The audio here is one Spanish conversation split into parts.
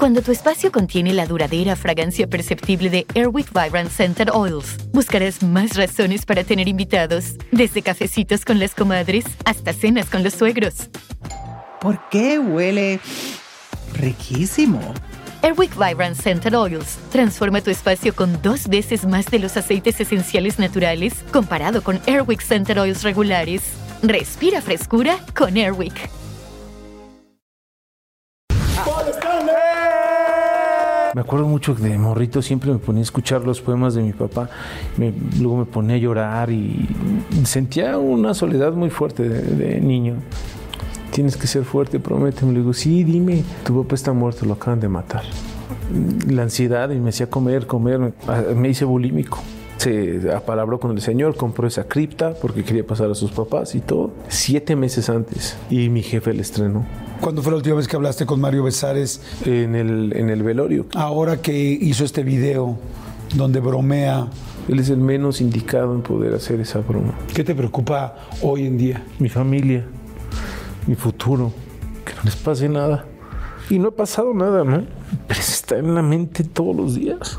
Cuando tu espacio contiene la duradera fragancia perceptible de Airwick Vibrant Scented Oils, buscarás más razones para tener invitados, desde cafecitos con las comadres hasta cenas con los suegros. ¿Por qué huele riquísimo? Airwick Vibrant Scented Oils transforma tu espacio con dos veces más de los aceites esenciales naturales comparado con Airwick Scented Oils regulares. Respira frescura con Airwick. Me acuerdo mucho que de morrito siempre me ponía a escuchar los poemas de mi papá. Me- luego me ponía a llorar y sentía una soledad muy fuerte de, de niño. Tienes que ser fuerte, prométeme. Le digo, sí, dime, tu papá está muerto, lo acaban de matar. La ansiedad y me hacía comer, comer, me, me hice bulímico. Se apalabró con el señor, compró esa cripta porque quería pasar a sus papás y todo. Siete meses antes. Y mi jefe le estrenó ¿Cuándo fue la última vez que hablaste con Mario Besares? en el, en el velorio. Ahora que hizo este video donde bromea, Él es el menos indicado en poder hacer esa broma. ¿qué te preocupa hoy en día? Mi familia, mi futuro, que no les pase nada. Y no ha pasado nada, ¿no? Pero está en la mente todos los días.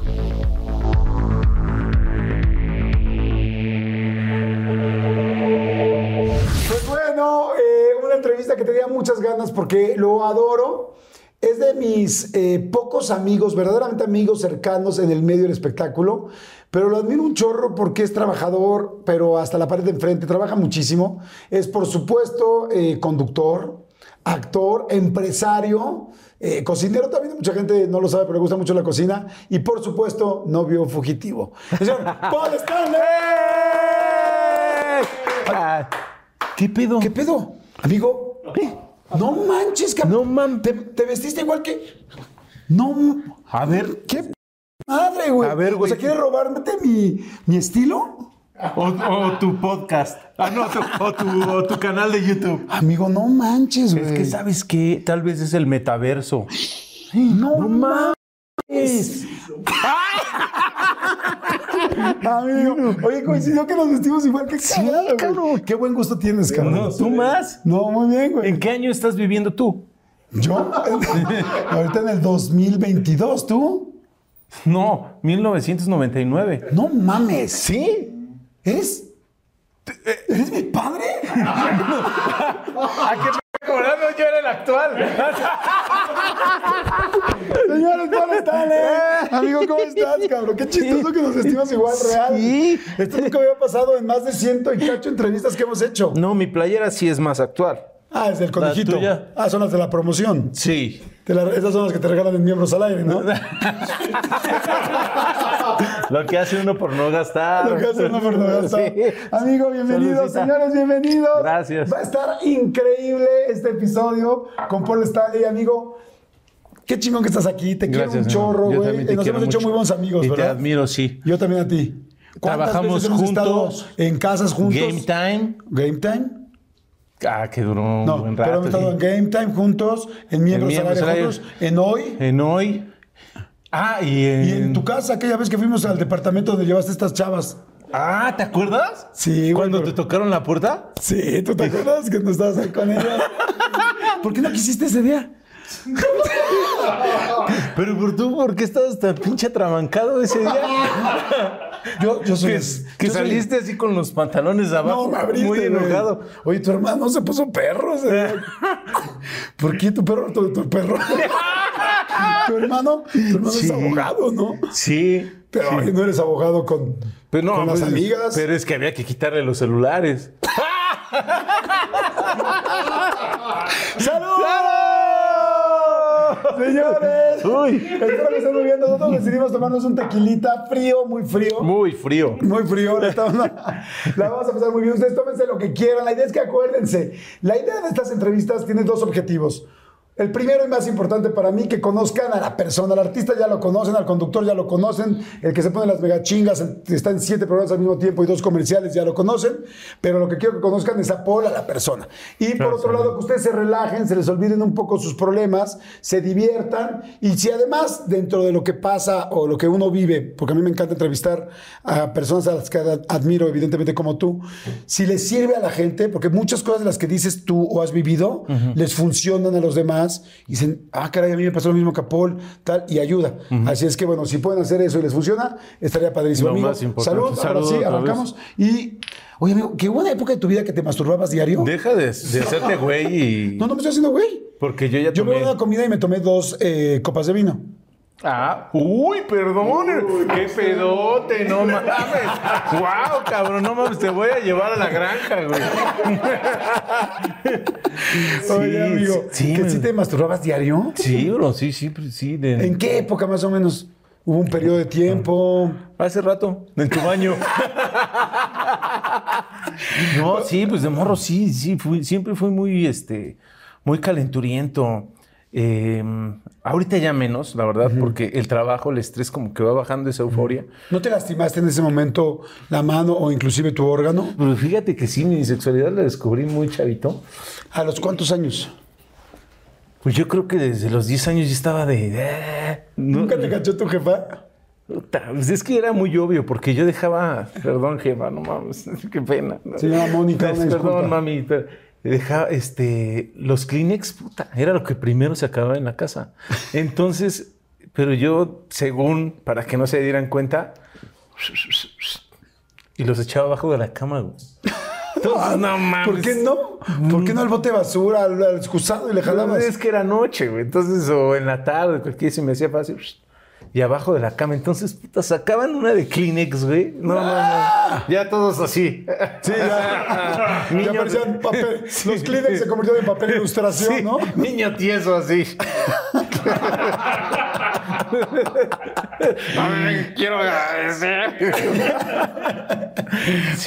Entrevista que tenía muchas ganas porque lo adoro. Es de mis eh, pocos amigos, verdaderamente amigos cercanos en el medio del espectáculo, pero lo admiro un chorro porque es trabajador, pero hasta la pared de enfrente, trabaja muchísimo. Es, por supuesto, eh, conductor, actor, empresario, eh, cocinero también, mucha gente no lo sabe, pero le gusta mucho la cocina, y por supuesto, novio fugitivo. El señor Paul Stanley. ¿Qué pedo? ¿Qué pedo? Amigo, no manches, cabrón. No mames. ¿Te, te vestiste igual que. No. A ver, ¿Qué madre, güey? A ver, güey. O sea, ¿quieres robarte mi, mi estilo? o, o tu podcast. Ah, no, tu- o, tu, o tu canal de YouTube. Amigo, no manches, güey. Es que, ¿sabes qué? Tal vez es el metaverso. No, mames. Amigo, oye, coincidió que nos vestimos igual que cagado, cabrón. Qué buen gusto tienes, cabrón. No, ¿Tú más? No, muy bien, güey. ¿En qué año estás viviendo tú? ¿Yo? Ahorita en el 2022, ¿tú? No, 1999. No mames. ¿Sí? ¿Eres? ¿Eres mi padre? ¿A qué me acordando yo era el actual? Señores, ¿cómo están, eh? Amigo, ¿cómo estás, cabrón? Qué chistoso que nos vestimos igual real. Sí. Esto nunca había pasado en más de ciento y cacho entrevistas que hemos hecho. No, mi playera sí es más actual. Ah, es del conejito. Ah, son las de la promoción. Sí. Te la- esas son las que te regalan en miembros al aire, ¿no? Lo que hace uno por no gastar. Lo que hace uno por no gastar. Sí. Amigo, bienvenido. Señores, bienvenidos. Gracias. Va a estar increíble este episodio con Paul Stanley, amigo. Qué chingón que estás aquí. Te quiero un chorro, güey. Nos hemos hecho muy buenos amigos, Y ¿verdad? te admiro, sí. Yo también a ti. ¿Cuántas Trabajamos veces hemos estado juntos. en casas juntos. Game Time. Game Time. Ah, que duró un No, buen pero rato. hemos estado sí. en Game Time juntos, en Miembros, En Miembros juntos, en Hoy. En hoy. Ah, y en. Y en tu casa, aquella vez que fuimos al departamento donde llevaste estas chavas. Ah, ¿te acuerdas? Sí, güey, ¿Cuando pero- te tocaron la puerta? Sí, ¿tú te acuerdas que no estabas ahí con ella? ¿Por qué no quisiste ese día? Pero por tú, ¿por qué estabas tan pinche atrabancado ese día? Yo, yo soy... que que yo soy- saliste así con los pantalones abajo. No, me abriste, muy güey. enojado. Oye, tu hermano se puso perro. ese. ¿Por qué tu perro, tu, tu perro? tu hermano, tu hermano es abogado, ¿no? Sí. Pero no eres abogado con, Pero no, con las pues, amigas. Pero es que había que quitarle los celulares. ¡Salud! Señores, Uy. espero que estén muy bien. Nosotros decidimos tomarnos un tequilita frío, muy frío. Muy frío. Muy frío, la, la vamos a pasar muy bien. Ustedes tómense lo que quieran. La idea es que acuérdense, la idea de estas entrevistas tiene dos objetivos. El primero y más importante para mí, que conozcan a la persona. Al artista ya lo conocen, al conductor ya lo conocen, el que se pone las megachingas, está en siete programas al mismo tiempo y dos comerciales ya lo conocen, pero lo que quiero que conozcan es a Paul, a la persona. Y por otro lado, que ustedes se relajen, se les olviden un poco sus problemas, se diviertan. Y si además dentro de lo que pasa o lo que uno vive, porque a mí me encanta entrevistar a personas a las que ad- admiro, evidentemente como tú, si les sirve a la gente, porque muchas cosas de las que dices tú o has vivido les funcionan a los demás y dicen, ah, caray, a mí me pasó lo mismo que a Paul, tal, y ayuda. Así es que, bueno, si pueden hacer eso y les funciona, estaría padrísimo. Lo amigo. más importante. Salud, ahora Salud sí, arrancamos. Y, oye, amigo, ¿qué una época de tu vida que te masturbabas diario? Deja de, de hacerte güey y. No, no me estoy haciendo güey. Porque yo ya Yo me tomé. voy a una comida y me tomé dos eh, copas de vino. Ah, uy, perdón. qué pedote, no mames. Wow, cabrón, no mames, te voy a llevar a la granja, güey. Oye, amigo, sí, ¿que sí te masturbabas diario? Sí, bro, sí, sí, sí. de- ¿En qué época más o menos? ¿Hubo un periodo de tiempo? Hace rato, en tu baño. no, sí, pues de morro, sí, sí, fui- siempre fui muy, este, muy calenturiento. Eh, ahorita ya menos, la verdad, porque el trabajo, el estrés como que va bajando esa euforia. ¿No te lastimaste en ese momento la mano o inclusive tu órgano? Pero fíjate que sí, mi sexualidad la descubrí muy chavito. ¿A los cuántos años? Pues yo creo que desde los 10 años ya estaba de... eh, ¿Nunca te cachó tu jefa? Pues es que era muy obvio, porque yo dejaba... Perdón, jefa, no mames, qué pena. Se llama Mónica. Perdón, mami. pero Dejaba, este, los Kleenex, puta, era lo que primero se acababa en la casa. Entonces, pero yo, según, para que no se dieran cuenta, y los echaba abajo de la cama, güey. Entonces, no mames. ¿Por qué no? ¿Por qué no al bote de basura, al, al excusado y le jalabas? Es que era noche, güey. Entonces, o en la tarde, cualquier se me hacía fácil. Y abajo de la cama. Entonces, puta, sacaban una de Kleenex, güey. No, no, no. Ya todos así. Sí, ya. ya Niño- parecían papel. Los Kleenex se convirtieron en papel ilustración, Sí, ¿no? Niño tieso así. Ay, quiero agradecer.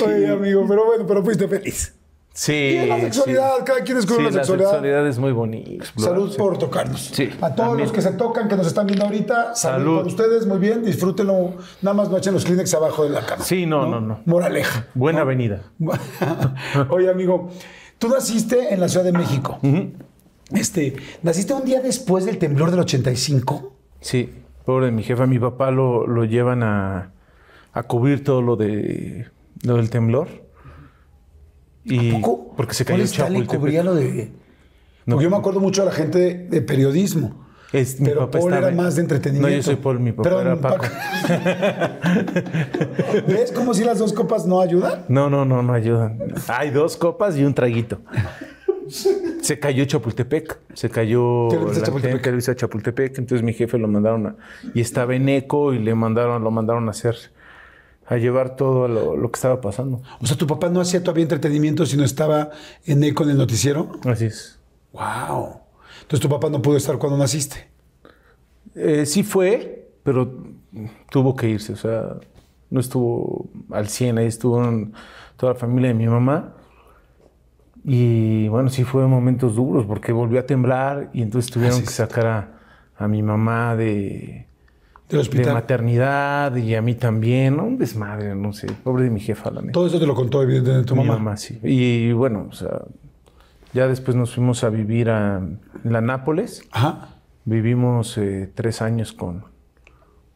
Oye, amigo, pero bueno, pero fuiste feliz. Sí. Y la sexualidad, cada quien descubre sí, la sexualidad. La sexualidad es muy bonita. Salud Sí. por tocarnos. Sí, A todos también. los que se tocan, que nos están viendo ahorita, salud, Salud. por ustedes, muy bien, disfrútenlo. Nada más no echen los Kleenex abajo de la cama. Sí, no, no, no. Moraleja. Buena avenida. Oye, amigo, tú naciste en la Ciudad de México. Este, ¿naciste un día después del temblor del 85? Sí, pobre mi jefa, mi papá lo, lo llevan a, a cubrir todo lo de lo del temblor. Y ¿Poco? porque se cayó Stanley Chapultepec. cubría lo de... No. Porque yo me acuerdo mucho de la gente de, de periodismo. Es- mi pero papá Paul estaba- era más de entretenimiento. No, yo soy Paul, mi papá era Paco. ¿Ves cómo si las dos copas no ayudan? No, no, no, no ayudan. Hay dos copas y un traguito. Se cayó Chapultepec, se cayó Televisa Chapultepec. Televisa Chapultepec, entonces mi jefe lo mandaron a, y estaba en eco y le mandaron, lo mandaron a hacer, a llevar todo lo, lo que estaba pasando. O sea, tu papá no hacía todavía entretenimiento, sino estaba en eco en el noticiero. Así es. Wow. Entonces tu papá no pudo estar cuando naciste. Eh, sí fue, pero tuvo que irse, o sea, no estuvo al 100, ahí estuvo en toda la familia de mi mamá. Y bueno, sí fue momentos duros porque volvió a temblar y entonces tuvieron Así que sacar a, a mi mamá de, Del de hospital. maternidad y a mí también, ¿no? un desmadre, no sé, pobre de mi jefa, la neta. Todo eso te lo contó evidentemente tu Mi mamá. mamá, sí. Y bueno, o sea, ya después nos fuimos a vivir a la Nápoles. Ajá. Vivimos eh, tres años con,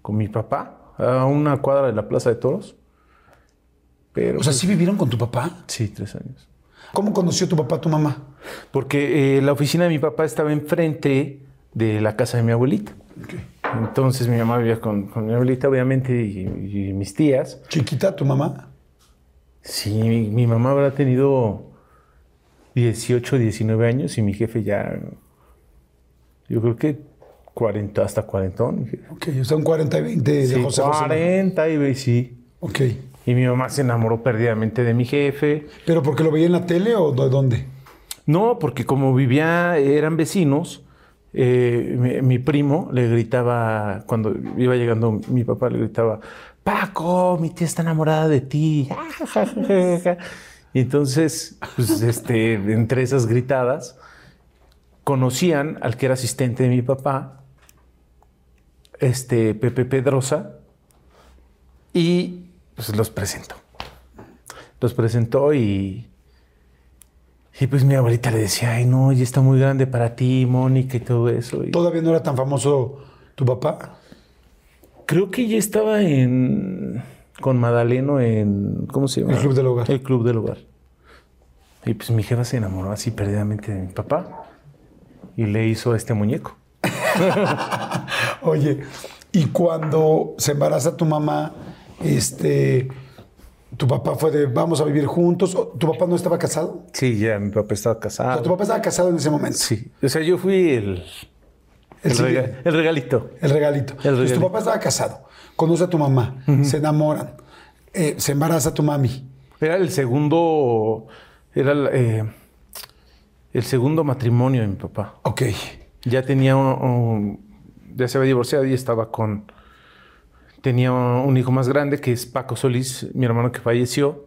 con mi papá, a una cuadra de la Plaza de Toros. Pero, O sea, ¿sí vivieron con tu papá? sí, tres años. ¿Cómo conoció tu papá a tu mamá? Porque eh, la oficina de mi papá estaba enfrente de la casa de mi abuelita. Entonces mi mamá vivía con, con mi abuelita, obviamente, y, y mis tías. Chiquita, tu mamá. Sí, mi, mi mamá habrá tenido 18, 19 años y mi jefe ya, yo creo que 40, hasta 40. mi jefe. Ok, un 40 y 20 de Sí, José José. 40 y ve- sí. Ok. Y mi mamá se enamoró perdidamente de mi jefe. ¿Pero porque lo veía en la tele o de dónde? No, porque como vivía, eran vecinos, eh, mi, primo le gritaba, cuando iba llegando mi papá le gritaba, Paco, mi tía está enamorada de ti. Y entonces, pues, este, entre esas gritadas, conocían al que era asistente de mi papá, este Pepe Pedrosa, y pues los presentó. Los presentó y, y pues mi abuelita le decía, ay no, ya está muy grande para ti, Mónica y todo eso. Y ¿Todavía no era tan famoso tu papá? creo que ya estaba en con Madaleno en ¿cómo se llama? El Club del Hogar. El Club del Hogar. Y pues mi jefa se enamoró así perdidamente de mi papá y le hizo este muñeco. Oye, y cuando se embaraza tu mamá, este, tu papá fue de vamos a vivir juntos. ¿O ¿Tu papá no estaba casado? Sí, ya mi papá estaba O casado. sea, tu papá estaba casado en ese momento. Sí, o sea, yo fui el, El el, siguiente. rega- el regalito. El regalito. Entonces, tu regalito. papá estaba casado, conoce a tu mamá, se enamoran, eh, se embaraza tu mami. Era el segundo, era el, eh, el segundo matrimonio de mi papá. Ok. Ya tenía un, un- ya se había divorciado y estaba con, tenía un hijo más grande que es Paco Solís, mi hermano que falleció.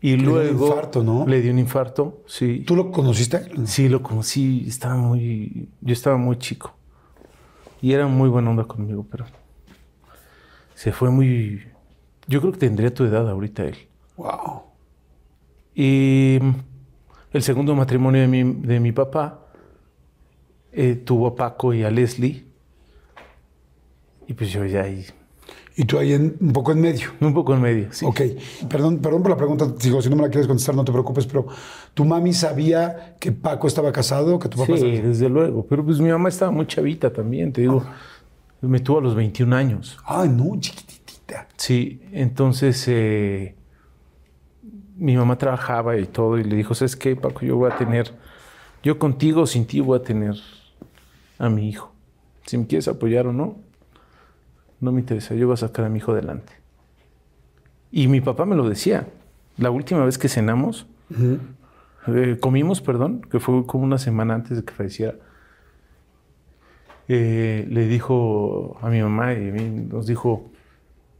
Y dio un luego infarto, ¿no? le dio un infarto, sí. ¿Tú lo conociste? Sí, lo conocí, estaba muy, yo estaba muy chico. Y era muy buena onda conmigo, pero se fue muy, yo creo que tendría tu edad ahorita él. Wow. Y el segundo matrimonio de mi, de mi papá eh, tuvo a Paco y a Leslie. Y pues yo ya ahí, Y tú ahí en- un poco en medio. un poco en medio. Sí. Ok, perdón, perdón por la pregunta, digo, si no me la quieres contestar, no te preocupes, pero ¿tu mami sabía que Paco estaba casado, que tu papá Sí, estaba- desde luego. Pero pues mi mamá estaba muy chavita también, te digo. Me tuvo a los 21 años. Ay, no, chiquitita. Sí, entonces eh, mi mamá trabajaba y todo y le dijo, ¿sabes qué, Paco? Yo voy a tener, yo contigo o sin ti voy a tener a mi hijo. Si me quieres apoyar o no, no me interesa, yo voy a sacar a mi hijo adelante. Y mi papá me lo decía. La última vez que cenamos, eh, comimos, perdón, que fue como una semana antes de que falleciera, eh, le dijo a mi mamá y a mí, nos dijo,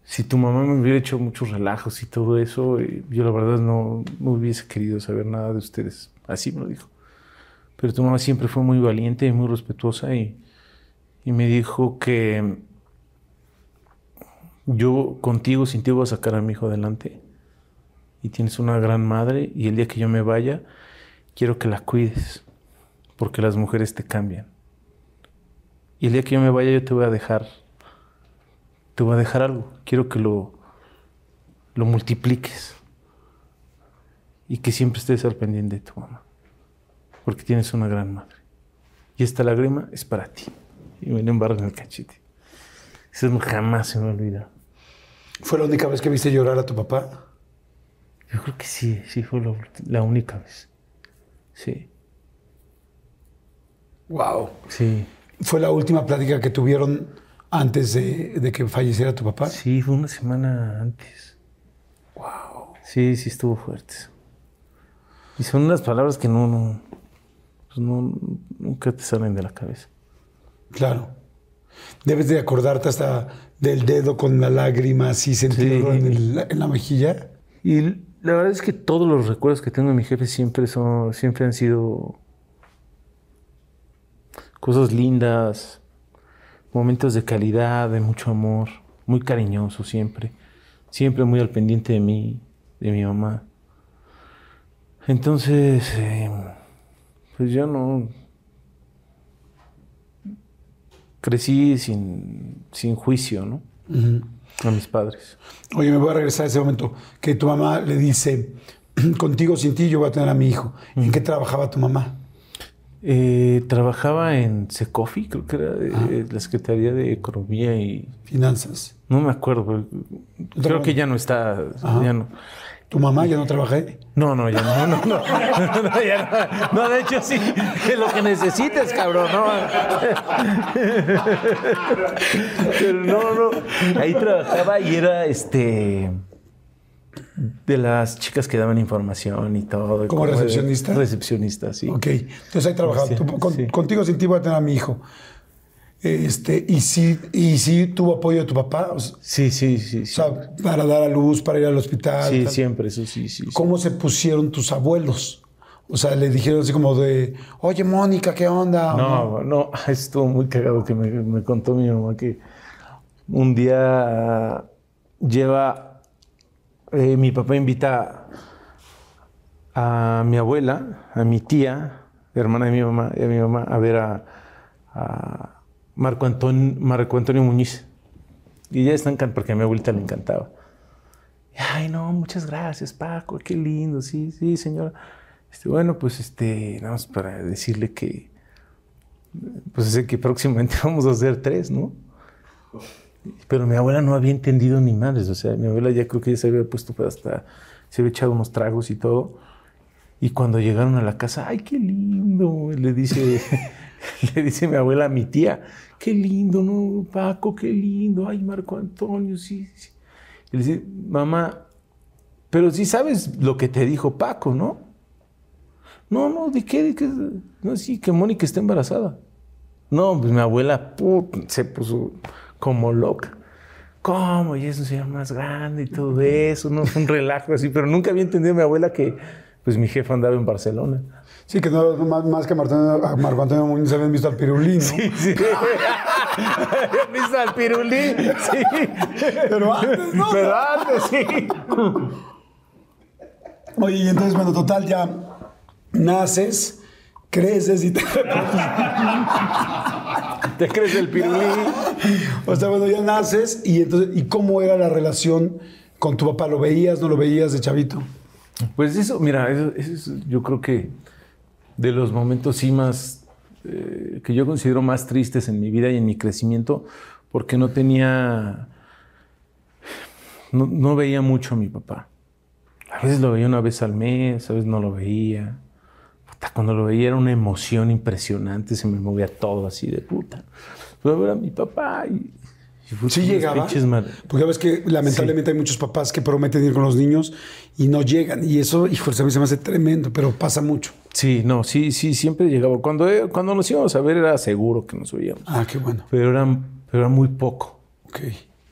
si tu mamá me hubiera hecho muchos relajos y todo eso, eh, yo la verdad no, no hubiese querido saber nada de ustedes. Así me lo dijo. Pero tu mamá siempre fue muy valiente y muy respetuosa y, y me dijo que yo contigo, sin ti, voy a sacar a mi hijo adelante. Y tienes una gran madre y el día que yo me vaya, quiero que la cuides, porque las mujeres te cambian. Y el día que yo me vaya, yo te voy a dejar, te voy a dejar algo. Quiero que lo, lo multipliques y que siempre estés al pendiente de tu mamá, porque tienes una gran madre. Y esta lágrima es para ti. Y me la embargo en el cachete. Eso jamás se me olvida. ¿Fue la única vez que viste llorar a tu papá? Yo creo que sí, sí fue la, única vez. Sí, Wow. sí. ¿Fue la última plática que tuvieron antes de, de que falleciera tu papá? Sí, fue una semana antes. Wow. Sí, sí estuvo fuerte. Y son unas palabras que no, no, pues no, nunca te salen de la cabeza. Claro. Debes de acordarte hasta del dedo con la lágrima así sentirlo Sí. en, el- en la mejilla. Y la verdad es que todos los recuerdos que tengo de mi jefe siempre son, siempre han sido cosas lindas, momentos de calidad, de mucho amor, muy cariñoso siempre, siempre muy al pendiente de mí, de mi mamá. Entonces, eh, pues yo no crecí sin, sin juicio, ¿no? A mis padres. Oye, me voy a regresar a ese momento que tu mamá le dice, contigo sin ti yo voy a tener a mi hijo. ¿En qué trabajaba tu mamá? Eh, trabajaba en Secofi, creo que era de la Secretaría de Economía y Finanzas. no me acuerdo, creo que ya no está, ya no. ¿Tu mamá ya no trabaja ahí? No, no, ya no, no, no, no, ya no. No, de hecho sí, es lo que necesites, cabrón, no. Pero no, no. Ahí trabajaba y era este de las chicas que daban información y todo. ¿Como recepcionista? Recepcionista, sí. Ok, entonces ahí trabajaba. Sí, Tú- con- sí. Contigo sin ti voy a tener a mi hijo. Este, y sí, y sí tuvo apoyo de tu papá, o sea, Sí, sí, sí. sí. para dar a luz, para ir al hospital. Sí, tal. siempre, eso sí, sí. ¿Cómo se pusieron tus abuelos? O sea, le dijeron así como de, oye, Mónica, ¿qué onda? ¿O No, no, estuvo muy cagado que me, me contó mi mamá que un día lleva, eh, mi papá invita a mi abuela, a mi tía, hermana de mi mamá, y a mi mamá a ver a, a Marco, Antonio, Muñiz. Y ya están, porque a mi abuelita le encantaba. Ay, no, muchas gracias, Paco, qué lindo, sí, sí, señora. Este, bueno, pues este, nada más para decirle que, pues sé que próximamente vamos a hacer tres, ¿no? Pero mi abuela no había entendido ni madres, o sea, mi abuela ya creo que ya se había puesto pues, hasta, se había echado unos tragos y todo. Y cuando llegaron a la casa, ay, qué lindo, le dice, le dice mi abuela a mi tía, qué lindo, ¿no? Paco, qué lindo, ay, Marco Antonio, sí, sí. Y le dice, mamá, pero sí sabes lo que te dijo Paco, ¿no? No, no, ¿de qué? ¿De qué? No, sí, que Mónica está embarazada. No, pues mi abuela se puso como loca. ¿Cómo? Y es un señor más grande y todo eso, ¿no? Un relajo así, pero nunca había entendido mi abuela que pues mi jefe andaba en Barcelona. Sí, que no más, más que a Marco, a Marco Antonio Muñoz habían visto al pirulín, ¿no? Sí, sí. ¿Viste al pirulí? Sí. Pero antes, ¿no? Pero antes, sí. Oye, y entonces, bueno, total, ya naces, creces y te... ¿Te crees el pirulí? O sea, bueno, ya naces y entonces, ¿y cómo era la relación con tu papá? ¿Lo veías, no lo veías de chavito? Pues eso, mira, eso, eso es, yo creo que de los momentos sí más, eh, que yo considero más tristes en mi vida y en mi crecimiento, porque no tenía, no, veía mucho a mi papá. A veces lo veía una vez al mes, a veces no lo veía. Puta, cuando lo veía era una emoción impresionante, se me movía todo así de puta. Ver a mi papá y... Sí llegaba. Porque ves que lamentablemente hay muchos papás que prometen ir con los niños y no llegan. Y eso, híjole, a mí se me hace tremendo, pero pasa mucho. Sí, no, sí, sí, siempre llegaba. Cuando, eh, cuando nos íbamos a ver era seguro que nos veíamos. Ah, qué bueno. Pero era, pero era muy poco, Ok.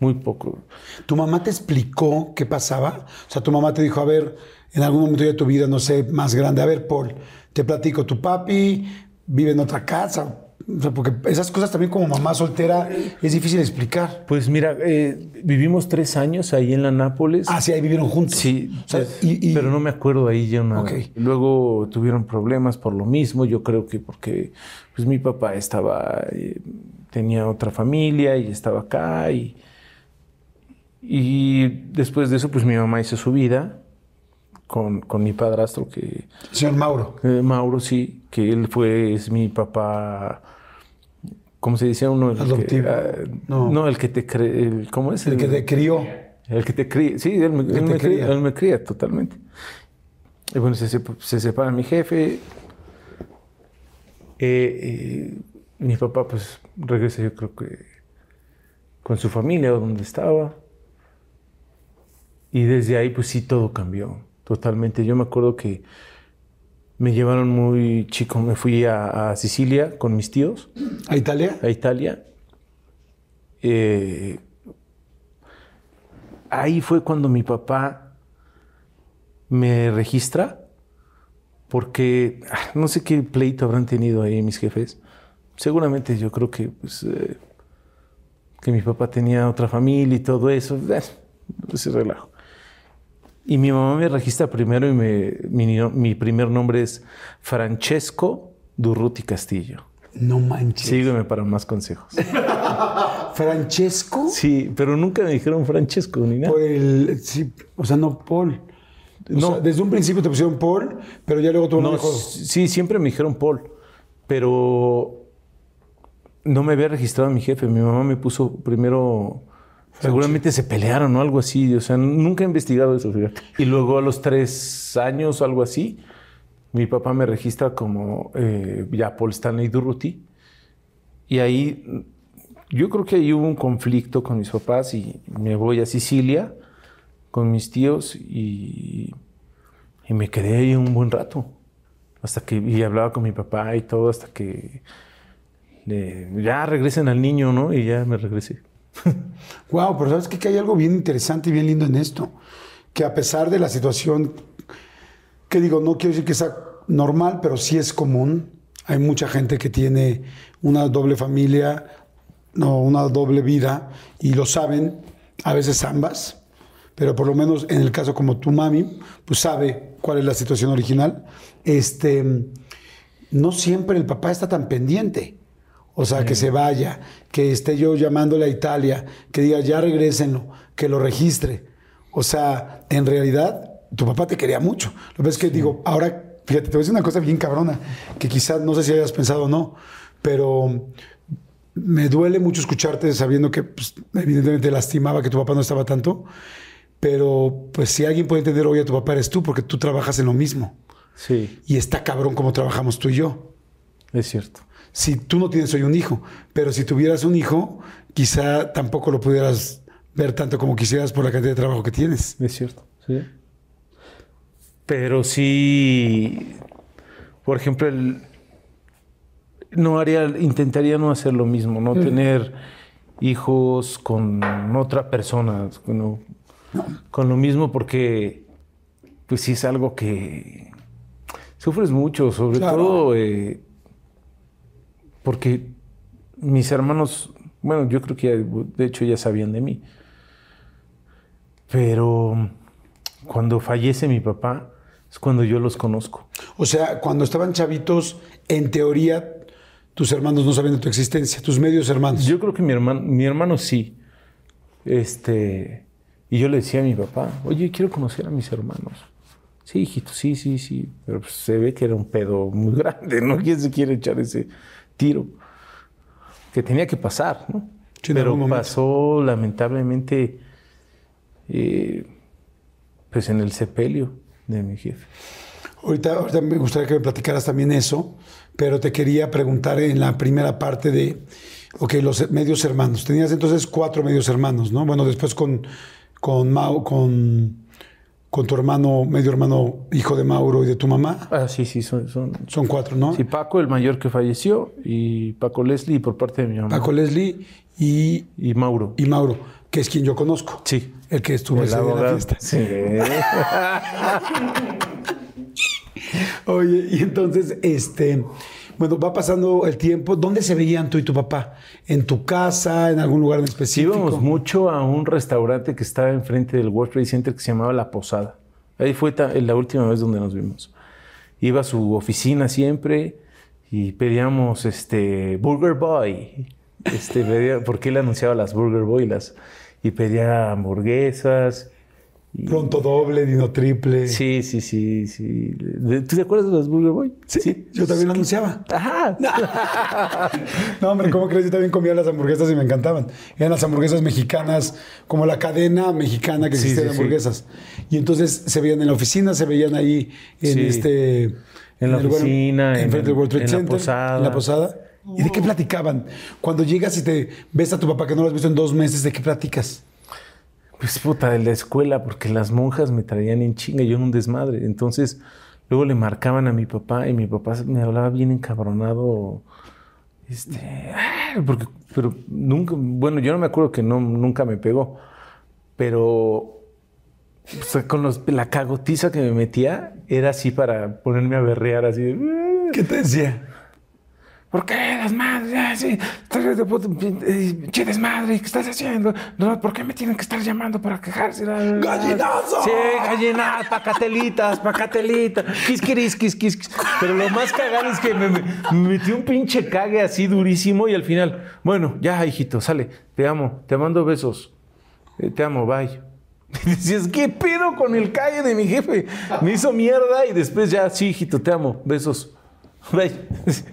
muy poco. ¿Tu mamá te explicó qué pasaba? O sea, tu mamá te dijo, a ver, en algún momento de tu vida, no sé, más grande, a ver, Paul, te platico, tu papi vive en otra casa. O sea, porque esas cosas también como mamá soltera es difícil explicar. Pues mira, eh, vivimos tres años ahí en la Nápoles. Ah, sí, ahí vivieron juntos. Sí, O sea, y- y- pero no me acuerdo ahí ya. Ok. Luego tuvieron problemas por lo mismo, yo creo que porque pues mi papá estaba, eh, tenía otra familia y estaba acá y, y después de eso pues mi mamá hizo su vida con, con mi padrastro que, Señor Mauro. eh, Mauro sí, que él fue, es mi papá, ¿cómo se dice uno? El que- Adoptivo. ah, No. no. el que te cree, el- ¿cómo es? El que te crió. El que te cría. Sí, él me, él me cría, él me cría totalmente. Y bueno, se, se separa mi jefe. Eh, eh, mi papá, pues, regresa, yo creo que con su familia, donde estaba. Y desde ahí, pues sí, todo cambió totalmente. Yo me acuerdo que me llevaron muy chico, me fui a, a Sicilia con mis tíos ¿A Italia? a Italia. Eh, ahí fue cuando mi papá me registra, porque ah, no sé qué pleito habrán tenido ahí mis jefes. Seguramente yo creo que, pues, eh, que mi papá tenía otra familia y todo eso. ese relajo. Y mi mamá me registra primero y me, mi, mi primer nombre es Francesco Durruti Castillo. No manches. Sígueme para más consejos. ¿Francesco? Sí, pero nunca me dijeron Francesco ni nada. Por el. Sí, o sea, no Paul. O No. sea, desde un principio te pusieron Paul, pero ya luego mamá No, dijo. sí, siempre me dijeron Paul, pero no me había registrado mi jefe. Mi mamá me puso primero. Seguramente se pelearon o algo así. O sea, nunca he investigado eso. Y luego a los tres años o algo así, mi papá me registra como eh, ya Paul Stanley Durruti. Y ahí yo creo que ahí hubo un conflicto con mis papás y me voy a Sicilia con mis tíos y, me quedé ahí un buen rato. Hasta que y hablaba con mi papá y todo, hasta que ya regresen al niño, ¿no? Y ya me regresé. Wow, pero sabes que hay algo bien interesante y bien lindo en esto. Que a pesar de la situación, que digo, no quiero decir que sea normal, pero sí es común. Hay mucha gente que tiene una doble familia, no, una doble vida, y lo saben, a veces ambas, pero por lo menos en el caso como tu mami, pues sabe cuál es la situación original. Este, no siempre el papá está tan pendiente. O sea, que se vaya, que esté yo llamándole a Italia, que diga ya regrésenlo, que lo registre. O sea, en realidad, tu papá te quería mucho. Lo que pasa es que digo, ahora, fíjate, te voy a decir una cosa bien cabrona, que quizás no sé si hayas pensado o no, pero me duele mucho escucharte sabiendo que pues, evidentemente lastimaba que tu papá no estaba tanto, pero pues si alguien puede entender hoy a tu papá eres tú, porque tú trabajas en lo mismo. Sí, Y está cabrón como trabajamos tú y yo. es cierto. Si tú no tienes hoy un hijo, pero si tuvieras un hijo, quizá tampoco lo pudieras ver tanto como quisieras por la cantidad de trabajo que tienes. Es cierto, sí. Pero sí, por ejemplo, el- no haría, intentaría no hacer lo mismo, no tener hijos con otra persona, con, con lo mismo, porque pues sí es algo que sufres mucho, sobre Claro. todo eh, porque mis hermanos, bueno, yo creo que ya, de hecho ya sabían de mí. Pero cuando fallece mi papá es cuando yo los conozco. O sea, cuando estaban chavitos, en teoría, tus hermanos no sabían de tu existencia, tus medios hermanos. Yo creo que mi hermano, mi hermano sí. Este, y yo le decía a mi papá, oye, quiero conocer a mis hermanos. Sí, hijito, sí, sí, sí. Pero pues, se ve que era un pedo muy grande, ¿no? ¿Quién se quiere echar ese tiro? Que tenía que pasar, ¿no? Sí, Pero pasó lamentablemente, eh, pues en el sepelio de mi jefe. Ahorita, ahorita me gustaría que me platicaras también eso, pero te quería preguntar en la primera parte de, ok, los medios hermanos. Tenías entonces cuatro medios hermanos, ¿no? Bueno, después con, con Mau, con, con tu hermano, medio hermano, hijo de Mauro y de tu mamá. Ah, sí, sí, son, son, Son cuatro, ¿no? Sí, Paco, el mayor que falleció, y Paco Leslie por parte de mi mamá. Paco Leslie y, Y Mauro. y Mauro, que es quien yo conozco. Sí. El que estuvo ese día en la fiesta. Sí. Oye, y entonces, este, bueno, va pasando el tiempo. ¿Dónde se veían tú y tu papá? ¿En tu casa? ¿En algún lugar en específico? íbamos mucho a un restaurante que estaba enfrente del World Trade Center que se llamaba La Posada. Ahí fue la última vez donde nos vimos. Iba a su oficina siempre y pedíamos este Burger Boy. Este, pedía- porque él anunciaba las Burger Boy las, y pedía hamburguesas. Pronto doble, dino triple. Sí, sí, sí, sí. De- ¿Tú te acuerdas de las Burger Boy? Sí, yo también lo anunciaba. Ajá. No, hombre, ¿cómo crees? Yo también comía las hamburguesas y me encantaban. Eran las hamburguesas mexicanas, como la cadena mexicana que Sí, existía sí, de sí. hamburguesas. Y entonces se veían en la oficina, se veían ahí en Sí. este... En la el lugar- oficina, en enfrente del el- World Trade en la Center, posada. En la posada. ¿Y de qué platicaban? Cuando llegas y te ves a tu papá que no lo has visto en dos meses, ¿de qué platicas? Pues puta, de la escuela, porque las monjas me traían en chinga, yo en un desmadre. Entonces, luego le marcaban a mi papá y mi papá me hablaba bien encabronado. Este, "Ah", porque, pero nunca, bueno, yo no me acuerdo que no, nunca me pegó, pero con los- la cagotiza que me metía era así para ponerme a berrear así. ¿Qué te decía? ¿Por qué las madres? Ah, sí, eh, che desmadre, ¿qué estás haciendo? No, ¿por qué me tienen que estar llamando para quejarse? ¡Gallinazo! Sí, gallinadas, pacatelitas, pacatelitas, quisquiris, quis, quis, quis. Pero lo más cagado es que me, me- me metí un pinche cague así durísimo y al final, bueno, ya, hijito, sale, te amo, te mando besos, Eh, te amo, bye. Y decías, ¿qué pedo con el cague de mi jefe? Me hizo mierda y después ya, sí, hijito, te amo, besos.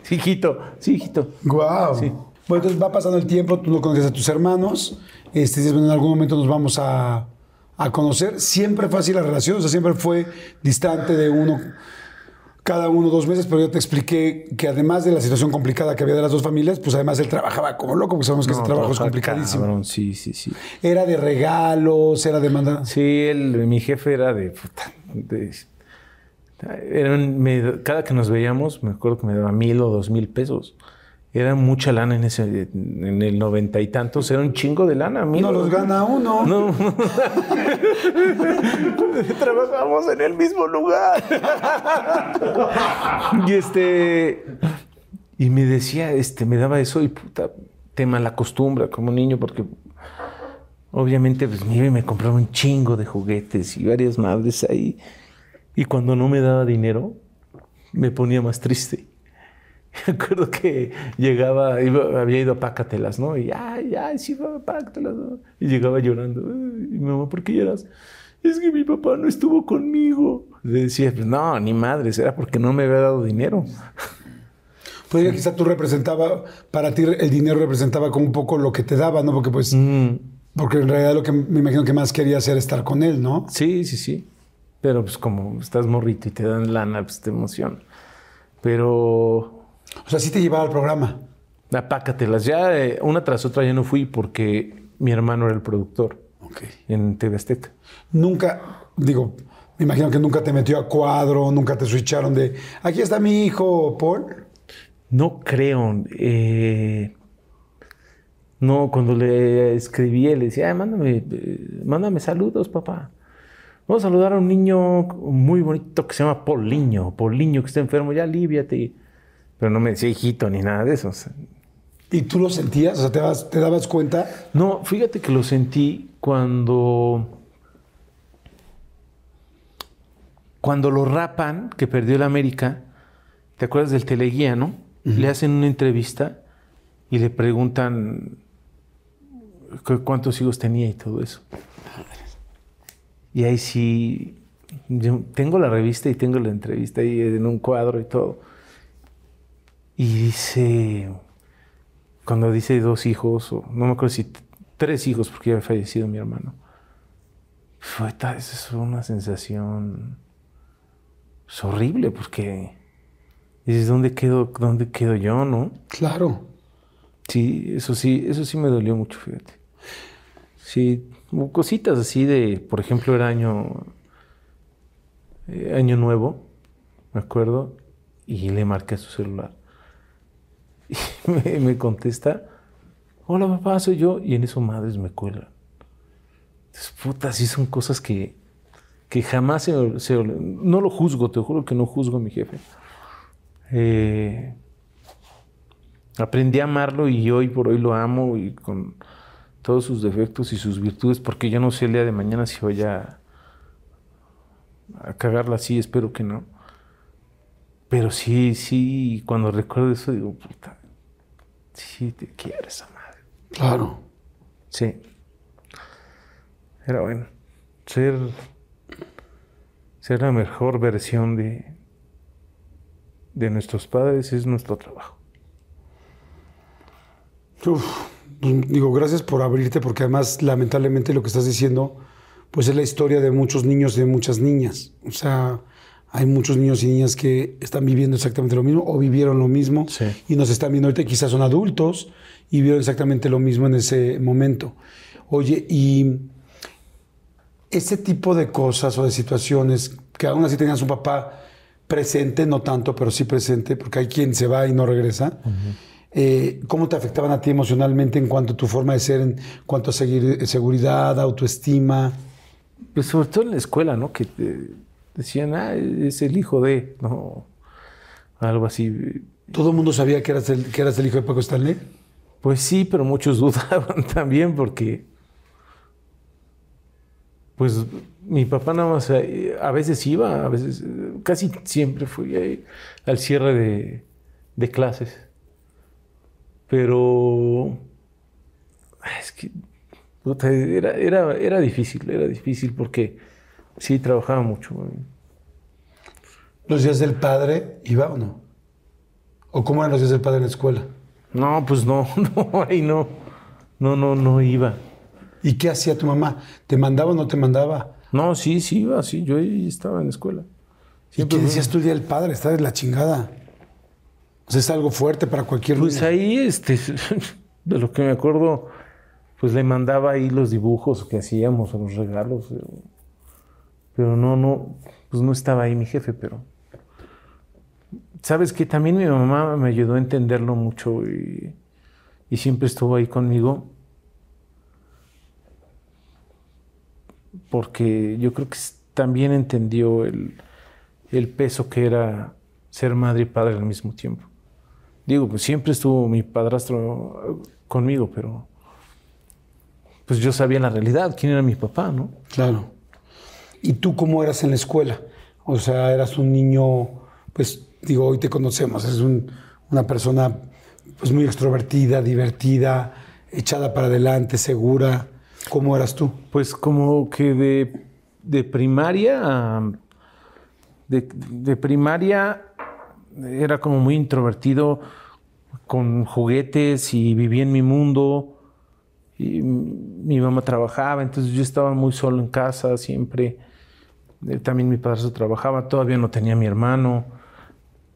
Sí, hijito, sí, hijito. Guau. Sí. Bueno, entonces va pasando el tiempo, tú no conoces a tus hermanos, este, dices, bueno, en algún momento nos vamos a, a conocer. Siempre fue así la relación, o sea, siempre fue distante de uno, cada uno dos meses, pero yo te expliqué que además de la situación complicada que había de las dos familias, pues además él trabajaba como loco, porque sabemos que ese trabajo es complicadísimo. cabrón, sí, sí, sí. Era de regalos, era de mandar... Sí, él, mi jefe era de. puta, de- eran- me- cada que nos veíamos, me acuerdo que me daba mil o dos mil pesos. era mucha lana en ese, en el noventa y tantos, era un chingo de lana. No los gana uno. No. Trabajamos en el mismo lugar. y este. Y me decía, este, me daba eso y puta, te malacostumbra como niño, porque obviamente pues me me compraba un chingo de juguetes y varias madres ahí. Y cuando no me daba dinero, me ponía más triste. Me acuerdo que llegaba, había ido a Pácatelas, ¿no? Y, ay, ay, sí, va a Pácatelas, ¿no? Y llegaba llorando. Y mi mamá, ¿por qué lloras? Es que mi papá no estuvo conmigo. Le decía, pues no, ni madres, era porque no me había dado dinero. Podría quizá tú representaba, para ti el dinero representaba como un poco lo que te daba, ¿no? Porque pues, porque en realidad lo que me imagino que más quería hacer estar con él, ¿no? Sí, sí, sí. Pero pues como estás morrito y te dan lana, pues te emociona. Pero o sea, sí te llevaba al programa. Apácatelas. Ya eh, una tras otra ya no fui porque mi hermano era el productor en TV Azteca. Nunca, digo, me imagino que nunca te metió a cuadro, nunca te switcharon de aquí está mi hijo Paul. No creo. Eh, no, cuando le escribí, le decía, mándame, eh, mándame saludos, papá. Vamos a saludar a un niño muy bonito que se llama Poliño. Poliño que está enfermo, ya aliviate. Pero no me decía hijito ni nada de eso. ¿Y tú lo sentías? O sea, ¿te, ¿te dabas cuenta? No, fíjate que lo sentí cuando. Cuando lo rapan, que perdió el América, ¿te acuerdas del teleguía, no? Le hacen una entrevista y le preguntan cuántos hijos tenía y todo eso. Y ahí sí, tengo la revista y tengo la entrevista ahí en un cuadro y todo. Y dice, cuando dice dos hijos, o no me acuerdo si tres hijos, porque ya había fallecido mi hermano, fue, esa es una sensación es horrible, porque dices, ¿dónde quedo, ¿dónde quedo yo, no? Claro. Sí, eso sí, eso sí me dolió mucho, fíjate. Sí, cositas así de, por ejemplo, era año, eh, año nuevo, me acuerdo, y le marqué a su celular. Y me, contesta, hola papá, soy yo. Y en eso madres me cuelgan. Entonces, puta, sí son cosas que, que jamás se, No lo juzgo, te juro que no juzgo a mi jefe. Eh, aprendí a amarlo y hoy por hoy lo amo y con todos sus defectos y sus virtudes, porque yo no sé el día de mañana si voy a, a cagarla así, espero que no. Pero sí, sí, cuando recuerdo eso digo, puta, sí te quiere esa madre. Claro. Sí. Pero bueno, ser, ser la mejor versión de, de nuestros padres es nuestro trabajo. Uf, digo, gracias por abrirte, porque además, lamentablemente, lo que estás diciendo, pues es la historia de muchos niños y de muchas niñas. O sea, hay muchos niños y niñas que están viviendo exactamente lo mismo o vivieron lo mismo y nos están viendo ahorita, quizás son adultos y vieron exactamente lo mismo en ese momento. Oye, y ese tipo de cosas o de situaciones que aún así tenían su papá presente, no tanto, pero sí presente, porque hay quien se va y no regresa. Eh, ¿Cómo te afectaban a ti emocionalmente en cuanto a tu forma de ser, en cuanto a seguir, seguridad, autoestima? Pues sobre todo en la escuela, ¿no? Que decían, ah, es el hijo de, no, algo así. ¿Todo el mundo sabía que eras, el, que eras el hijo de Paco Stanley? Pues sí, pero muchos dudaban también porque, pues mi papá nada más, eh, a veces iba, a veces, casi siempre fui ahí al cierre de, de clases. Pero es que era, era, era difícil, era difícil porque Sí, trabajaba mucho. ¿Los días del padre iba o no? ¿O cómo eran los días del padre en la escuela? No, pues no, no, ahí no. No, no, no iba. ¿Y qué hacía tu mamá? ¿Te mandaba o no te mandaba? No, sí, sí iba, sí. Yo estaba en la escuela. ¿Y qué decías tú el día del padre? Estás en la chingada. O sea, es algo fuerte para cualquier Pues ahí, este, de lo que me acuerdo, pues le mandaba ahí los dibujos que hacíamos o los regalos. Pero no, no, pues no estaba ahí mi jefe, pero sabes que también mi mamá me ayudó a entenderlo mucho y, y siempre estuvo ahí conmigo. Porque yo creo que también entendió el, el peso que era ser madre y padre al mismo tiempo. Digo, pues siempre estuvo mi padrastro conmigo, pero pues yo sabía la realidad, quién era mi papá, ¿no? Claro. ¿Y tú cómo eras en la escuela? O sea, eras un niño, pues digo, hoy te conocemos, eres un- una persona pues muy extrovertida, divertida, echada para adelante, segura. ¿Cómo eras tú? Pues como que de, de primaria, a- de, de primaria era como muy introvertido, con juguetes y vivía en mi mundo. Y mi mamá trabajaba, entonces yo estaba muy solo en casa siempre. Eh, También mi padre trabajaba, todavía no tenía mi hermano.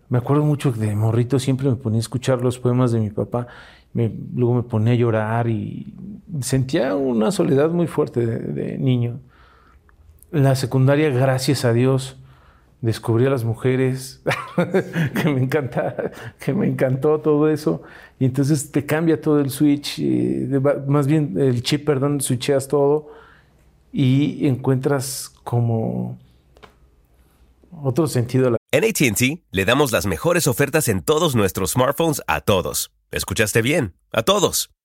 Me acuerdo mucho que de morrito siempre me ponía a escuchar los poemas de mi papá. Luego me ponía a llorar y sentía una soledad muy fuerte de, de niño. La secundaria, gracias a Dios, descubrí a las mujeres, que me encanta, que me encantó todo eso. Y entonces te cambia todo el switch, eh, más bien el chip, perdón, switcheas todo y encuentras como otro sentido la En ATT le damos las mejores ofertas en todos nuestros smartphones a todos. ¿Escuchaste bien? A todos.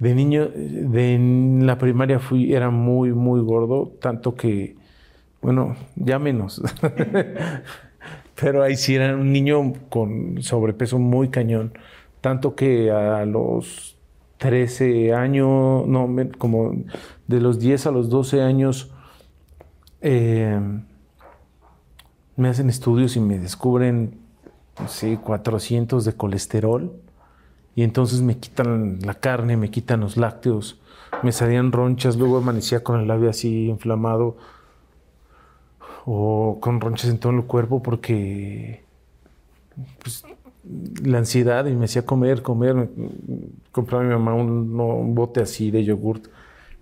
De niño, de la primaria fui, era muy, muy gordo, tanto que, bueno, ya menos. Pero ahí sí era un niño con sobrepeso muy cañón. Tanto que a los 13 años, no, como de los 10 a los 12 años, eh, me hacen estudios y me descubren, sé, 400 de colesterol. Y entonces me quitan la carne, me quitan los lácteos, me salían ronchas, luego amanecía con el labio así inflamado o con ronchas en todo el cuerpo porque pues, la ansiedad y me hacía comer, comer. Me- compraba a mi mamá un bote así de yogurt,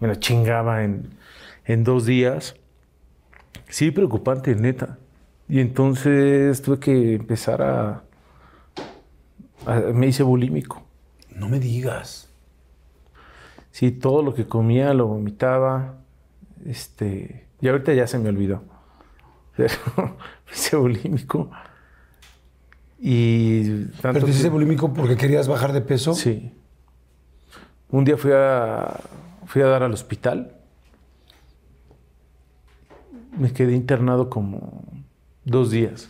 me la chingaba en, en dos días. Sí, preocupante, neta. Y entonces tuve que empezar a, a- me hice bulímico. No me digas. Sí, todo lo que comía lo vomitaba. Este, y ahorita ya se me olvidó. Pero hice bulímico. Y tanto ¿Pero te hiciste que- bulímico porque querías bajar de peso? Sí. Un día fui a, fui a dar al hospital. Me quedé internado como dos días.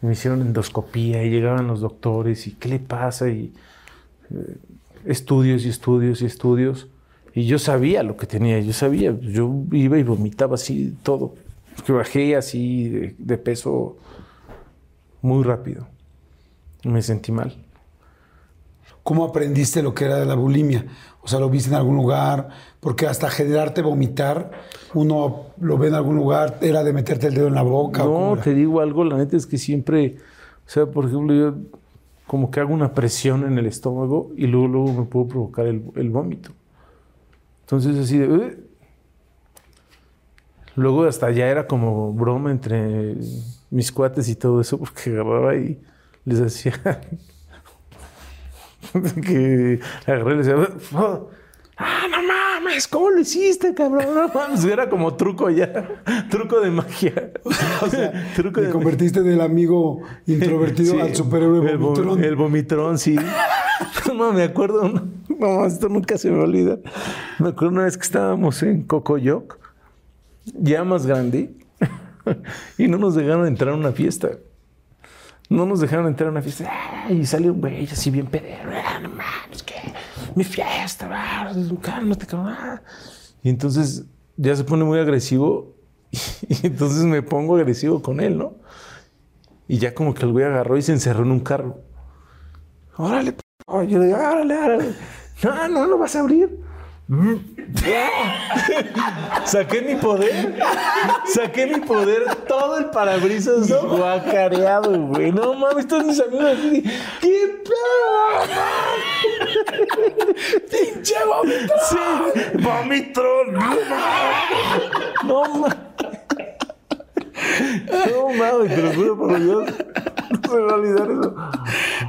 Me hicieron endoscopía y llegaban los doctores y ¿qué le pasa? Y estudios y estudios y estudios. Y yo sabía lo que tenía, yo sabía. Yo iba y vomitaba así todo. Que bajé así de, de peso muy rápido. Me sentí mal. ¿Cómo aprendiste lo que era la bulimia? O sea, ¿lo viste en algún lugar? Porque hasta generarte vomitar, uno lo ve en algún lugar, era de meterte el dedo en la boca. ¿o cómo No, te digo algo, la neta es que siempre, o sea, por ejemplo, yo como que hago una presión en el estómago y luego, luego me puedo provocar el, el vómito. Entonces así de... "Ugh". Luego hasta ya era como broma entre mis cuates y todo eso, porque agarraba y les decía que agarré y les decía, "Oh, ah, no mames, ¿cómo lo hiciste, cabrón? No mames, era como truco ya, truco de magia. O sea, truco te convertiste del amigo introvertido Sí, al superhéroe el, vom- vomitrón. el vomitrón, sí. No, me acuerdo, no, esto nunca se me olvida. Me acuerdo una vez que estábamos en Cocoyoc, ya más grande, y no nos dejaron entrar a una fiesta. No nos dejaron entrar a una fiesta. Y salió un güey así bien pedero. Ah, no mames, que mi fiesta, va, cálmate, cabrón. ah. Y entonces ya se pone muy agresivo y entonces me pongo agresivo con él, ¿no? Y ya como que el güey agarró y se encerró en un carro. Órale, p-". yo le digo, órale, órale. No, no lo vas a abrir. Saqué mi poder. Saqué mi poder. Todo el parabrisas guacareado, güey. No mames, todos mis amigos así. ¿Qué pedo? ¡Pinche vomitrón! Sí, vomitrón. No mames. No mames, te lo juro por Dios. No se me va a olvidar eso.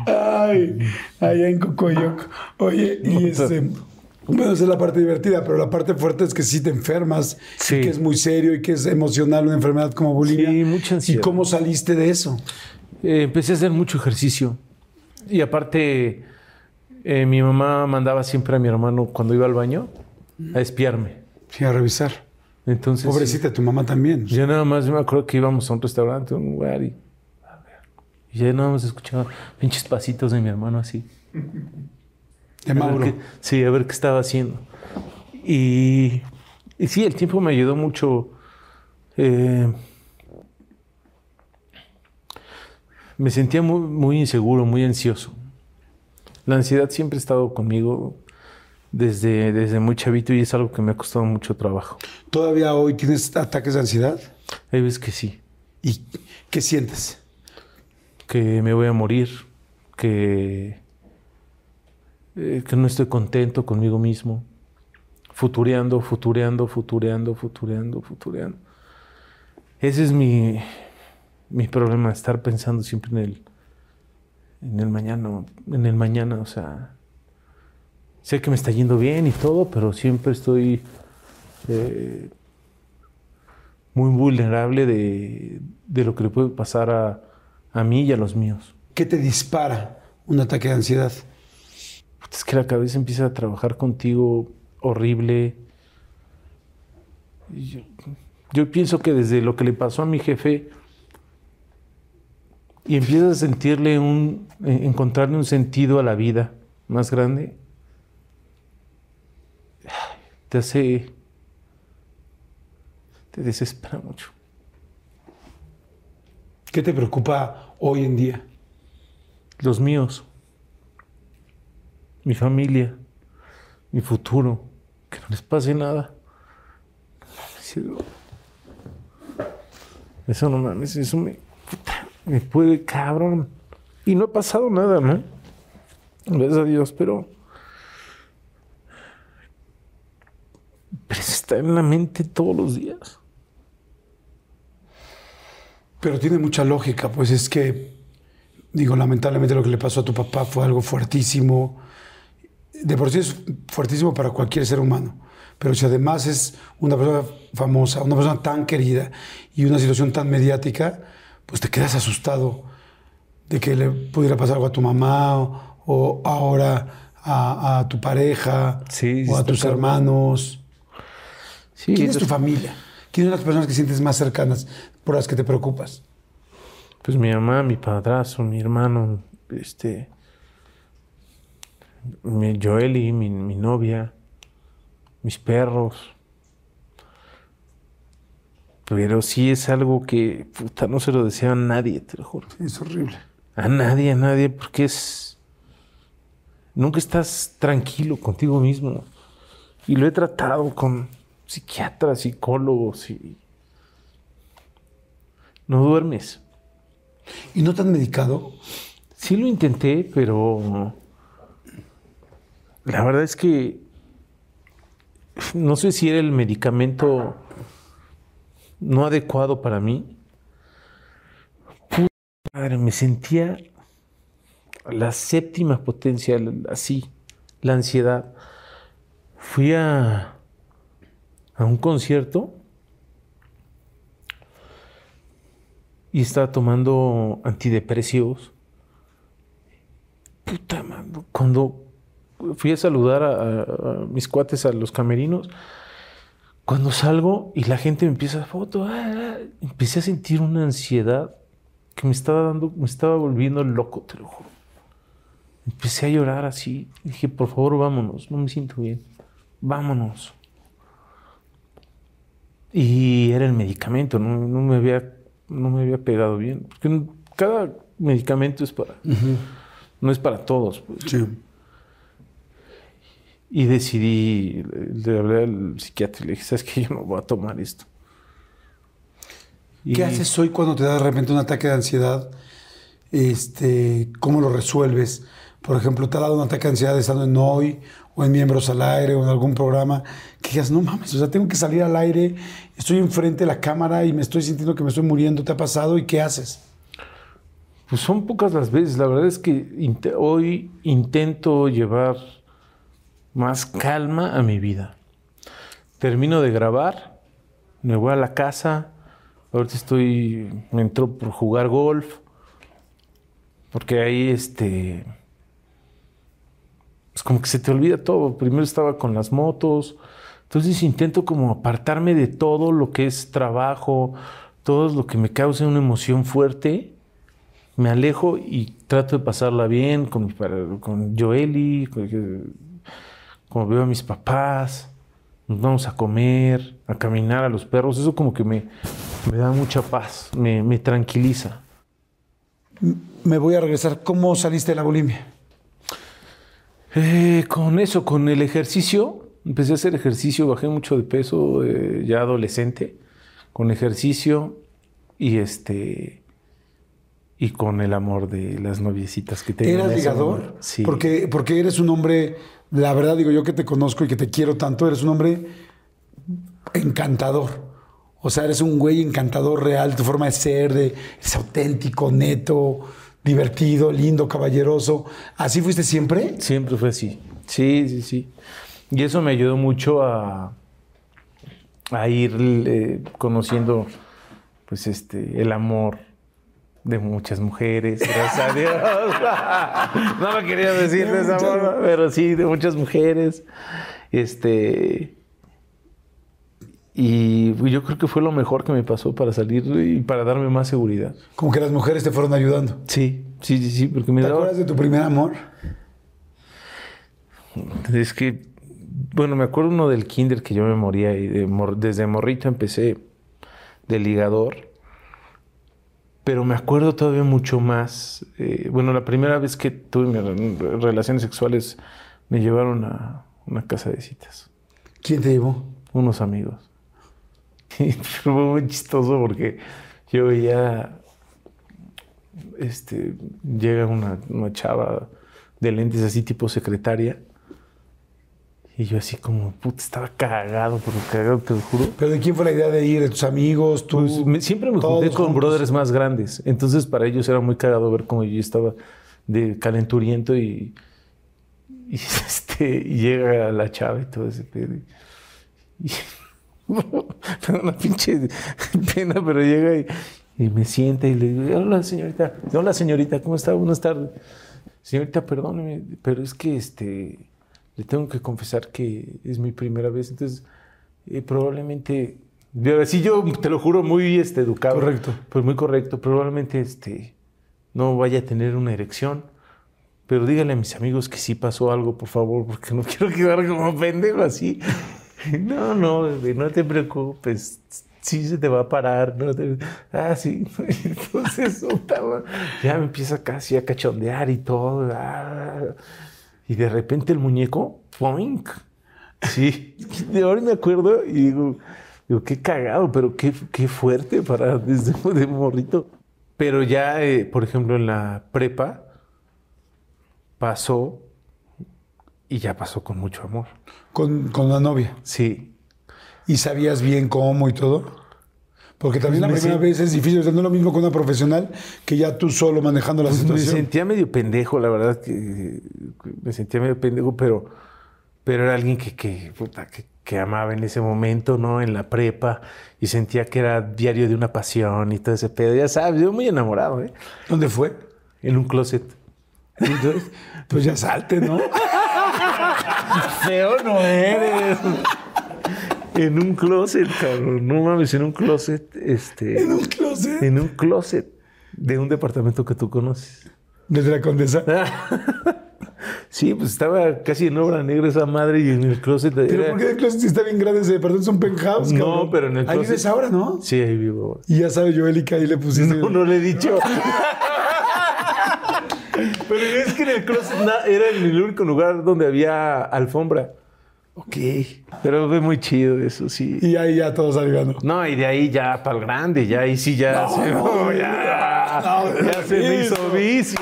Ay, allá en Cocoyoc. Oye, y este. Bueno, esa es la parte divertida, pero la parte fuerte es que sí te enfermas, Sí. y que es muy serio y que es emocional una enfermedad como bulimia. Sí, mucha ¿Y ansiedad. cómo saliste de eso? Eh, empecé a hacer mucho ejercicio. Y aparte, eh, mi mamá mandaba siempre a mi hermano cuando iba al baño a espiarme. Fui a revisar. Entonces, Pobrecita, tu mamá también. yo nada más me acuerdo que íbamos a un restaurante, a un lugar y, y ya nada más escuchaba pinches pasitos de mi hermano así. De A ver Mauro. qué- sí, a ver qué estaba haciendo. Y, y sí, el tiempo me ayudó mucho. eh, me sentía muy, muy inseguro, muy ansioso. La ansiedad siempre ha estado conmigo desde, desde muy chavito y es algo que me ha costado mucho trabajo. ¿Todavía hoy tienes ataques de ansiedad? Hay veces que sí, ¿Y qué sientes? que me voy a morir, que, eh, que no estoy contento conmigo mismo, futureando, futureando, futureando, futureando, futureando. Ese es mi, mi problema, estar pensando siempre en el, en el mañana, en el mañana, o sea, sé que me está yendo bien y todo, pero siempre estoy eh, muy vulnerable de, de lo que le puede pasar a, a mí y a los míos. ¿Qué te dispara un ataque de ansiedad? Es que la cabeza empieza a trabajar contigo horrible. Yo, yo pienso que desde lo que le pasó a mi jefe y empiezas a sentirle un, eh, encontrarle un sentido a la vida más grande, te hace, te desespera mucho. ¿Qué te preocupa hoy en día? Los míos, mi familia, mi futuro, que no les pase nada. Eso no mames, eso me, puede, cabrón. Y no ha pasado nada, ¿no? Gracias a Dios, pero. Pero está en la mente todos los días. Pero tiene mucha lógica, pues es que, digo, lamentablemente lo que le pasó a tu papá fue algo fuertísimo. De por sí es fuertísimo para cualquier ser humano. Pero si además es una persona famosa, una persona tan querida y una situación tan mediática, pues te quedas asustado de que le pudiera pasar algo a tu mamá o, o ahora a, a tu pareja Sí, o a tus hermanos. Sí, ¿Quién es tu familia? ¿Quiénes son las personas que sientes más cercanas por las que te preocupas? Pues mi mamá, mi padrazo, mi hermano, este. Mi Joeli, mi, mi novia, mis perros. Pero sí es algo que, puta, no se lo deseo a nadie, te lo juro. Es horrible. A nadie, a nadie, porque es. Nunca estás tranquilo contigo mismo. Y lo he tratado con psiquiatras, psicólogos y. No duermes. ¿Y no te han medicado? Sí lo intenté, pero la verdad es que no sé si era el medicamento no adecuado para mí. Puta madre, me sentía la séptima potencia, así, la ansiedad. Fui a, a un concierto y estaba tomando antidepresivos. Puta madre, cuando fui a saludar a, a mis cuates a los camerinos, cuando salgo y la gente me empieza a foto, ah, ah, empecé a sentir una ansiedad que me estaba dando, me estaba volviendo loco, te lo juro. Empecé a llorar así. Dije, por favor, vámonos, no me siento bien. Vámonos. Y era el medicamento, no, no me, había, no me había pegado bien. Porque cada medicamento es para. No es para todos. Pues. Sí. Y decidí, le hablé al psiquiatra y le dije, ¿sabes qué? Yo no voy a tomar esto. ¿Qué Y- haces hoy cuando te da de repente un ataque de ansiedad? Este, ¿Cómo lo resuelves? Por ejemplo, te ha dado un ataque de ansiedad estando en Hoy o en Miembros al Aire o en algún programa que digas, no mames, o sea, tengo que salir al aire, estoy enfrente de la cámara y me estoy sintiendo que me estoy muriendo, ¿te ha pasado? ¿Y qué haces? Pues son pocas las veces. La verdad es que inte- hoy intento llevar más calma a mi vida. Termino de grabar, me voy a la casa. Ahorita estoy, me entró por jugar golf. Porque ahí, este, pues como que se te olvida todo. Primero estaba con las motos. Entonces intento como apartarme de todo lo que es trabajo, todo lo que me cause una emoción fuerte me alejo y trato de pasarla bien con, con Joeli, con- como veo a mis papás, nos vamos a comer, a caminar a los perros, eso como que me, me da mucha paz, me, me tranquiliza. Me voy a regresar. ¿Cómo saliste de la bulimia? Eh, con eso, con el ejercicio, empecé a hacer ejercicio, bajé mucho de peso eh, ya adolescente, con ejercicio y este y con el amor de las noviecitas que tenía. en ¿Eras ligador? Sí. Porque, porque eres un hombre, la verdad digo yo que te conozco y que te quiero tanto, eres un hombre encantador. O sea, eres un güey encantador real, tu forma de ser, de, es auténtico, neto, divertido, lindo, caballeroso. ¿Así fuiste siempre? Siempre fue así. Sí, sí, sí. Y eso me ayudó mucho a, a ir eh, conociendo pues este el amor de muchas mujeres, gracias a Dios. no lo quería decir de esa forma, pero sí, de muchas mujeres. Este. Y yo creo que fue lo mejor que me pasó para salir y para darme más seguridad. Como que las mujeres te fueron ayudando. Sí, sí, sí, sí, porque me ¿Te daba... acuerdas de tu primer amor? Es que, bueno, me acuerdo uno del kinder que yo me moría y de mor- desde morrito empecé de ligador. Pero me acuerdo todavía mucho más. eh, bueno, la primera vez que tuve mis re- relaciones sexuales me llevaron a una casa de citas. ¿Quién te llevó? Unos amigos. Y fue muy chistoso porque yo veía. Este. Llega una, una chava de lentes así, tipo secretaria. Y yo así como, puta, estaba cagado, pero cagado, te lo juro. ¿Pero de quién fue la idea de ir? ¿De tus amigos? ¿Tú? Pues, me- siempre me junté con juntos? brothers más grandes. Entonces para ellos era muy cagado ver cómo yo estaba de calenturiento y, y, este, y llega la chava y todo ese pedo. Y, una pinche pena, pero llega y, y me sienta y le digo, hola señorita, hola señorita, ¿cómo está? Buenas tardes. Señorita, perdóneme, pero es que este le tengo que confesar que es mi primera vez, entonces eh, probablemente, sí yo te lo juro muy este, educado, Correcto. pues muy correcto, probablemente este no vaya a tener una erección, pero díganle a mis amigos que sí pasó algo, por favor, porque no quiero quedar como pendejo así. No, no, bebé, no te preocupes. Sí se te va a parar. No te- Ah, sí. Entonces, ya me empieza casi a cachondear y todo. ah. Y de repente el muñeco, ¡poink! Sí. De ahora me acuerdo y digo, digo qué cagado, pero qué, qué fuerte para desde de morrito. Pero ya, eh, por ejemplo, en la prepa pasó y ya pasó con mucho amor. Con, con la novia. Sí. ¿Y sabías bien cómo y todo? Porque también Pues la me primera vez es difícil, o sea, no es lo mismo con una profesional que ya tú solo manejando la Pues me situación. sentía medio pendejo, la verdad que me sentía medio pendejo, pero, pero era alguien que, que, puta, que, que amaba en ese momento, ¿no? En la prepa, y sentía que era diario de una pasión y todo ese pedo. Ya sabes, yo muy enamorado, ¿eh? ¿Dónde fue? En un closet. Entonces, Pues ya salte, ¿no? feo no eres. En un closet, cabrón. No mames, en un closet, este. en un closet. En un closet de un departamento que tú conoces. Desde la condesa. Sí, pues estaba casi en obra negra esa madre y en el closet. Pero era- ¿por qué el closet si está bien grande ese departamento? Es un penthouse, No, cabrón. pero en el Ahí closet- vives ahora, ¿no? Sí, ahí vivo. Y ya sabe Joel y que ahí le pusiste. No, no le he dicho. Pero es que en el closet era el único lugar donde había alfombra. Ok. Pero fue muy chido eso, sí. Y ahí ya todos salivando. No, y de ahí ya para el grande, ya ahí sí ya se, no, ya, no, ya se me hizo vicio.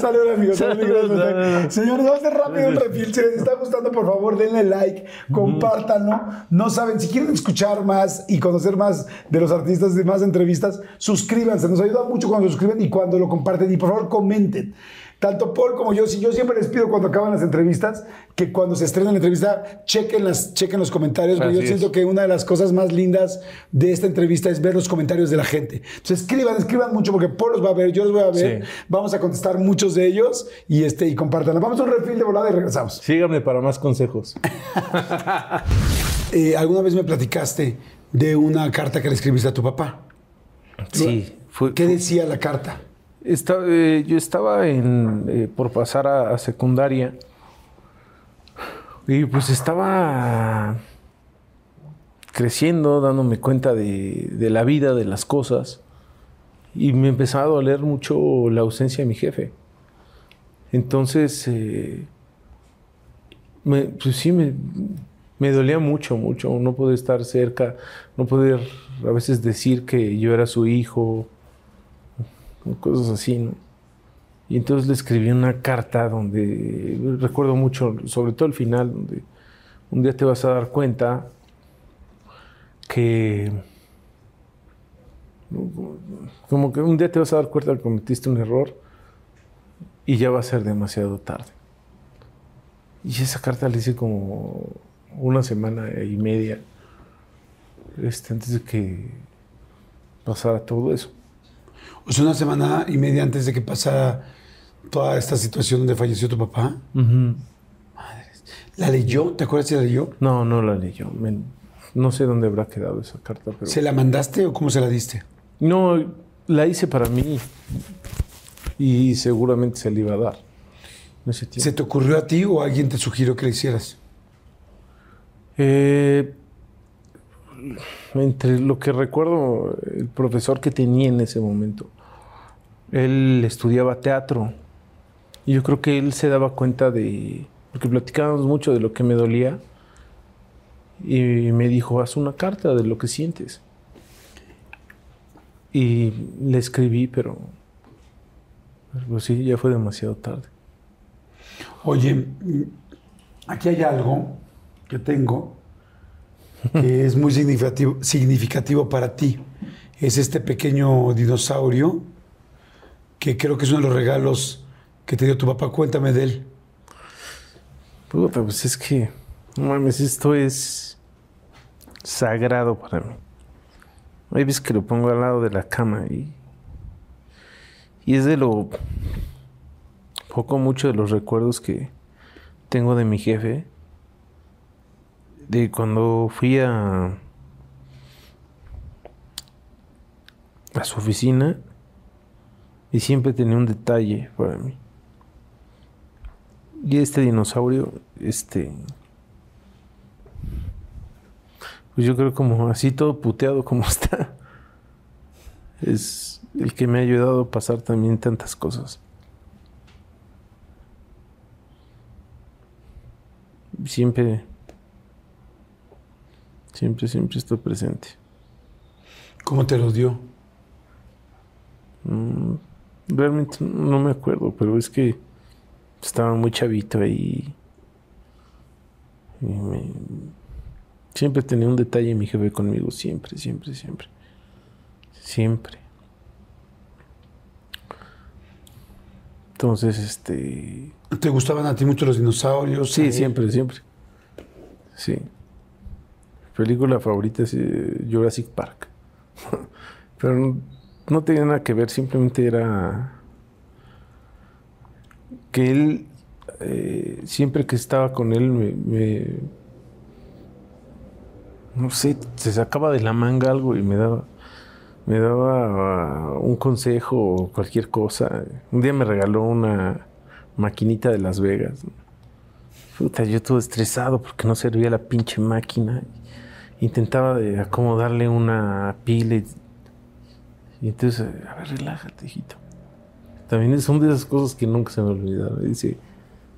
Saludos, amigos. Saludos, saludos. Señores, vamos a hacer rápido un refil. Si les está gustando, por favor, denle like, compártanlo. No saben, si quieren escuchar más y conocer más de los artistas, de más entrevistas, suscríbanse. Nos ayuda mucho cuando lo suscriben y cuando lo comparten. Y por favor, comenten. Tanto Paul como yo, si yo siempre les pido cuando acaban las entrevistas, que cuando se estrena la entrevista, chequen, las, chequen los comentarios, porque yo siento es. que una de las cosas más lindas de esta entrevista es ver los comentarios de la gente. Entonces escriban, escriban mucho, porque Paul los va a ver, yo los voy a ver, Sí. vamos a contestar muchos de ellos y, este, y. Vamos a un refil de volada y regresamos. Síganme para más consejos. Eh, ¿Alguna vez me platicaste de una carta que le escribiste a tu papá? Sí, ¿Qué decía la carta? Esta- eh, yo estaba en, eh, por pasar a, secundaria y pues estaba creciendo, dándome cuenta de, de la vida, de las cosas y me empezaba a doler mucho la ausencia de mi jefe. Entonces, eh, me- pues sí, me, me dolía mucho, mucho no poder estar cerca, no poder a veces decir que yo era su hijo, cosas así, ¿no? Y entonces le escribí una carta donde recuerdo mucho, sobre todo el final, donde un día te vas a dar cuenta que como que un día te vas a dar cuenta que cometiste un error y ya va a ser demasiado tarde. Y esa carta la hice como una semana y media este, antes de que pasara todo eso. O sea, una semana y media antes de que pasara toda esta situación donde falleció tu papá. ¿La leyó? ¿Te acuerdas si la leyó? No, no la leyó. No sé dónde habrá quedado esa carta, pero... ¿Se la mandaste o cómo se la diste? No, la hice para mí y seguramente se le iba a dar. ese. ¿Se te ocurrió a ti o alguien te sugirió que la hicieras? Eh, entre lo que recuerdo, el profesor que tenía en ese momento, él estudiaba teatro y yo creo que él se daba cuenta de, porque platicábamos mucho de lo que me dolía y me dijo, haz una carta de lo que sientes. Y le escribí, pero, pero sí, ya fue demasiado tarde. Oye, aquí hay algo que tengo que es muy significativo, significativo para ti. Es este pequeño dinosaurio que creo que es uno de los regalos que te dio tu papá. Cuéntame de él. Puta, pues es que, no mames, esto es sagrado para mí. Hay veces que lo pongo al lado de la cama y, y es de lo poco mucho de los recuerdos que tengo de mi jefe. De cuando fui a, su oficina y siempre tenía un detalle para mí. Y este dinosaurio, este. Pues yo creo como así todo puteado como está. Es el que me ha ayudado a pasar también tantas cosas. Siempre. Siempre, siempre está presente. ¿Cómo te lo dio? Mm, Realmente no me acuerdo, pero es que estaba muy chavito ahí. Y me, Siempre tenía un detalle mi jefe conmigo, siempre, siempre, siempre. Siempre. Entonces, este... ¿Te gustaban a ti mucho los dinosaurios? Sí, siempre, siempre. Sí. Película favorita es eh, Jurassic Park. Pero no, tenía nada que ver, simplemente era que él, eh, siempre que estaba con él, me, me- no sé, se sacaba de la manga algo y me daba, me daba ah, un consejo o cualquier cosa. Un día me regaló una maquinita de Las Vegas. Puta, yo todo estresado porque no servía la pinche máquina. Intentaba de acomodarle una pila y, y entonces, a ver, relájate, hijito. También son de esas cosas que nunca se me olvidaron. Dice,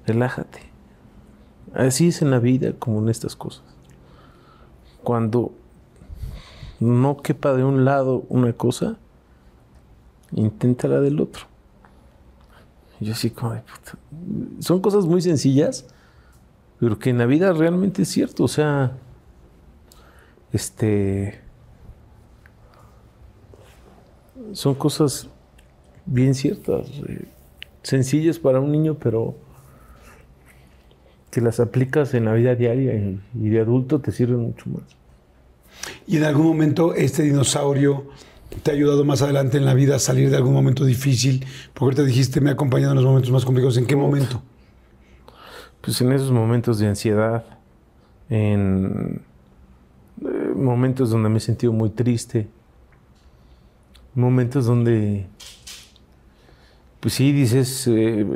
relájate. Así es en la vida como en estas cosas. Cuando no quepa de un lado una cosa, inténtala del otro. Yo así como de puta. Son cosas muy sencillas, pero que en la vida realmente es cierto. O sea, este. Son cosas bien ciertas, eh, sencillas para un niño, pero que las aplicas en la vida diaria y, y de adulto te sirven mucho más. ¿Y en algún momento este dinosaurio te ha ayudado más adelante en la vida a salir de algún momento difícil? Porque ahorita dijiste, me ha acompañado en los momentos más complicados. ¿En qué momento? Pues en esos momentos de ansiedad, en momentos donde me he sentido muy triste, momentos donde, pues sí, dices, eh,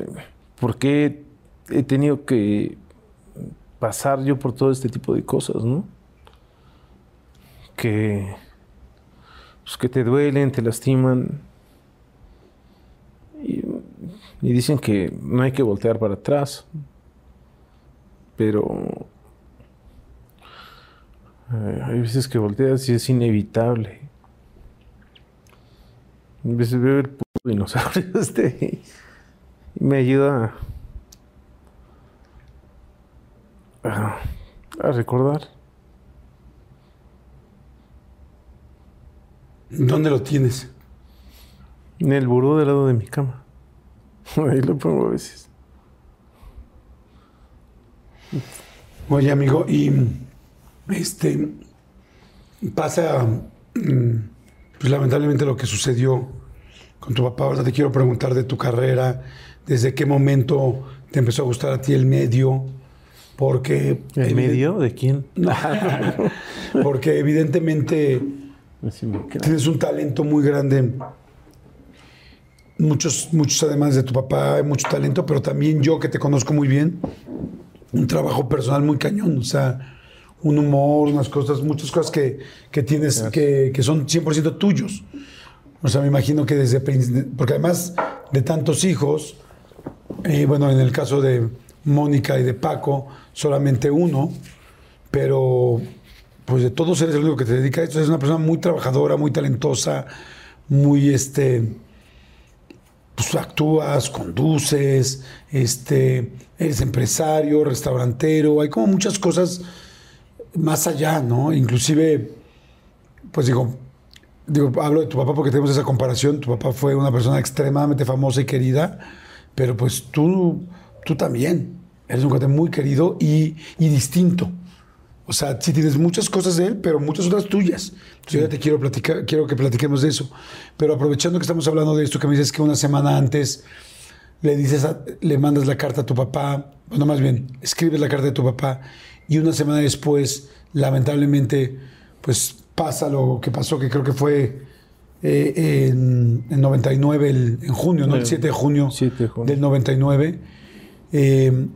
¿por qué he tenido que pasar yo por todo este tipo de cosas, no? Que, pues que te duelen, te lastiman. Y, dicen que no hay que voltear para atrás. Pero hay veces que volteas y es inevitable. A veces veo el puto dinosaurio este y me ayuda a, a recordar. ¿Dónde lo tienes? En el buró del lado de mi cama. Ahí lo pongo a veces. Oye, amigo, y este pasa mm, pues lamentablemente lo que sucedió con tu papá. Ahora te quiero preguntar de tu carrera, desde qué momento te empezó a gustar a ti el medio, porque ¿El medio? ¿De quién? porque evidentemente tienes un talento muy grande. Muchos, muchos además de tu papá, hay mucho talento, pero también yo que te conozco muy bien, un trabajo personal muy cañón, o sea, un humor, unas cosas, muchas cosas que, que tienes que, que son 100% tuyos. O sea, me imagino que desde, porque además de tantos hijos, eh, bueno, en el caso de Mónica y de Paco, solamente uno, pero pues de todos eres el único que te dedica a esto. Eres una persona muy trabajadora, muy talentosa, muy este. Pues actúas, conduces, este, eres empresario, restaurantero, hay como muchas cosas más allá, ¿no? Inclusive, pues digo, digo, hablo de tu papá porque tenemos esa comparación. Tu papá fue una persona extremadamente famosa y querida, pero pues tú, tú también eres un cuate muy querido y, y distinto. O sea, sí tienes muchas cosas de él, pero muchas otras tuyas. Entonces, yo ya te quiero platicar, quiero que platiquemos de eso. Pero aprovechando que estamos hablando de esto, que me dices que una semana antes le dices, a- le mandas la carta a tu papá, bueno, más bien, escribes la carta de tu papá y una semana después, lamentablemente, pues pasa lo que pasó, que creo que fue eh, en, en 99, el- en junio, ¿no? El 7 de junio, 7 de junio. del 99. Eh,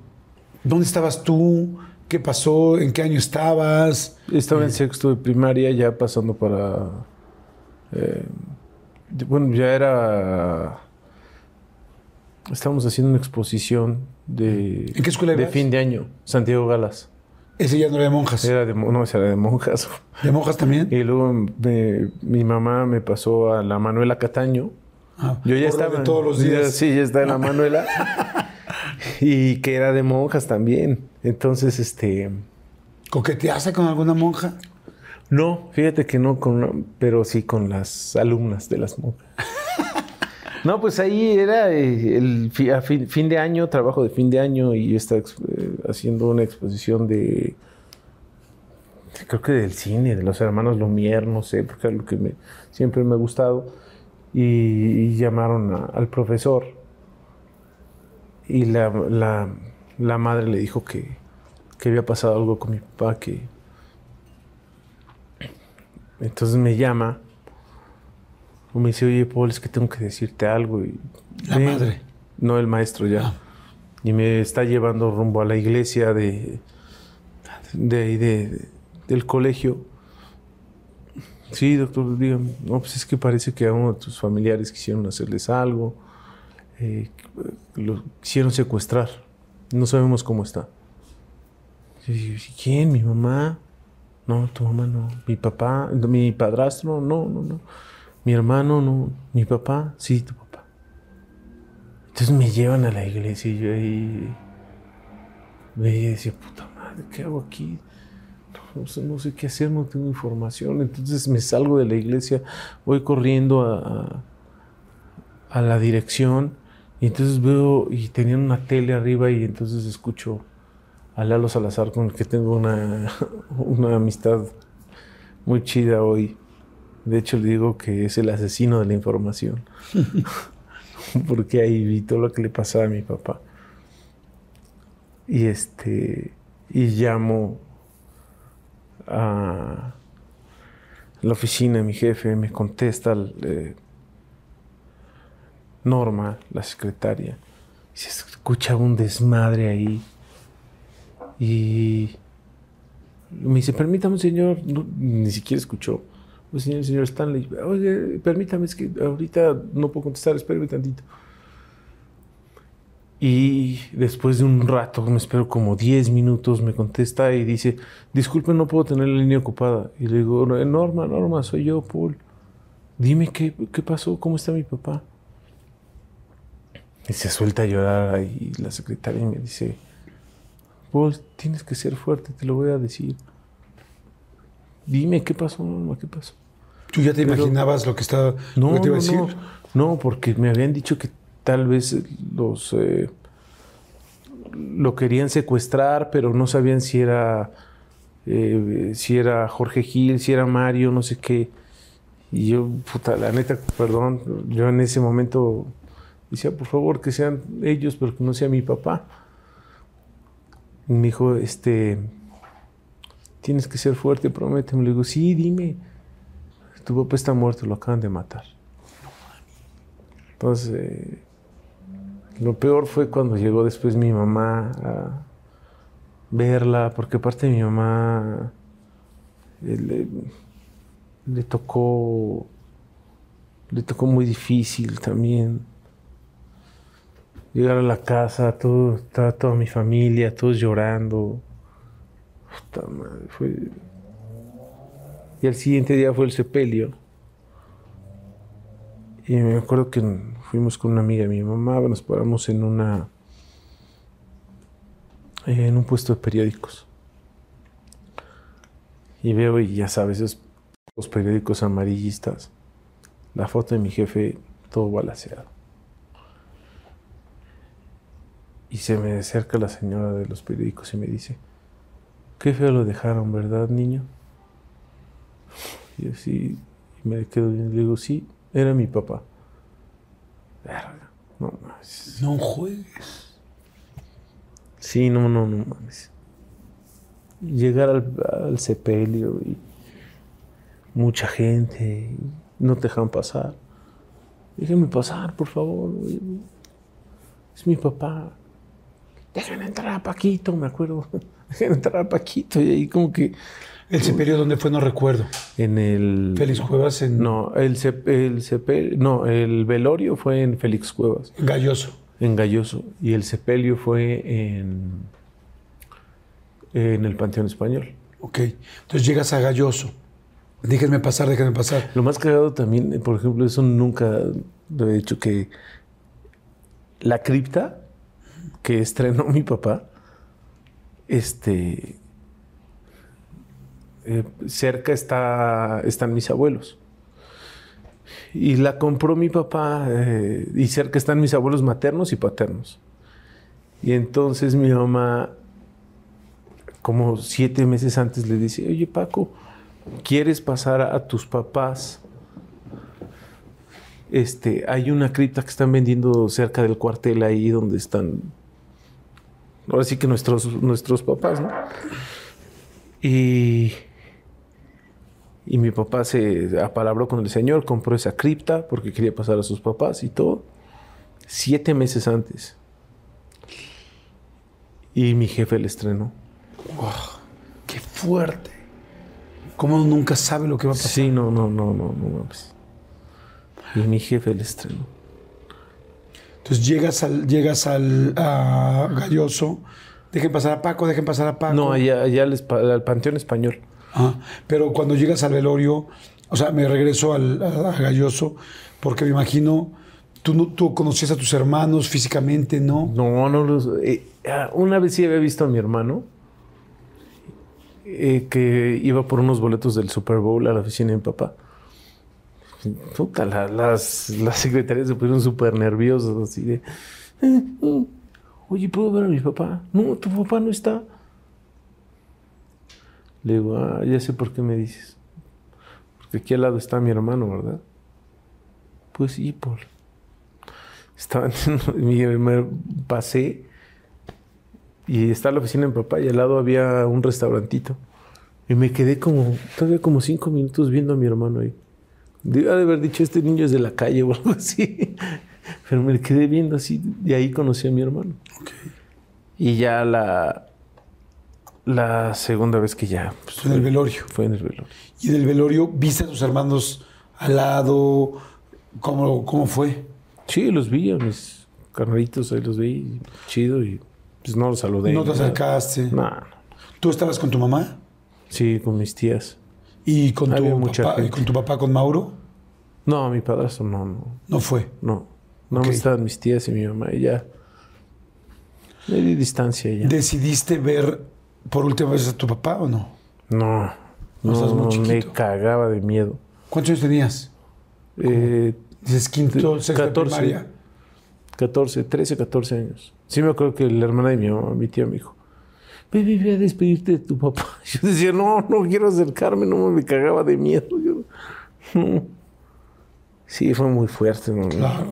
¿Dónde estabas tú? ¿Qué pasó? ¿En qué año estabas? Estaba en sexto de primaria, ya pasando para. eh, bueno, ya era. Estábamos haciendo una exposición de. ¿En qué escuela De ibas? fin de año, Santiago Galas. Ese ya no era de monjas. Era de, no, esa era de monjas. ¿De monjas también? Y luego me- mi mamá me pasó a la Manuela Cataño. Ah, Yo ya estaba. de todos los días. Ya- sí, ya está en la Manuela. y que era de monjas también. Entonces, este. ¿Coqueteaste con alguna monja? No, fíjate que no, con, pero sí con las alumnas de las monjas. No, pues ahí era eh, el fin, fin de año, trabajo de fin de año y yo estaba eh, haciendo una exposición de, creo que del cine, de los hermanos Lumière, no sé, porque es lo que me, siempre me ha gustado. Y, llamaron al profesor y la, la- la madre le dijo que, que había pasado algo con mi papá, que... Entonces me llama o me dice, oye, Paul, es que tengo que decirte algo. Y, La "Ven". madre. No, el maestro ya. Ah. Y me está llevando rumbo a la iglesia de, de de- de- del colegio. Sí, doctor, dígame. No, pues es que parece que a uno de tus familiares quisieron hacerles algo. eh, lo quisieron secuestrar. No sabemos cómo está. Y ¿Quién? ¿Mi mamá? No, tu mamá no. ¿Mi papá? ¿Mi padrastro? No, no, no. ¿Mi hermano? No. ¿Mi papá? Sí, tu papá. Entonces me llevan a la iglesia y yo ahí veía y decía, puta madre, ¿qué hago aquí? No, sé- no sé qué hacer, no tengo información. Entonces me salgo de la iglesia, voy corriendo a, a- a la dirección y entonces veo y tenían una tele arriba y entonces escucho a Lalo Salazar con el que tengo una, una amistad muy chida hoy. De hecho le digo que es el asesino de la información. Porque ahí vi todo lo que le pasaba a mi papá. Y este y llamo a la oficina de mi jefe, me contesta eh, Norma, la secretaria. Se escucha un desmadre ahí. Y me dice, permítame, señor. No, ni siquiera escuchó. Pues, señor, señor Stanley, oye, permítame, es que ahorita no puedo contestar, espérame tantito. Y después de un rato, me espero como 10 minutos, me contesta y dice, disculpe, no puedo tener la línea ocupada. Y le digo, Norma, Norma, soy yo, Paul. Dime qué, qué pasó, cómo está mi papá. Y se suelta a llorar ahí la secretaria y me dice, Paul, tienes que ser fuerte, te lo voy a decir. Dime qué pasó, Norma, qué pasó. ¿Tú ya te Pero- imaginabas lo que, estaba, No, lo que te iba a no, decir? no, no, porque me habían dicho que tal vez los eh, lo querían secuestrar, pero no sabían si era eh, si era Jorge Gil, si era Mario, no sé qué. Y yo, puta, la neta, perdón, yo en ese momento decía, por favor, que sean ellos, pero que no sea mi papá. Y me dijo, este, tienes que ser fuerte, prométeme. Le digo, sí, dime. Tu papá está muerto, lo acaban de matar. Entonces, eh, lo peor fue cuando llegó después mi mamá a verla, porque aparte mi mamá eh, le, le tocó, le tocó muy difícil también. Llegar a la casa, todo, estaba toda mi familia, todos llorando. Puta madre, fue, y al siguiente día fue el sepelio. Y me acuerdo que fuimos con una amiga de mi mamá, nos paramos en una en un puesto de periódicos. Y veo, y ya sabes, esos los periódicos amarillistas, la foto de mi jefe todo balaseado. Y se me acerca la señora de los periódicos y me dice, qué feo lo dejaron, ¿verdad, niño? Y yo sí, y me quedo bien. Le digo, sí, era mi papá. Verga, no mames. No juegues. Sí, no, no, no mames. Llegar al, al sepelio y mucha gente, y no te dejan pasar. Déjenme pasar, por favor. güey. Es mi papá. Dejen entrar a Paquito, me acuerdo. Dejen entrar a Paquito. Y ahí como que El sepelio donde fue no recuerdo. en el... Félix Cuevas en No, el, sep- el sepelio, no, el velorio fue en Félix Cuevas, Galloso. en Galloso, y el sepelio fue en, en el Panteón Español. Ok. Entonces llegas a Galloso. Déjenme pasar, déjenme pasar. Lo más cagado también, por ejemplo, eso nunca lo he dicho, que la cripta que estrenó mi papá, este, eh, cerca está, están mis abuelos. Y la compró mi papá eh, y cerca están mis abuelos maternos y paternos. Y entonces mi mamá, como siete meses antes, le dice, oye Paco, ¿quieres pasar a tus papás? Este, hay una cripta que están vendiendo cerca del cuartel ahí donde están, ahora sí que nuestros, nuestros papás, ¿no? Y, y mi papá se apalabró con el Señor, compró esa cripta porque quería pasar a sus papás y todo. Siete meses antes. Y mi jefe le estrenó. ¡Qué fuerte! ¿Cómo nunca sabe lo que va a pasar? Sí, no, no, no, no, no. mames. Y mi jefe le estrenó. Entonces llegas al, llegas al a Galloso, dejen pasar a Paco, dejen pasar a Paco. No, allá, allá al, Panteón Español. Ah, pero cuando llegas al velorio, o sea, me regreso al, a, a Galloso, porque me imagino, tú, no- tú conocías a tus hermanos físicamente, ¿no? No, no los. eh, ah, una vez sí había visto a mi hermano eh, que iba por unos boletos del Super Bowl a la oficina de mi papá. Puta, la- las, las secretarias se pusieron súper nerviosas, así de. "Eh, eh, Oye, ¿puedo ver a mi papá? No, tu papá no está. Le digo, ah, ya sé por qué me dices. Porque aquí al lado está mi hermano, ¿verdad? Pues sí, Paul. Estaba me pasé y está la oficina de mi papá y al lado había un restaurantito. Y me quedé como, todavía como cinco minutos viendo a mi hermano ahí. Debe de haber dicho, este niño es de la calle o algo así. Pero me quedé viendo así y ahí conocí a mi hermano. Y ya la, la segunda vez que ya... pues, Fue en el velorio. Fue en el velorio. Y en el velorio, ¿viste a tus hermanos al lado? ¿Cómo, cómo fue? Sí, los vi a mis carnalitos, ahí los vi, chido, y pues no los saludé. ¿No te acercaste? No, no. ¿Tú estabas con tu mamá? Sí, con mis tías. ¿Y con, tu mucha papá, y con tu papá, con Mauro? No, mi padrastro no, no, No fue. no. No Ok. estaban mis tías y mi mamá y ya. Le di distancia ya. ¿Decidiste ver por última vez a tu papá o no? No, No, estás muy no, me cagaba de miedo. ¿Cuántos años tenías? Eh, Dices quinto, sexto de 14. primaria. 14, 13, 14 años. Sí me acuerdo que la hermana de mi mamá, mi tía me dijo, ve, ve, a despedirte de tu papá. Yo decía, no, no quiero acercarme, no me cagaba de miedo. Sí, fue muy fuerte. ¿no? Claro.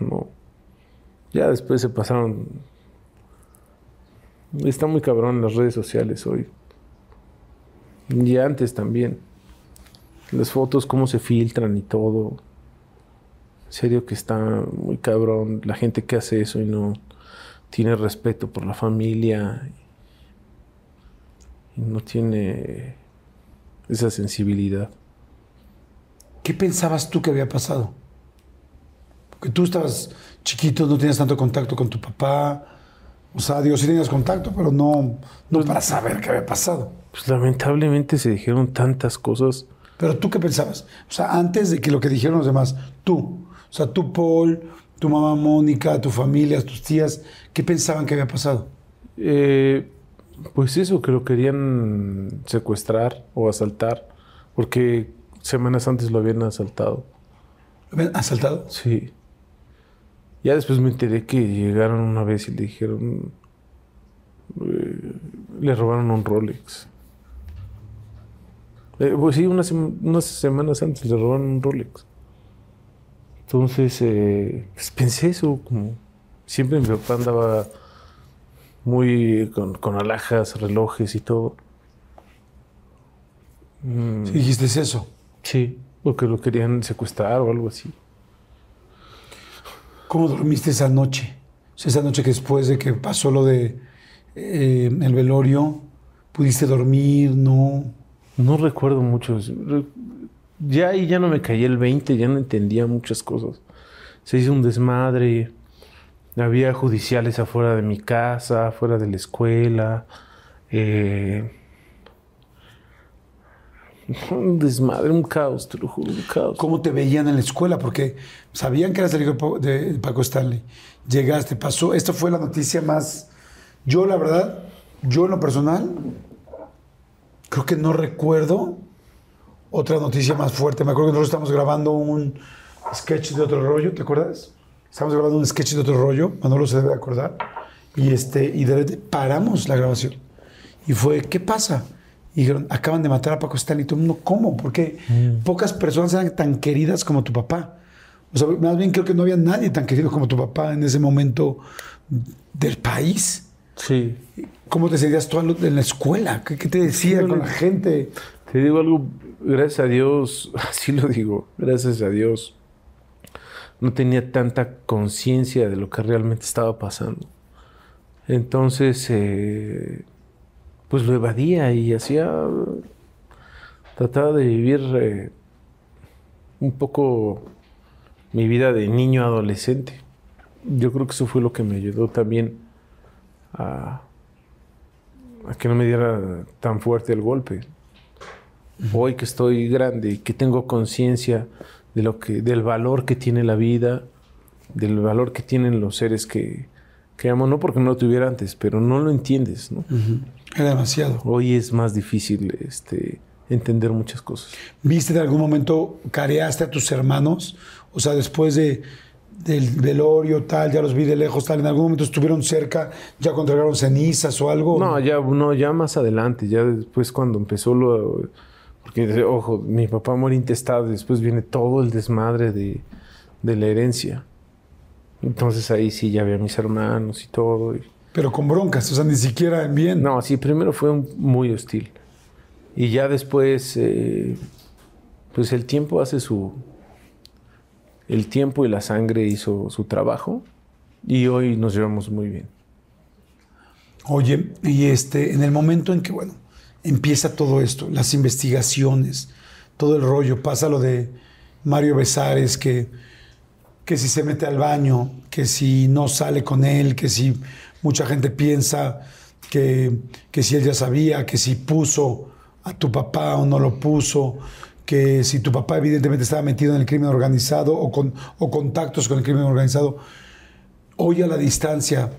No. Ya después se pasaron. Está muy cabrón las redes sociales hoy. Y antes también. Las fotos, cómo se filtran y todo. En serio que está muy cabrón. La gente que hace eso y no tiene respeto por la familia. Y no tiene esa sensibilidad. ¿Qué pensabas tú que había pasado? Porque tú estabas chiquito, no tenías tanto contacto con tu papá. O sea, digo, sí tenías contacto, pero no, no para saber qué había pasado. Pues lamentablemente se dijeron tantas cosas. Pero tú qué pensabas? O sea, antes de que lo que dijeron los demás, tú, o sea, tú, Paul, tu mamá Mónica, tu familia, tus tías, ¿qué pensaban que había pasado? Eh, pues eso, que lo querían secuestrar o asaltar, porque semanas antes lo habían asaltado. ¿Lo habían asaltado? Sí. Ya después me enteré que llegaron una vez y le dijeron, eh, le robaron un Rolex. Eh, pues sí, unas, unas semanas antes le robaron un Rolex. Entonces, eh, pues pensé eso, como siempre mi papá andaba muy con, con alhajas, relojes y todo. Mm, dijiste eso. sí, porque lo querían secuestrar o algo así. ¿Cómo dormiste esa noche? Esa noche que después de que pasó lo de eh, el velorio, ¿pudiste dormir? ¿No? No recuerdo mucho. Ya ahí ya no me caía el 20, ya no entendía muchas cosas. Se hizo un desmadre. Había judiciales afuera de mi casa, afuera de la escuela. eh, un desmadre, un caos, te lo juro, un caos. ¿Cómo te veían en la escuela? Porque sabían que eras el hijo de Pa- de Paco Stanley. Llegaste, pasó. Esta fue la noticia más. Yo, la verdad, yo en lo personal, creo que no recuerdo otra noticia más fuerte. Me acuerdo que nosotros estamos grabando un sketch de otro rollo, ¿te acuerdas? Estamos grabando un sketch de otro rollo, Manolo se debe acordar. Y, este, y de repente paramos la grabación. Y fue, ¿qué pasa? Y dijeron, acaban de matar a Paco Stanley. Y todo el mundo, ¿cómo? Porque pocas personas eran tan queridas como tu papá. O sea, más bien creo que no había nadie tan querido como tu papá en ese momento del país. Sí. ¿Cómo te sentías tú en la escuela? ¿Qué, qué te decía Sí, con la gente? Te digo algo, gracias a Dios, así lo digo, gracias a Dios, no tenía tanta conciencia de lo que realmente estaba pasando. Entonces, eh, pues lo evadía y hacía, trataba de vivir eh, un poco mi vida de niño adolescente. Yo creo que eso fue lo que me ayudó también a, a que no me diera tan fuerte el golpe hoy que estoy grande que tengo conciencia de lo que del valor que tiene la vida, del valor que tienen los seres que, que amo, no porque no lo tuviera antes, pero no lo entiendes, ¿no? Era demasiado. Hoy es más difícil este, entender muchas cosas. ¿Viste en algún momento, careaste a tus hermanos? O sea, después de, del velorio, tal, ya los vi de lejos, tal, ¿en algún momento estuvieron cerca, ya contragaron cenizas o algo? No, ya, no, ya más adelante, ya después cuando empezó lo... Porque, ojo, mi papá muere intestado después viene todo el desmadre de, de la herencia. Entonces ahí sí ya había mis hermanos y todo. y- Pero con broncas, o sea, ni siquiera en bien. No, sí, primero fue un- muy hostil. Y ya después, eh, pues el tiempo hace su... El tiempo y la sangre hizo su trabajo. Y hoy nos llevamos muy bien. Oye, y este, en el momento en que, bueno, empieza todo esto, las investigaciones, todo el rollo, pasa lo de Mario Besares, que, que si se mete al baño, que si no sale con él, que si mucha gente piensa que, que si él ya sabía, que si puso a tu papá o no lo puso, que si tu papá evidentemente estaba metido en el crimen organizado o, con, o contactos con el crimen organizado. Hoy a la distancia,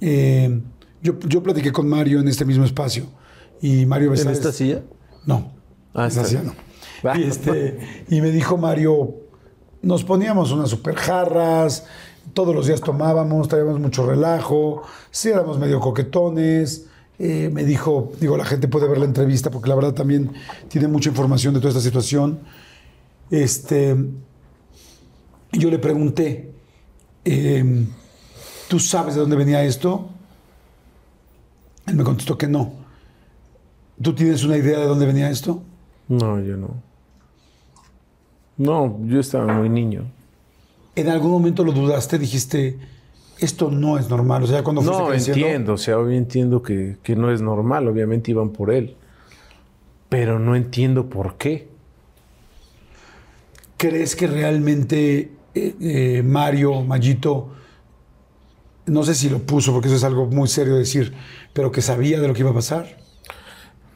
eh, yo, yo platiqué con Mario en este mismo espacio y Mario ¿En Besares... esta silla? No. Ah, esa está silla no. Y, este, y me dijo Mario, nos poníamos unas super jarras, todos los días tomábamos, traíamos mucho relajo, sí éramos medio coquetones. Eh, me dijo, digo, la gente puede ver la entrevista porque la verdad también tiene mucha información de toda esta situación. Este, yo le pregunté, em, ¿tú sabes de dónde venía esto? Él me contestó que no. ¿Tú tienes una idea de dónde venía esto? No, yo no. No, yo estaba muy niño. ¿En algún momento lo dudaste? Dijiste, esto no es normal. O sea, cuando fuiste No, creciendo, entiendo, o sea, hoy entiendo que, que no es normal, obviamente iban por él. Pero no entiendo por qué. ¿crees que realmente eh, eh, Mario, Mayito, no sé si lo puso, porque eso es algo muy serio decir, pero que sabía de lo que iba a pasar?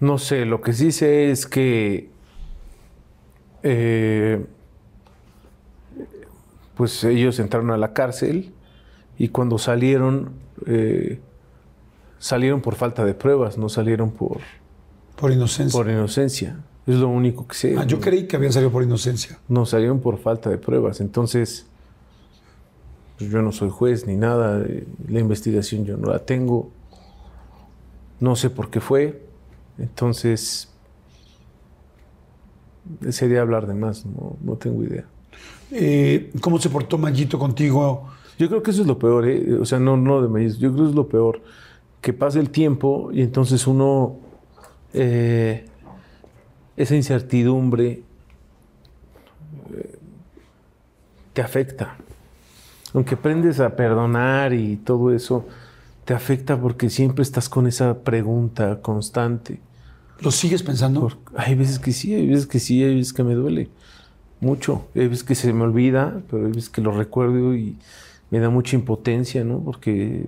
No sé, lo que sí sé es que eh, pues ellos entraron a la cárcel y cuando salieron eh, salieron por falta de pruebas, no salieron por, Por inocencia. por inocencia. Es lo único que sé. Ah, yo creí que habían salido por inocencia. No, salieron por falta de pruebas. Entonces, pues yo no soy juez ni nada. La investigación yo no la tengo. No sé por qué fue. Entonces, sería hablar de más, no, no tengo idea. Eh, ¿Cómo se portó Mayito contigo? Yo creo que eso es lo peor, ¿eh? o sea, no, no de maíz, yo creo que es lo peor, que pase el tiempo y entonces uno, eh, esa incertidumbre eh, te afecta. Aunque aprendes a perdonar y todo eso, te afecta porque siempre estás con esa pregunta constante. ¿Lo sigues pensando? Por- hay veces que sí, hay veces que sí, hay veces que me duele mucho. Hay veces que se me olvida, pero hay veces que lo recuerdo y me da mucha impotencia, ¿no? Porque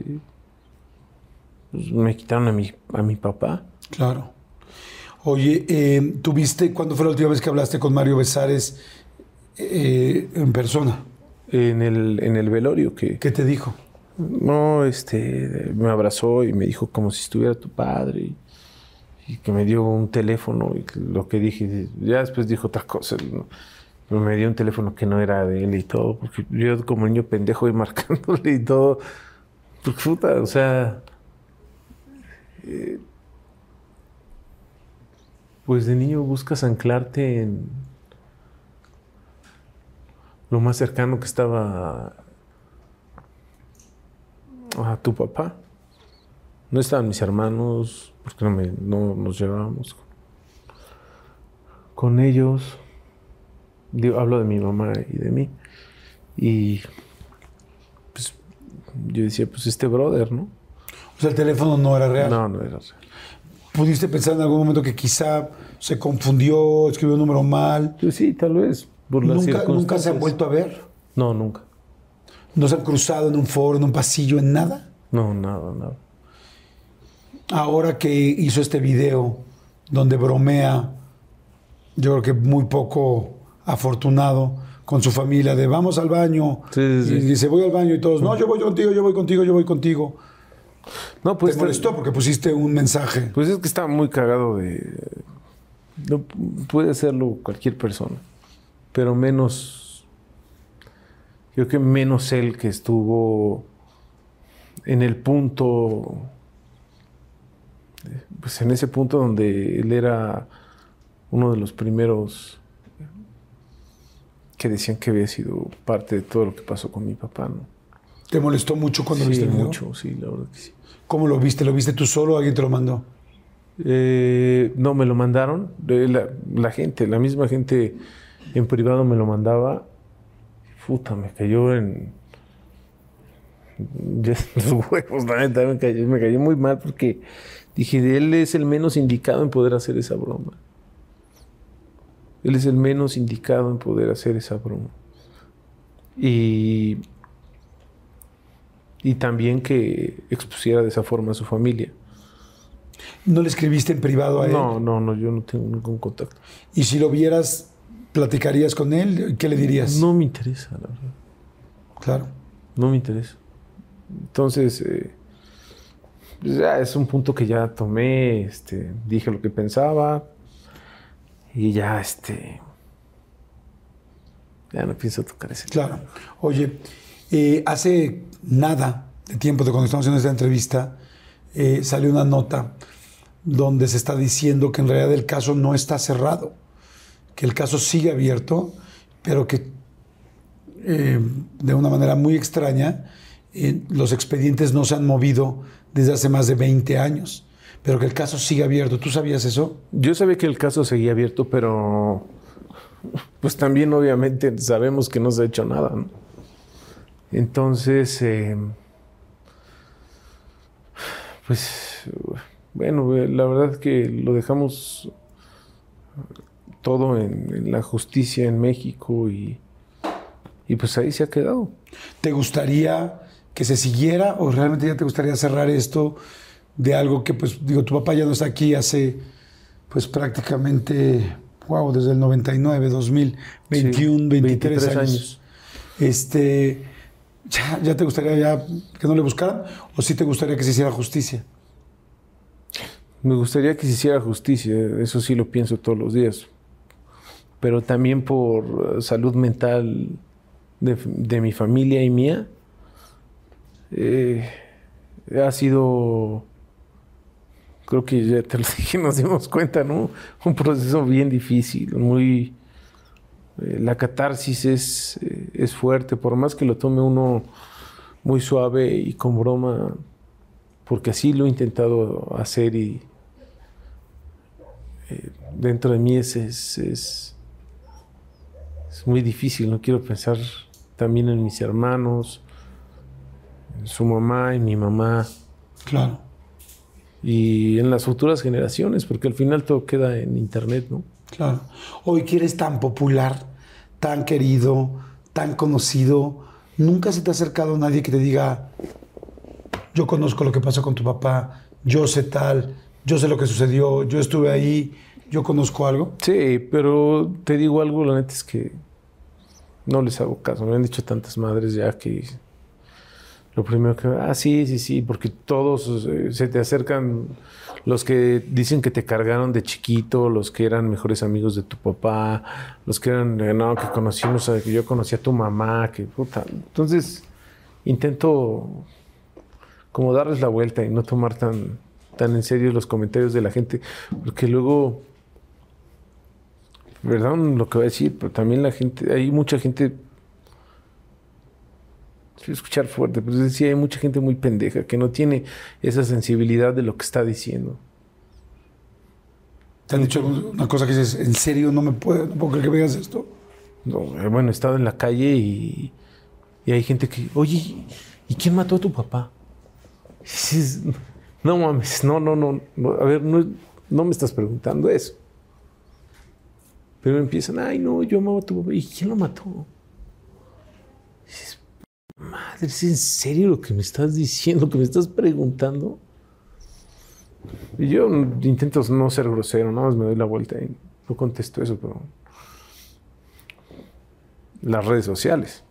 pues, me quitaron a mi, a mi papá. Claro. Oye, eh, ¿tuviste, cuándo fue la última vez que hablaste con Mario Besares eh, en persona? En el, en el velorio que... ¿Qué te dijo? No, este, me abrazó y me dijo como si estuviera tu padre y, que me dio un teléfono y lo que dije, ya después dijo otras cosas, ¿no? Pero me dio un teléfono que no era de él y todo, porque yo como niño pendejo y marcándole y todo, porque puta, o sea, eh, pues de niño buscas anclarte en lo más cercano que estaba a tu papá. No estaban mis hermanos, porque no, me- no nos llevábamos con ellos. Digo, hablo de mi mamá y de mí. Y pues yo decía, pues este brother, ¿no? O sea, el teléfono no era real. No, no era real. ¿Pudiste pensar en algún momento que quizá se confundió, escribió un número mal? Pues sí, tal vez. Por las ¿Nunca, ¿Nunca se han vuelto a ver? No, nunca. ¿No se han cruzado en un foro, en un pasillo, en nada? No, nada, nada. Ahora que hizo este video donde bromea, yo creo que muy poco afortunado con su familia de vamos al baño Sí, sí, sí. y dice voy al baño y todos no yo voy contigo yo voy contigo yo voy contigo No, pues te molestó porque pusiste un mensaje Pues es que está muy cagado de. No puede hacerlo cualquier persona. Pero menos. Creo que menos él que estuvo en el punto. Pues en ese punto donde él era uno de los primeros que decían que había sido parte de todo lo que pasó con mi papá, ¿no? te molestó mucho cuando Sí, viste el video mucho, sí, la verdad que sí. cómo lo viste lo viste tú solo o alguien te lo mandó Eh, no, me lo mandaron. La, la gente, la misma gente en privado me lo mandaba. Puta, me cayó en. ya en los huevos, la neta, me cayó, me cayó muy mal porque dije, él es el menos indicado en poder hacer esa broma. Él es el menos indicado en poder hacer esa broma. Y. Y también que expusiera de esa forma a su familia. no le escribiste en privado a él No, no, no, yo no tengo ningún contacto. y si lo vieras platicarías con él qué le dirías No me interesa, la verdad. claro No me interesa. Entonces, eh, pues es un punto que ya tomé, este, dije lo que pensaba y ya, este, ya no pienso tocar ese. Claro. Oye, eh, hace nada de tiempo de cuando estamos haciendo esta entrevista, eh, salió una nota donde se está diciendo que en realidad el caso no está cerrado, que el caso sigue abierto, pero que eh, de una manera muy extraña los expedientes no se han movido desde hace más de 20 años, pero que el caso sigue abierto. ¿Tú sabías eso? Yo sabía que el caso seguía abierto, pero pues también obviamente sabemos que no se ha hecho nada. ¿no? Entonces, eh, pues bueno, eh, la verdad que lo dejamos todo en, en la justicia en México y, y pues ahí se ha quedado. ¿Te gustaría que se siguiera o realmente ya te gustaría cerrar esto de algo que, pues, digo, tu papá ya no está aquí hace, pues, prácticamente, wow, desde el 99, 2000, 21, Sí, 23, 23 años. años. Este, ya, ¿ya te gustaría ya que no le buscaran o sí te gustaría que se hiciera justicia? Me gustaría que se hiciera justicia, eso sí lo pienso todos los días. Pero también por salud mental de, de mi familia y mía, eh, ha sido creo que ya te lo dije, nos dimos cuenta, ¿no? Un proceso bien difícil, muy... eh, la catarsis es, eh, es fuerte, por más que lo tome uno muy suave y con broma, porque así lo he intentado hacer y dentro de mí es, es, es, muy difícil, no quiero pensar también en mis hermanos, su mamá y mi mamá Claro. y en las futuras generaciones, porque al final todo queda en internet, ¿no? Claro. Hoy que eres tan popular, tan querido, tan conocido, nunca se te ha acercado nadie que te diga, yo conozco lo que pasó con tu papá, yo sé tal, yo sé lo que sucedió, yo estuve ahí, yo conozco algo. Sí, pero te digo algo, la neta es que no les hago caso. Me han dicho tantas madres ya que lo primero que, ah, sí, sí, sí, porque todos eh, se te acercan, los que dicen que te cargaron de chiquito, los que eran mejores amigos de tu papá, los que eran, eh, no, que conocimos, a- que yo conocí a tu mamá, que puta. Entonces, intento como darles la vuelta y no tomar tan, tan en serio los comentarios de la gente, porque luego, perdón lo que voy a decir, pero también la gente, hay mucha gente escuchar fuerte, pero sí hay mucha gente muy pendeja que no tiene esa sensibilidad de lo que está diciendo. ¿Te han dicho una cosa que dices, en serio, no me puedo, no puedo creer que me digas esto? No, eh, bueno, he estado en la calle y, y hay gente que, oye, ¿y quién mató a tu papá? Dices, no mames, no, no, no, no, a ver, no, no me estás preguntando eso. Pero empiezan, ay, no, yo amaba a tu papá. ¿Y quién lo mató? Dices, madre, ¿es en serio lo que me estás diciendo, lo que me estás preguntando? Yo intento no ser grosero, nada más me doy la vuelta y no contesto eso, pero las redes sociales.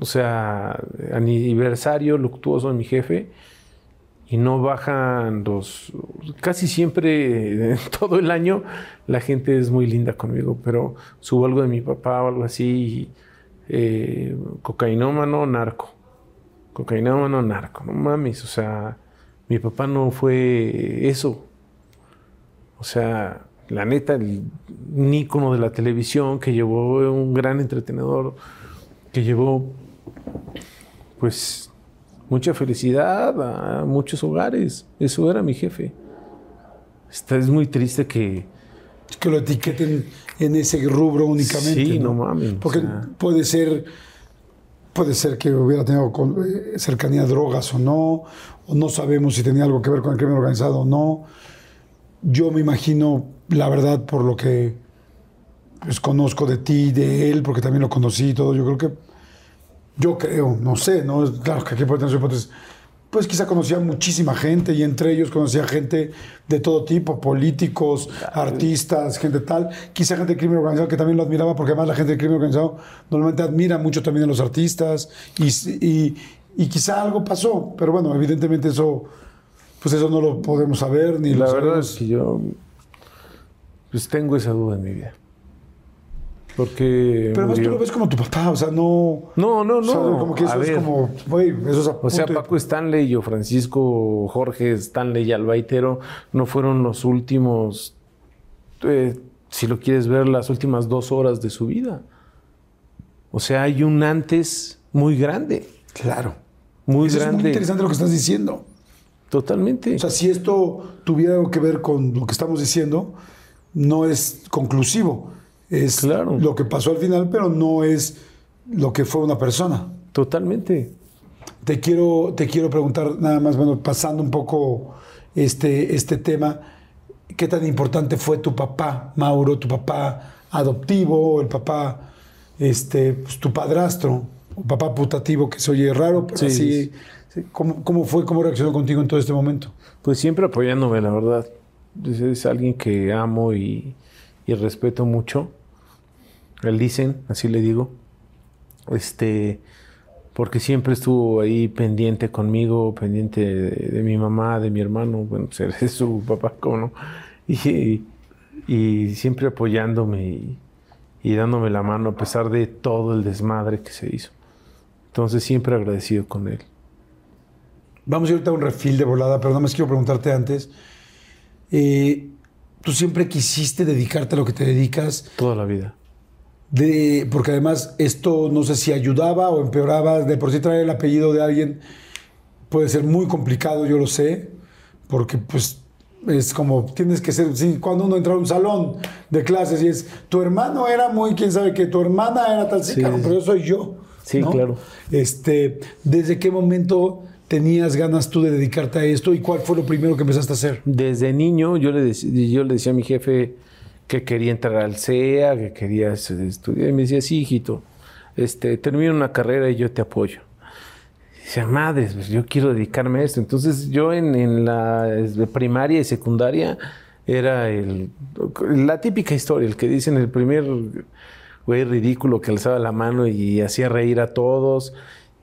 O sea, aniversario luctuoso de mi jefe y no bajan los... Casi siempre, en todo el año, la gente es muy linda conmigo, pero subo algo de mi papá o algo así, y, eh, cocainómano, narco. Cocainómano, narco. No mames, o sea, mi papá no fue eso. O sea, la neta, el ícono de la televisión que llevó un gran entretenedor, que llevó, pues, mucha felicidad a muchos hogares. Eso era mi jefe. Está, es muy triste que, que lo etiqueten en ese rubro únicamente. Sí, no mames, o Porque sea. puede ser, puede ser que hubiera tenido eh, cercanía a drogas o no, o no sabemos si tenía algo que ver con el crimen organizado o no. Yo me imagino, la verdad, por lo que pues, conozco de ti, de él, porque también lo conocí y todo, yo creo que, yo creo, no sé, ¿no? Claro que aquí puede tener su hipótesis. Pues quizá conocía muchísima gente y entre ellos conocía gente de todo tipo, políticos, artistas, gente tal. Quizá gente del crimen organizado que también lo admiraba porque además la gente del crimen organizado normalmente admira mucho también a los artistas y, y- y quizá algo pasó, pero bueno, evidentemente eso, pues eso no lo podemos saber ni la lo verdad sabemos. es que yo, pues, tengo esa duda en mi vida. Porque... Pero además tú lo ves como tu papá, o sea, no... No, no, o sea, no. como que eso a es ver. como, güey, eso es O sea, punto de- Paco Stanley o Francisco Jorge Stanley y Albaitero no fueron los últimos, eh, si lo quieres ver, las últimas dos horas de su vida. O sea, hay un antes muy grande, Claro. muy Eso es grande. muy interesante lo que estás diciendo. Totalmente. O sea, si esto tuviera algo que ver con lo que estamos diciendo, no es conclusivo. Es Claro. lo que pasó al final, pero no es lo que fue una persona. Totalmente. Te quiero, te quiero preguntar nada más, bueno, pasando un poco este, este tema, ¿qué tan importante fue tu papá, Mauro, tu papá adoptivo, el papá, este, pues, tu padrastro, o papá putativo, que se oye raro, pero Sí, así, sí. sí, ¿cómo, ¿cómo fue, cómo reaccionó contigo en todo este momento? Pues siempre apoyándome, la verdad. Es, es alguien que amo y, y respeto mucho. El dicen, así le digo. Este, porque siempre estuvo ahí pendiente conmigo, pendiente de, de mi mamá, de mi hermano, bueno, es su papá, ¿cómo no? Y, y siempre apoyándome y, y dándome la mano a pesar de todo el desmadre que se hizo. Entonces siempre agradecido con él. Vamos a ir ahorita a un refil de volada, pero nada más quiero preguntarte antes. Eh, ¿Tú siempre quisiste dedicarte a lo que te dedicas? Toda la vida. De, porque además esto no sé si ayudaba o empeoraba. De por sí traer el apellido de alguien puede ser muy complicado, yo lo sé. Porque pues es como tienes que ser. Cuando uno entra a un salón de clases y es tu hermano era muy, quién sabe que tu hermana era tal, sí, Sí, claro, pero yo soy yo. Sí, ¿no? claro. Este, ¿Desde qué momento tenías ganas tú de dedicarte a esto y cuál fue lo primero que empezaste a hacer? Desde niño yo le, yo le decía a mi jefe que quería entrar al CEA, que quería estudiar. Y me decía, sí, hijito, este, termina una carrera y yo te apoyo. Y decía, madres, pues yo quiero dedicarme a esto. Entonces yo en, en la primaria y secundaria era el, la típica historia, el que dicen el primer güey ridículo que alzaba la mano y hacía reír a todos.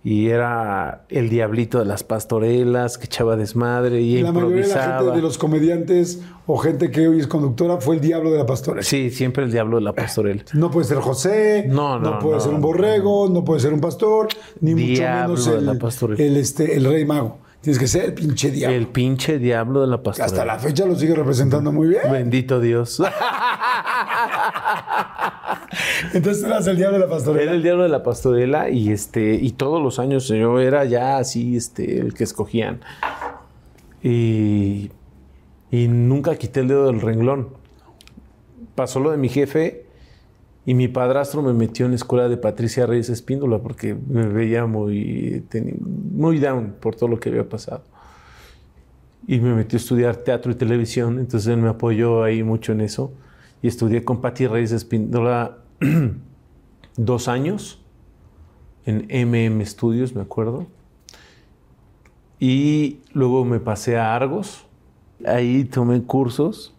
Y era el diablito de las pastorelas que echaba desmadre y la mayoría de la improvisaba. gente de los comediantes o gente que hoy es conductora fue el diablo de la pastora. Sí, siempre el diablo de la pastorela. No puede ser José, No, no, puede no, ser un borrego, no puede ser un pastor, ni Diablo mucho de menos la el, pastorela. el, este, el rey mago. Tienes que ser el pinche diablo. El pinche diablo de la Que pastorela. Hasta la fecha lo sigue representando muy bien. Bendito Dios. Entonces eras el diablo de la pastorela. Era el diablo de la pastorela y este y todos los años yo era ya así este el que escogían. Y, y nunca quité el dedo del renglón. Pasó lo de mi jefe y mi padrastro me metió en la escuela de Patricia Reyes Espíndola porque me veía muy, muy down por todo lo que había pasado. Y me metió a estudiar teatro y televisión, entonces él me apoyó ahí mucho en eso. Y estudié con Patti Reyes Espíndola dos años en MM Studios, me acuerdo. Y luego me pasé a Argos. Ahí tomé cursos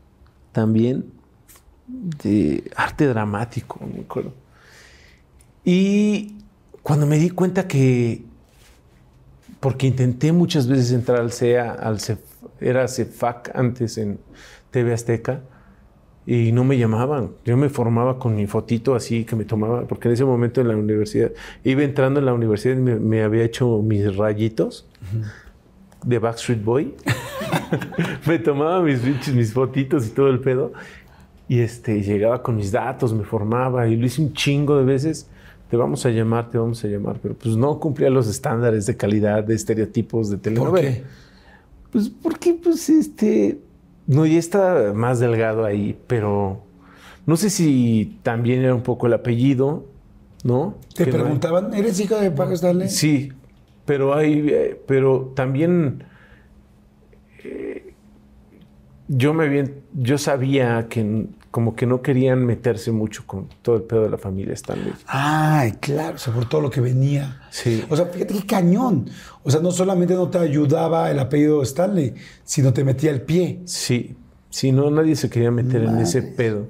también de arte dramático, me acuerdo. Y cuando me di cuenta que, porque intenté muchas veces entrar al CEA, al CEF, era CEFAC antes en TV Azteca, y no me llamaban. Yo me formaba con mi fotito así que me tomaba, porque en ese momento en la universidad, iba entrando en la universidad y me, me había hecho mis rayitos de Backstreet Boy. me tomaba mis, mis fotitos y todo el pedo. Y este, llegaba con mis datos, me formaba y lo hice un chingo de veces. Te vamos a llamar, te vamos a llamar. Pero pues no cumplía los estándares de calidad, de estereotipos de ¿Por telenovela. qué? Pues porque, pues, este. No, ya está más delgado ahí, pero no sé si también era un poco el apellido, ¿no? Te Que no hay- preguntaban, ¿eres hija de Paco Stanley? Sí, pero hay, eh, pero también yo me había- yo sabía que como que no querían meterse mucho con todo el pedo de la familia Stanley. Ay, claro, o sea, por todo lo que venía. Sí. O sea, fíjate qué cañón. O sea, no solamente no te ayudaba el apellido Stanley, sino te metía el pie. Sí, si no, nadie se quería meter en ese pedo.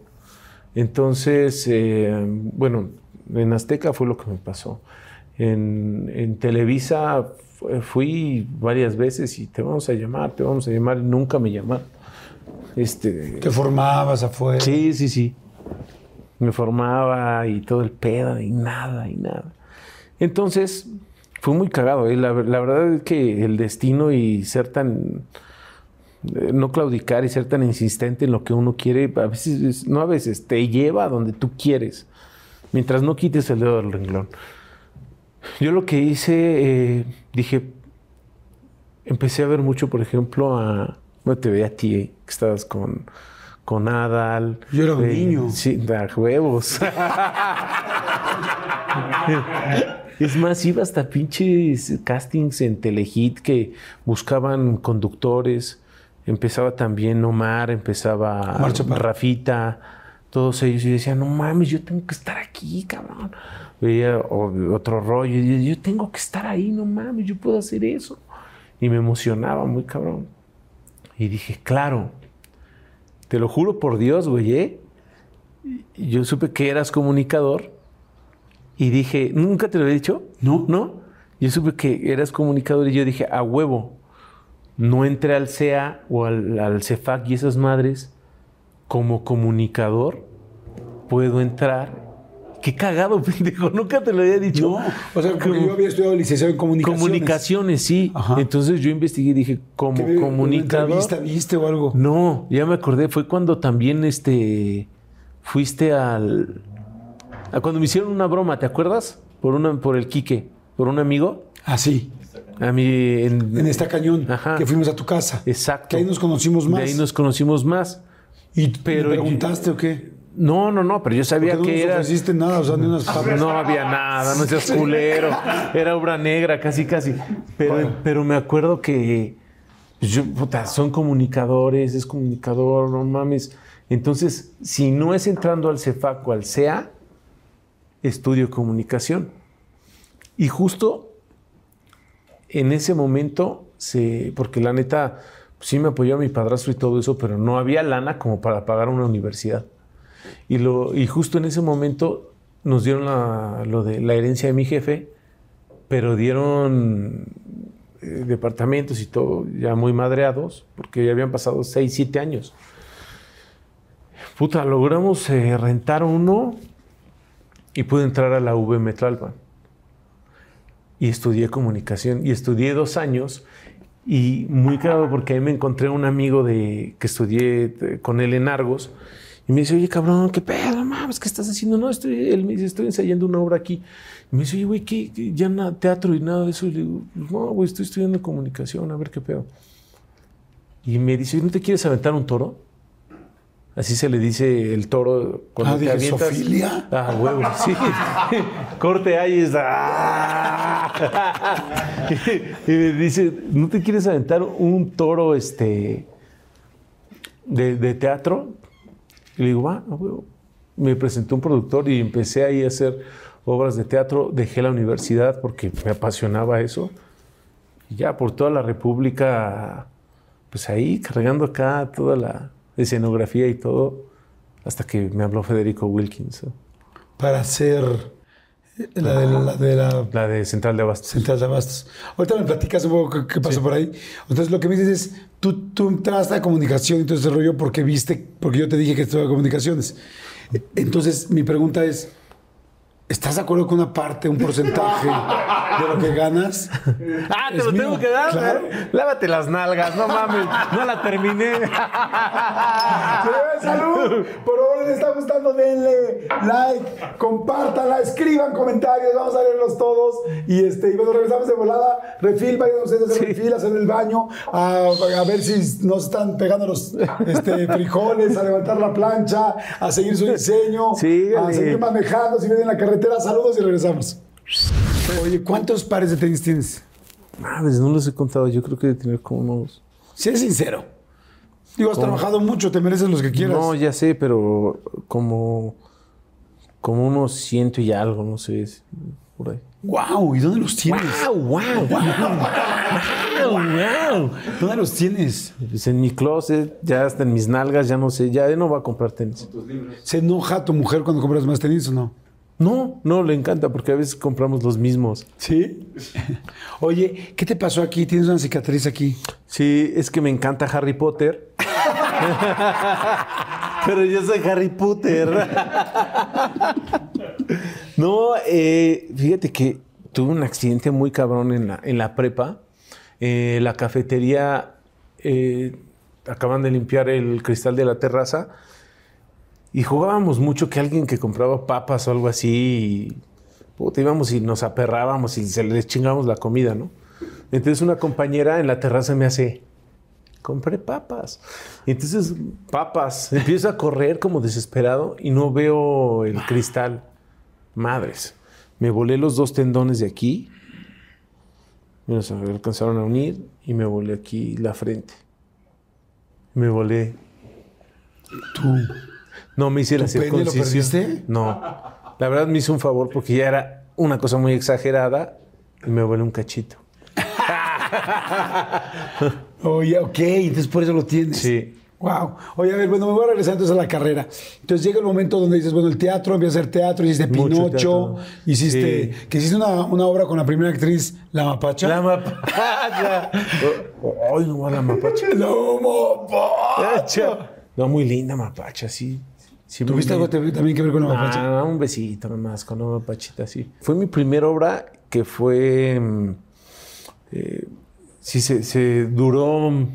Entonces, eh, bueno, en Azteca fue lo que me pasó. En, en Televisa fu- fui varias veces y te vamos a llamar, te vamos a llamar, y nunca me llamaron. Este, Te formabas afuera. Sí, sí, sí. Me formaba y todo el pedo y nada, y nada. Entonces, fue muy cagado. ¿eh? La, la verdad es que el destino y ser tan... eh, No claudicar y ser tan insistente en lo que uno quiere, a veces, es- no a veces, te lleva a donde tú quieres, mientras no quites el dedo del renglón. Yo lo que hice, eh, dije, empecé a ver mucho, por ejemplo, a. No te veía a ti, que estabas con, con Adal. Yo era un eh, niño. Sí, da huevos. es más, iba hasta pinches castings en Telehit que buscaban conductores. Empezaba también Omar, empezaba Omar. Rafita, todos ellos. Y decía, no mames, yo tengo que estar aquí, cabrón. Veía otro rollo. Y yo, yo tengo que estar ahí, no mames, yo puedo hacer eso. Y me emocionaba muy cabrón. Y dije, claro, te lo juro por Dios, güey, ¿eh? Y Yo supe que eras comunicador y dije, ¿nunca te lo he dicho? No. ¿No? Yo supe que eras comunicador y yo dije, a huevo, no entré al CEA o al, al CEFAC y esas madres como comunicador, puedo entrar. Qué cagado, pendejo. Nunca te lo había dicho. No, o sea, porque yo había estudiado licenciado en comunicaciones. Comunicaciones, sí. Ajá. Entonces yo investigué y dije, como ¿Qué, ¿Una comunicador. entrevista viste o algo? No, ya me acordé, fue cuando también este fuiste al a cuando me hicieron una broma, ¿te acuerdas? Por una por el Quique, por un amigo. Ah, sí. A mí en, En esta cañón, Ajá. que fuimos a tu casa. Exacto. Que ahí nos conocimos más. De ahí nos conocimos más. ¿Y Pero ¿me preguntaste o qué? No, no, no, pero yo ¿Por sabía no que era ofreciste nada? O sea, ni unas no había nada, no seas culero. Era obra negra, casi, casi. Pero, pero me acuerdo que pues, yo, puta, son comunicadores, es comunicador, no mames. Entonces, si no es entrando al CEFAC o al CEA, estudio comunicación. Y justo en ese momento, se, porque la neta, sí me apoyó a mi padrastro y todo eso, pero no había lana como para pagar una universidad. Y, lo, y justo en ese momento nos dieron la- lo de la herencia de mi jefe, pero dieron eh, departamentos y todo ya muy madreados, porque ya habían pasado 6, 7 años. Puta, logramos eh, rentar uno y pude entrar a la VM Tlalpan. Y estudié comunicación y estudié dos años y muy claro porque ahí me encontré un amigo de que estudié eh, con él en Argos y me dice, oye cabrón, qué pedo, mames, ¿qué estás haciendo? No, estoy, él me dice, estoy ensayando una obra aquí. Y me dice, oye, güey, ¿qué, qué? ya nada, teatro y nada de eso. Y le digo, no, güey, estoy estudiando comunicación, a ver qué pedo. Y me dice, ¿no te quieres aventar un toro? Así se le dice el toro cuando Ah, te avientas. ¿zoofilia? Ah, huevo, sí. Corte ahí es. ¡ah! y me dice, ¿no te quieres aventar un toro este de, de teatro? Y le digo, va, a huevo. Me presentó un productor y empecé ahí a hacer obras de teatro. Dejé la universidad porque me apasionaba eso. Y ya por toda la República, pues ahí cargando acá toda la escenografía y todo, hasta que me habló Federico Wilkins, ¿no? Para hacer la de la, la de la la de Central de Abastos. Central de Abastos. Ahorita me platicas un poco qué, qué pasó por ahí. Entonces, lo que me dices es, tú, tú entraste a comunicación y todo ese rollo porque viste, porque yo te dije que estudiaba comunicaciones. Entonces, mi pregunta es, ¿estás de acuerdo con una parte, un porcentaje de lo que ganas? Ah, te lo mío, tengo que dar. claro. Lávate las nalgas, no mames, no la terminé. ¡Salud! Por favor, les está gustando, denle like, compártanla, escriban comentarios, vamos a leerlos todos. Y este, y bueno, regresamos de volada. Refil, vayan ustedes a hacer refil, a hacer el baño, a, a ver si nos están pegando los este, frijoles, a levantar la plancha, a seguir su diseño, Sígale. a seguir manejando, si vienen en la carretera. Saludos y regresamos. Oye, ¿cuántos pares de tenis tienes? Mames, no los he contado. Yo creo que de tener como unos. Si eres sincero. Digo, has trabajado mucho, te mereces los que quieras. No, ya sé, pero como. Como unos ciento y algo, no sé. es Por ahí. ¡Wow! ¿Y dónde los tienes? ¡Wow, wow! ¡Wow, wow! ¿Dónde los tienes? Pues en mi closet, ya hasta en mis nalgas, ya no sé, ya no va a comprar tenis. ¿Se enoja tu mujer cuando compras más tenis o no? No, no, le encanta porque a veces compramos los mismos. ¿Sí? Oye, ¿qué te pasó aquí? Tienes una cicatriz aquí. Sí, es que me encanta Harry Potter. Pero yo soy Harry Potter. no, eh, fíjate que tuve un accidente muy cabrón en la, en la prepa. Eh, la cafetería eh, acaban de limpiar el cristal de la terraza y jugábamos mucho que alguien que compraba papas o algo así, y, puta, íbamos y nos aperrábamos y se les chingábamos la comida, ¿no? Entonces una compañera en la terraza me hace, compré papas. Y entonces, papas, empiezo a correr como desesperado y no veo el cristal. Madres, me volé los dos tendones de aquí, me alcanzaron a unir y me volé aquí la frente. Me volé. ¿Tú? No, me hice la lo circuncisión. perdiste? No. La verdad me hizo un favor porque ya era una cosa muy exagerada y me volé un cachito. Oye, ok, entonces por eso lo tienes. Sí. Wow. Oye, a ver, bueno, me voy a regresar entonces a la carrera. Entonces llega el momento donde dices, bueno, el teatro, empiezas a hacer teatro, hiciste Pinocho, teatro. hiciste, Sí. que hiciste una, una obra con la primera actriz, La Mapacha. La mapacha. Ay, no, la mapacha. La Mapacha. No, muy linda mapacha, sí. Siempre ¿Tuviste algo también que ver con la mapacha? Ah, un besito nomás con una mapachita, sí. Fue mi primera obra que fue. mm, eh, sí, se, se duró mm,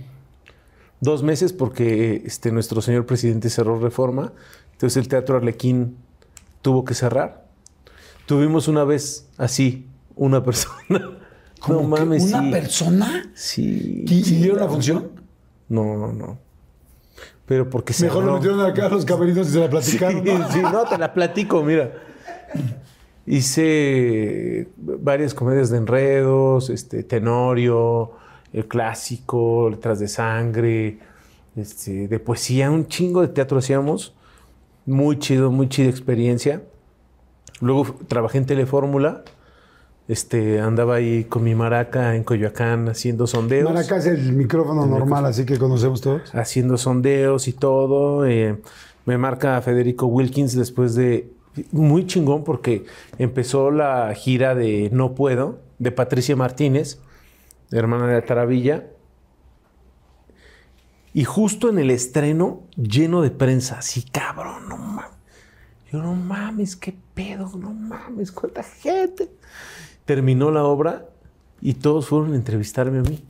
dos meses porque este, nuestro señor presidente cerró reforma. Entonces el Teatro Arlequín tuvo que cerrar. Tuvimos una vez así, una persona. ¿Cómo no mames, ¿Una sí. persona? Sí. ¿Y, sí, la función? No, no, no. Pero porque Mejor lo metieron acá a los camerinos y se la platicaron. Sí, ¿no? sí, no, te la platico, mira. Hice varias comedias de enredos, este, Tenorio, el clásico, Letras de Sangre, este, de poesía, un chingo de teatro hacíamos. Muy chido, muy chida experiencia. Luego trabajé en Telefórmula. Este, andaba ahí con mi maraca en Coyoacán haciendo sondeos Maraca es el micrófono normal, así que conocemos todos. haciendo sondeos y todo. eh, me marca Federico Wilkins después de... Muy chingón porque empezó la gira de No Puedo, de Patricia Martínez, hermana de Taravilla. Y justo en el estreno, lleno de prensa, así cabrón, no mames. Yo no mames, qué pedo, no mames, cuánta gente. Terminó la obra y todos fueron a entrevistarme a mí.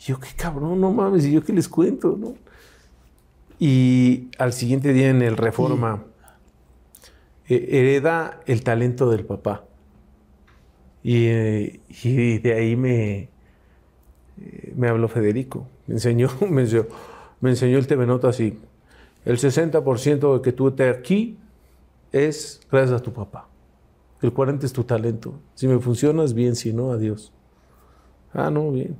Y yo, qué cabrón, no mames, y yo qué les cuento, ¿no? Y al siguiente día en el Reforma, eh, hereda el talento del papá. Y, eh, y de ahí me, eh, me habló Federico. Me enseñó, me enseñó, me enseñó el TV Nota así. El 60% de que tú estés aquí es gracias a tu papá. El 40% es tu talento. Si me funcionas, bien. Si no, adiós. Ah, no, bien.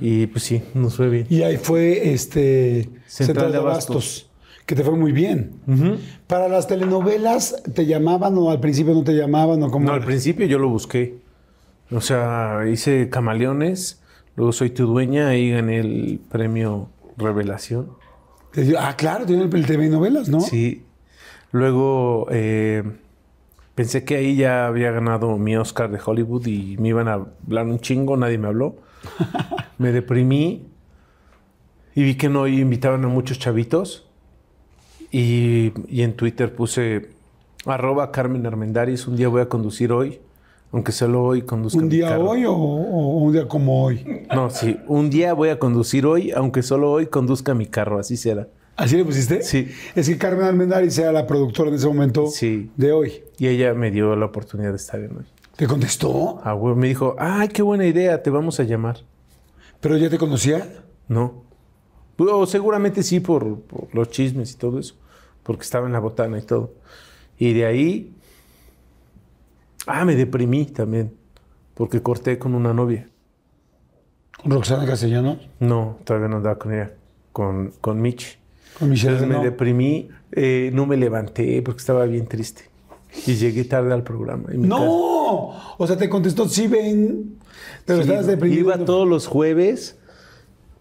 Y pues sí, nos fue bien. Y ahí fue este Central de Abastos, que te fue muy bien. Para las telenovelas, ¿te llamaban o al principio no te llamaban o cómo? No, al principio yo lo busqué. O sea, hice Camaleones, luego Soy tu dueña y gané el premio Revelación. Ah, claro, tiene el, el TV novelas, ¿no? Sí. Luego eh, pensé que ahí ya había ganado mi Oscar de Hollywood y me iban a hablar un chingo, nadie me habló. me deprimí y vi que no invitaban a muchos chavitos. Y, y en Twitter puse arroba Carmen un día voy a conducir hoy, aunque solo hoy conduzca ¿Un mi día carro". hoy o, o un día como hoy? No, sí, un día voy a conducir hoy, aunque solo hoy conduzca mi carro, así será. ¿Así le pusiste? Sí. Es que Carmen Almendaris era la productora en ese momento Sí. de hoy. Y ella me dio la oportunidad de estar en hoy. ¿Te contestó? Ah, güey, me dijo, ay, qué buena idea, te vamos a llamar. ¿Pero ya te conocía? No. O seguramente sí por, por los chismes y todo eso, porque estaba en la botana y todo. Y de ahí, ah, me deprimí también, porque corté con una novia. ¿Con Roxana Castellanos? No, todavía no andaba con ella, con, con Mitch. ¿Con Michelle Entonces me deprimí, eh, no me levanté porque estaba bien triste. Y llegué tarde al programa. casa- ¡No! O sea, te contestó, sí ven, pero Sí, estabas deprimido. Iba todos los jueves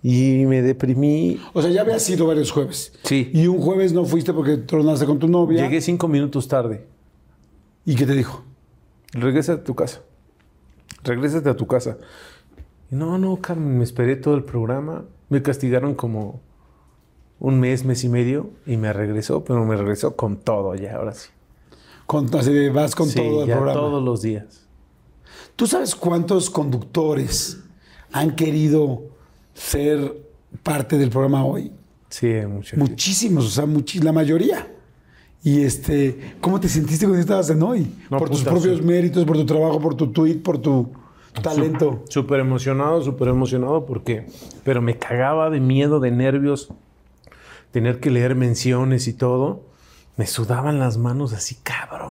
y me deprimí. O sea, ya habías sido varios jueves. Sí. Y un jueves no fuiste porque tronaste con tu novia. Llegué cinco minutos tarde. ¿Y qué te dijo? Regresa a tu casa. Regrésate a tu casa. No, no, Carmen, me esperé todo el programa. Me castigaron como un mes, mes y medio y me regresó, pero me regresó con todo ya, ahora sí. Con, así de, vas con sí, todo el ya programa. todos los días. ¿Tú sabes cuántos conductores han querido ser parte del programa hoy? Sí, gente. Muchísimos, o sea, muchi- la mayoría. Y este, ¿cómo te sentiste cuando estabas en hoy? No, por tus propios sí. méritos, por tu trabajo, por tu tweet, por tu talento. Súper emocionado, súper emocionado porque, pero me cagaba de miedo, de nervios, tener que leer menciones y todo. Me sudaban las manos así, cabrón.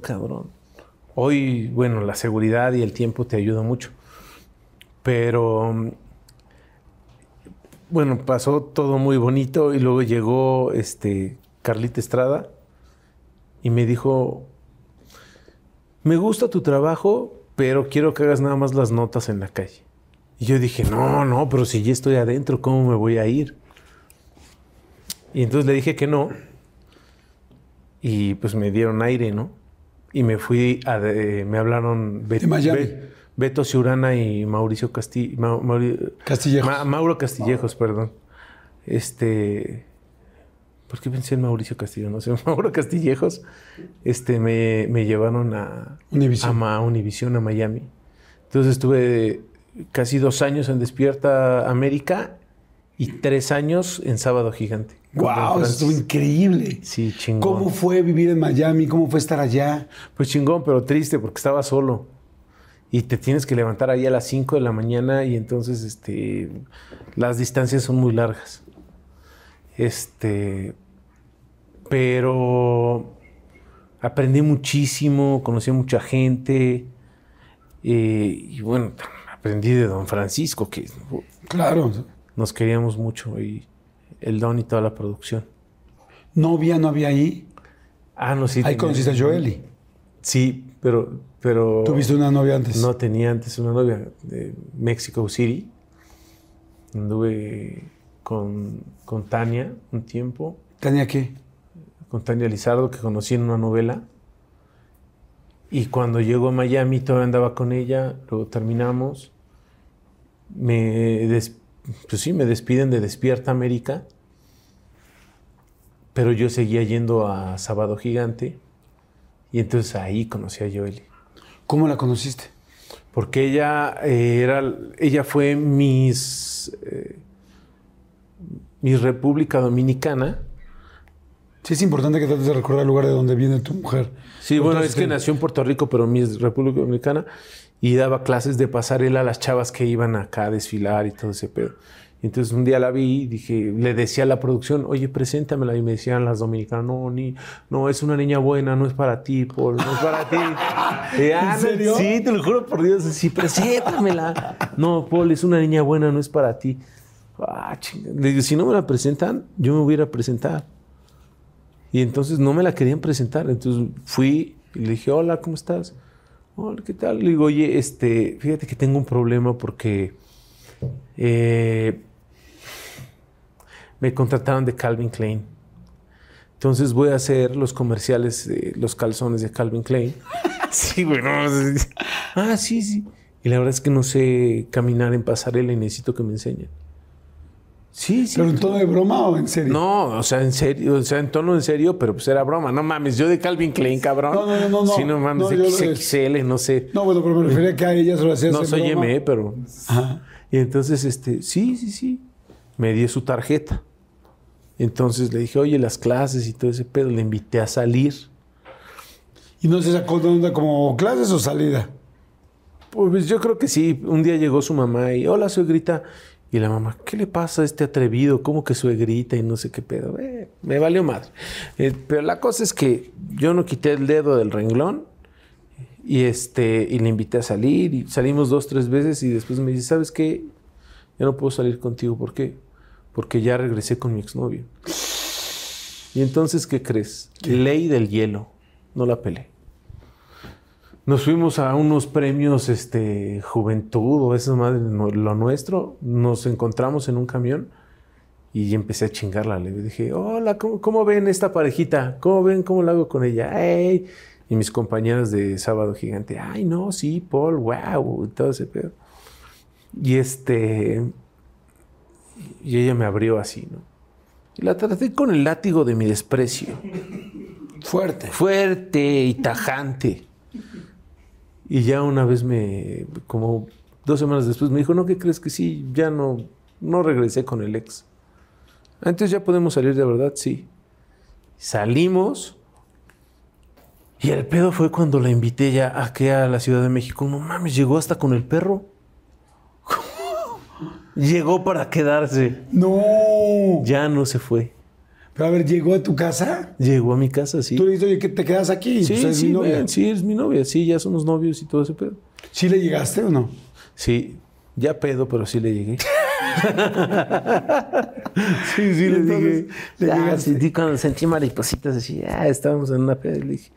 Cabrón. Hoy, bueno, la seguridad y el tiempo te ayudan mucho. Pero, bueno, pasó todo muy bonito y luego llegó este Carlita Estrada y me dijo, me gusta tu trabajo, pero quiero que hagas nada más las notas en la calle. Y yo dije, no, no, pero si ya estoy adentro, ¿cómo me voy a ir? Y entonces le dije que no. Y pues me dieron aire, ¿no? Y me fui a... de- me hablaron... Bet- De Miami. Bet- Beto Ciurana y Mauricio Casti- Ma- Mauri- Castillejos. Ma- Mauro Castillejos, perdón. Este... ¿Por qué pensé en Mauricio Castillo? No sé, Mauro Castillejos. Este, me, me llevaron a... Univision. A, a Univision, a Miami. Entonces estuve casi dos años en Despierta América y tres años en Sábado Gigante. ¡Wow! Estuvo increíble. Sí, chingón. ¿Cómo fue vivir en Miami? ¿Cómo fue estar allá? Pues chingón, pero triste porque estaba solo. Y te tienes que levantar ahí a las 5 de la mañana y entonces este, las distancias son muy largas. Este, pero aprendí muchísimo, conocí a mucha gente. eh, y bueno, aprendí de don Francisco, que Claro. nos queríamos mucho, y el don y toda la producción. ¿Novia no había ahí? Ah, no, sí. Ahí conociste a Joeli. Sí, pero, pero. ¿Tuviste una novia antes? No tenía antes una novia de Mexico City. Anduve con, con Tania un tiempo, ¿Tenía qué? con Tania Lizardo, que conocí en una novela. Y cuando llegó a Miami, todavía andaba con ella, luego terminamos. Me, des- pues sí, me despiden de Despierta América, pero yo seguía yendo a Sábado Gigante. Y entonces ahí conocí a Joely. ¿Cómo la conociste? Porque ella eh, era, ella fue Miss, eh, Miss República Dominicana. Sí, es importante que trates de recordar el lugar de donde viene tu mujer. Sí, bueno, es que nació en Puerto Rico, pero Miss República Dominicana y daba clases de pasarela a las chavas que iban acá a desfilar y todo ese pedo. Y Entonces un día la vi y dije, le decía a la producción, oye, preséntamela. Y me decían las dominicanas, no, ni, no, es una niña buena, no es para ti, Paul, no es para ti. Y, "Ah, ¿En no, serio? Sí, te lo juro por Dios, sí, preséntamela. No, Paul, es una niña buena, no es para ti. Ah. Le digo, si no me la presentan, yo me voy a ir a presentar. Y entonces no me la querían presentar. Entonces fui y le dije, hola, ¿cómo estás? Hola, ¿qué tal? Le digo, oye, este, fíjate que tengo un problema porque eh, me contrataron de Calvin Klein. Entonces voy a hacer los comerciales de los calzones de Calvin Klein. sí, güey, no. Ah, sí, sí. Y la verdad es que no sé caminar en pasarela y necesito que me enseñen. Sí, sí. ¿Pero en tono de broma o en serio? No, o sea, en serio, o sea, en tono en serio, pero pues era broma. No mames, yo de Calvin Klein, cabrón. No, no, no, no, no. Sí, no mames, No, de XXL, no sé. No, bueno, pero me refería que a ella se lo hacías No soy broma. M, pero. Ajá. Y entonces, este, sí, sí, sí. Me dio su tarjeta. Entonces le dije, oye, las clases y todo ese pedo, le invité a salir. ¿Y no se sacó de onda como clases o salida? Pues yo creo que sí. Un día llegó su mamá y, hola, suegrita. Y la mamá, ¿qué le pasa a este atrevido? ¿Cómo que suegrita y no sé qué pedo? Eh, me valió madre. Eh, pero la cosa es que yo no quité el dedo del renglón y, este, y le invité a salir y salimos dos, tres veces y después me dice, ¿sabes qué? Yo no puedo salir contigo. ¿Por qué? Porque ya regresé con mi exnovio. Y entonces, ¿qué crees? Ley del hielo. No la pelé. Nos fuimos a unos premios, este, juventud o eso madre, no- lo nuestro. Nos encontramos en un camión y empecé a chingarla. Le dije, hola, ¿cómo, cómo ven esta parejita? ¿Cómo ven? ¿Cómo la hago con ella? ¡Ey! Y mis compañeras de Sábado Gigante, ay, no, sí, Paul, wow, y todo ese pedo. Y este, y ella me abrió así, ¿no? Y la traté con el látigo de mi desprecio Fuerte. fuerte y tajante. Y ya una vez me, como dos semanas después, me dijo, no, ¿qué crees que sí? Ya no, no regresé con el ex. "Ah, Entonces ya podemos salir de verdad, sí. Salimos. Y el pedo fue cuando la invité ya aquí a la Ciudad de México. No mames, llegó hasta con el perro. llegó para quedarse. No. Ya no se fue. Pero a ver, ¿llegó a tu casa? Llegó a mi casa, sí. Tú le dijiste, oye, que te quedas aquí. Sí, Pues es sí, mi novia. sí, es mi novia. Sí, ya somos novios y todo ese pedo. ¿Sí le llegaste o no? Sí, ya pedo, pero sí le llegué. sí, sí, le dije. le llegaste. sentí cuando sentí maripositas así, ah, estábamos en una peda y le dije,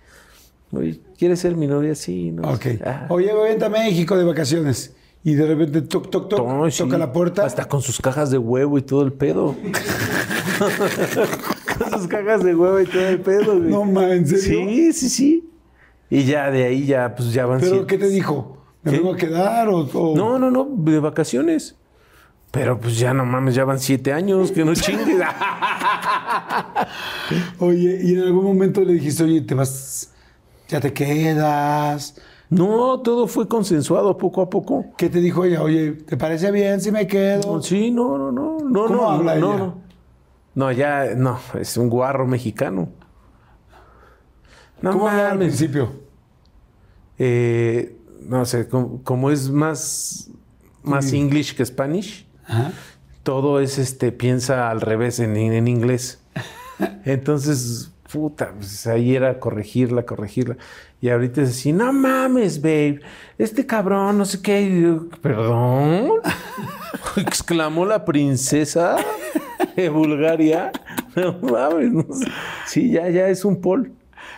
oye, ¿quieres ser mi novia? Sí, no. Ok. Ah. Oye, vente a México de vacaciones. Y de repente, toc, toc, toc, No, sí, toca la puerta. Hasta con sus cajas de huevo y todo el pedo. con sus cajas de huevo y todo el pedo, güey. No, ma, ¿en serio? Sí, sí, sí. Y ya de ahí ya, pues ya van ¿Pero siete- qué te dijo? ¿Me ¿Qué? vengo a quedar o...? o- No, no, no, de vacaciones. Pero pues ya no mames, ya van siete años, que no chingues. Oye, y en algún momento le dijiste, oye, te vas... Ya te quedas... no, todo fue consensuado poco a poco. ¿Qué te dijo ella? Oye, ¿te parece bien si me quedo? Sí, no, no, no, no, ¿Cómo no, habla no, ella? no. No, ya, no, es un guarro mexicano. No ¿Cómo habla al principio? Eh, no sé, como, como es más, más English que Spanish, Ajá. todo es este, piensa al revés en, en inglés. Entonces, puta, pues ahí era corregirla, corregirla. Y ahorita es así, no mames, babe, este cabrón, no sé qué. Y yo, Perdón, exclamó la princesa de Bulgaria. No mames, no sé. sí, ya, ya es un Paul.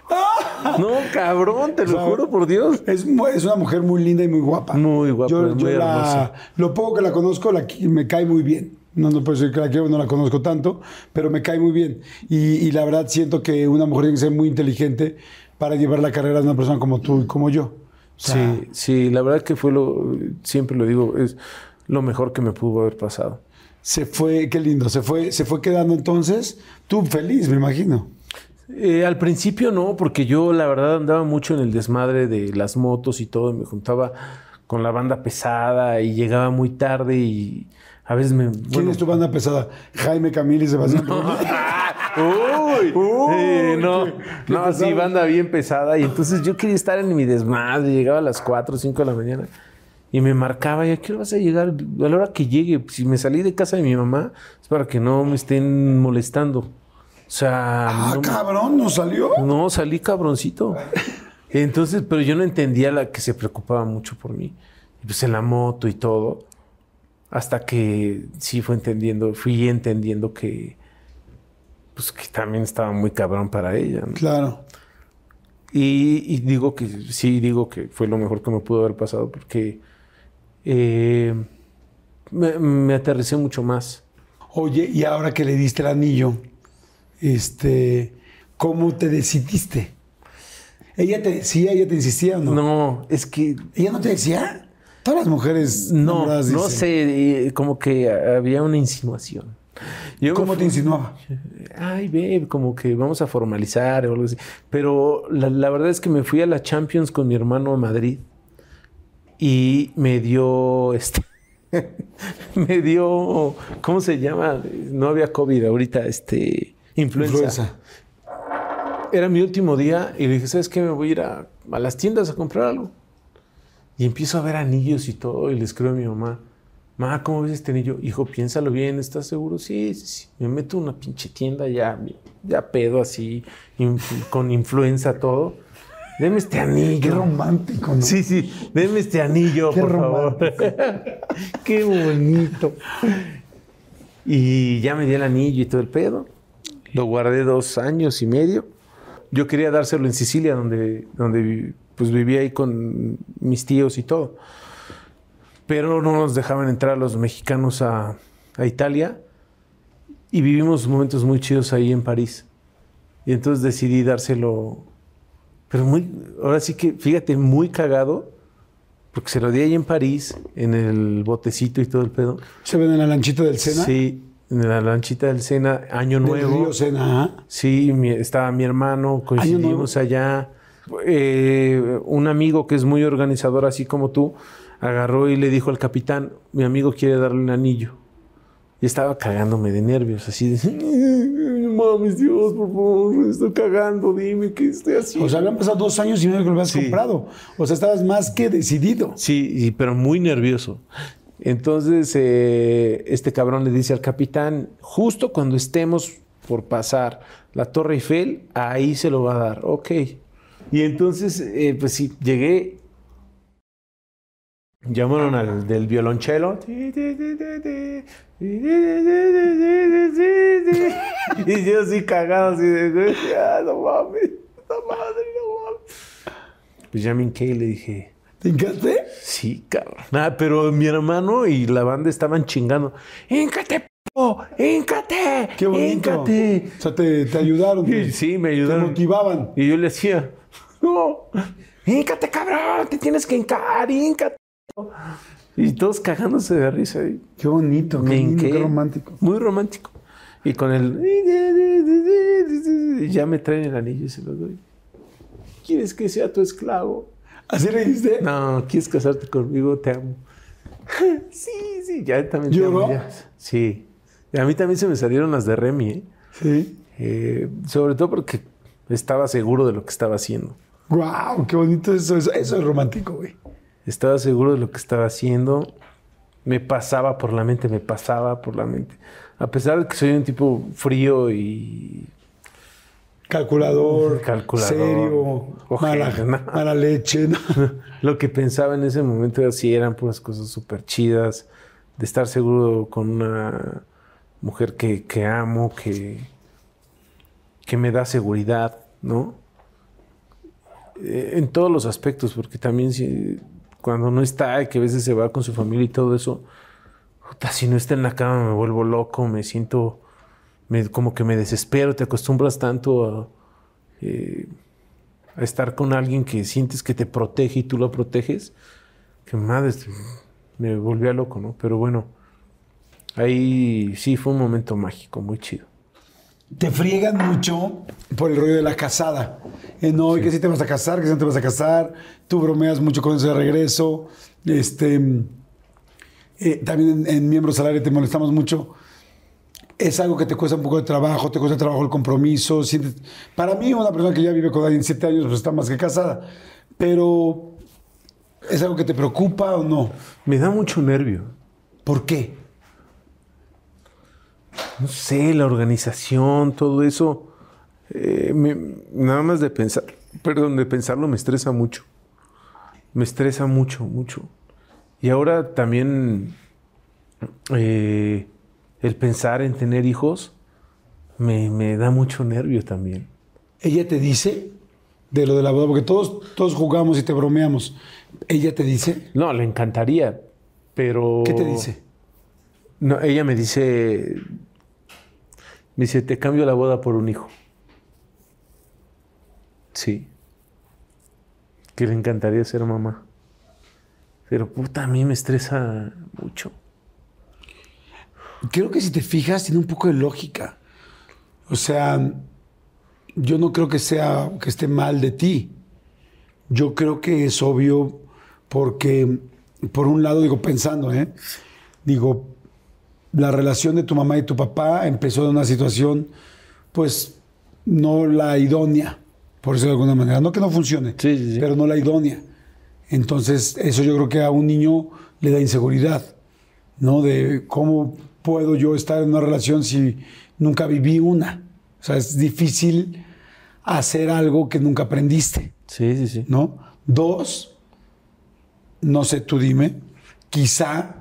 No, cabrón, te lo juro por Dios. Es, es una mujer muy linda y muy guapa. Muy guapa, Yo, yo muy la- hermosa. lo poco que la conozco la me cae muy bien. No, no puedo decir que la quiero, no la conozco tanto, pero me cae muy bien. Y, y la verdad siento que una mujer tiene que ser muy inteligente para llevar la carrera de una persona como tú y como yo. O sea, Sí, sí, la verdad que fue lo, siempre lo digo, es lo mejor que me pudo haber pasado. Se fue, qué lindo, se fue, se fue quedando entonces. Tú feliz, me imagino. Eh, al principio no, porque yo la verdad andaba mucho en el desmadre de las motos y todo, y me juntaba con la banda pesada y llegaba muy tarde y a veces me... ¿Quién bueno, es tu banda pesada? Jaime Camil y Sebastián. ¡Uy! No, no, sí, banda bien pesada. Y entonces yo quería estar en mi desmadre. Llegaba a las 4 o 5 de la mañana y me marcaba, ¿y a qué hora vas a llegar? A la hora que llegue. Si me salí de casa de mi mamá, es para que no me estén molestando. O sea, Ah, no, cabrón, ¿no salió? no, salí cabroncito. Entonces, pero yo no entendía la que se preocupaba mucho por mí. Pues en la moto y todo. Hasta que sí fue entendiendo, fui entendiendo que pues que también estaba muy cabrón para ella. ¿no? Claro. Y, y digo que sí, digo que fue lo mejor que me pudo haber pasado porque eh, me, me aterricé mucho más. Oye, y ahora que le diste el anillo, este, ¿cómo te decidiste? ¿Ella te decía, ella te insistía o no? No, es que ¿Ella no te decía? Todas las mujeres no, no dicen. sé, como que había una insinuación. Yo ¿Cómo te insinuaba? Ay, babe, como que vamos a formalizar o algo así. Pero la, la verdad es que me fui a la Champions con mi hermano a Madrid y me dio este. me dio. ¿Cómo se llama? No había COVID ahorita, este. Influenza. Influenza. Era mi último día y le dije, ¿sabes qué? Me voy a ir a, a las tiendas a comprar algo. Y empiezo a ver anillos y todo y le escribo a mi mamá. Ma, ¿cómo ves este anillo? Hijo, piénsalo bien, ¿estás seguro? Sí, sí, sí. Me meto a una pinche tienda ya, ya pedo así, con influenza todo. Deme este anillo. Qué romántico, ¿no? Sí, sí, deme este anillo, Qué por favor. Qué bonito. Y ya me di el anillo y todo el pedo. Lo guardé dos años y medio. Yo quería dárselo en Sicilia, donde, donde pues vivía ahí con mis tíos y todo. Pero no nos dejaban entrar los mexicanos a, a Italia. Y vivimos momentos muy chidos ahí en París. Y entonces decidí dárselo. Pero muy, ahora sí que, fíjate, muy cagado. Porque se lo di ahí en París, en el botecito y todo el pedo. ¿Se ven en la lanchita del Sena? Sí, en la lanchita del Sena, Año Del Nuevo. río Sena. Sí, mi- estaba mi hermano, coincidimos allá. Eh, un amigo que es muy organizador, así como tú, agarró y le dijo al capitán, mi amigo quiere darle un anillo. Y estaba cagándome de nervios, así de, mames, Dios, por favor, estoy cagando, dime qué estoy haciendo. O sea, habían pasado dos años y no que lo habías Sí. comprado. O sea, estabas más que decidido. Sí, y- pero muy nervioso. Entonces, eh, este cabrón le dice al capitán, justo cuando estemos por pasar la Torre Eiffel, ahí se lo va a dar. Ok. Y entonces, eh, pues sí, llegué. Llamaron al del violonchelo. Y yo así cagado, así de, ah, no mames, no madre, no mames. Pues ya me hinqué y le dije, ¿Te encanté? Sí, cabrón. Nada, pero mi hermano y la banda estaban chingando. ¡Híncate, p***! ¡Híncate! Qué bonito. ¡Híncate! O sea, te, te ayudaron. Te- sí, me Te ayudaron. motivaban. Y yo le decía, no, híncate, cabrón, te tienes que hincar, híncate. Y todos cagándose de risa. y Qué bonito, qué lindo, qué romántico. Muy romántico. Y con el... Ya me traen el anillo y se lo doy. ¿Quieres que sea tu esclavo? ¿Así le dijiste? No, ¿quieres casarte conmigo? Te amo. sí, sí, ya también te amo. ya. Sí. Y a mí también se me salieron las de Remy, ¿eh? Sí. Eh, sobre todo porque estaba seguro de lo que estaba haciendo. Wow, qué bonito eso. Eso, eso es romántico, güey. Estaba seguro de lo que estaba haciendo. Me pasaba por la mente, me pasaba por la mente. A pesar de que soy un tipo frío y Calculador, Calculador. serio, Ojete, mala, ¿no? mala leche. ¿no? lo que pensaba en ese momento así eran puras cosas súper chidas, de estar seguro con una mujer que, que amo, que, que me da seguridad, ¿no? Eh, En todos los aspectos, porque también si, cuando no está, y que a veces se va con su familia y todo eso, puta, si no está en la cama me vuelvo loco, me siento, me- como que me desespero, te acostumbras tanto a... eh, a estar con alguien que sientes que te protege y tú lo proteges, que madre, me volvía loco, ¿no? Pero bueno, ahí sí fue un momento mágico, muy chido. Te friegan mucho por el rollo de la casada. Eh, no, y que si te vas a casar, que si no te vas a casar. Tú bromeas mucho con eso de regreso. Este, eh, también en, en Miembros al Aire te molestamos mucho. Es algo que te cuesta un poco de trabajo, te cuesta trabajo el compromiso. sientes- Para mí, una persona que ya vive con alguien siete años, pues está más que casada. Pero, ¿es algo que te preocupa o no? Me da mucho nervio. ¿Por qué? No sé, la organización, todo eso, eh, me- nada más de pensar, perdón, de pensarlo me estresa mucho. Me estresa mucho, mucho. Y ahora también eh, el pensar en tener hijos me, me da mucho nervio también. Ella te dice de lo de la boda, porque todos, todos jugamos y te bromeamos. Ella te dice, No, le encantaría, pero... ¿qué te dice? No, ella me dice, me dice, te cambio la boda por un hijo. Sí. Que le encantaría ser mamá. Pero puta, a mí me estresa mucho. Creo que si te fijas, tiene un poco de lógica. O sea, yo no creo que sea que esté mal de ti. Yo creo que es obvio porque, por un lado, digo, pensando, ¿eh? Digo, la relación de tu mamá y tu papá empezó de una situación, pues, no la idónea, por decirlo de alguna manera. No que no funcione, Sí, sí, sí. pero no la idónea. Entonces, eso yo creo que a un niño le da inseguridad, ¿no? De cómo puedo yo estar en una relación si nunca viví una. O sea, es difícil hacer algo que nunca aprendiste, Sí, sí, sí. ¿no? Dos, no sé, tú dime, quizá,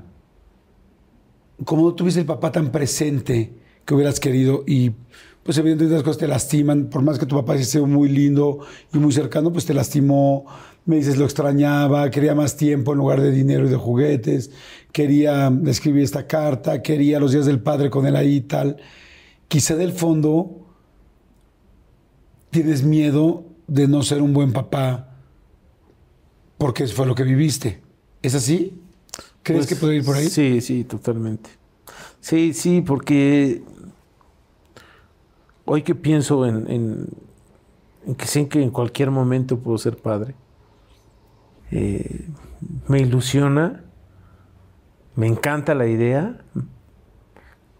como no tuviste el papá tan presente que hubieras querido y pues evidentemente las cosas te lastiman, por más que tu papá sea muy lindo y muy cercano, pues te lastimó, me dices lo extrañaba, quería más tiempo en lugar de dinero y de juguetes, quería escribir esta carta, quería los días del padre con él ahí y tal. Quizá del fondo tienes miedo de no ser un buen papá porque fue lo que viviste. ¿Es así? ¿Crees Pues, que puede ir por ahí? Sí, sí, totalmente. Sí, sí, porque hoy que pienso en, en- en que sé que en cualquier momento puedo ser padre, eh, me ilusiona, me encanta la idea,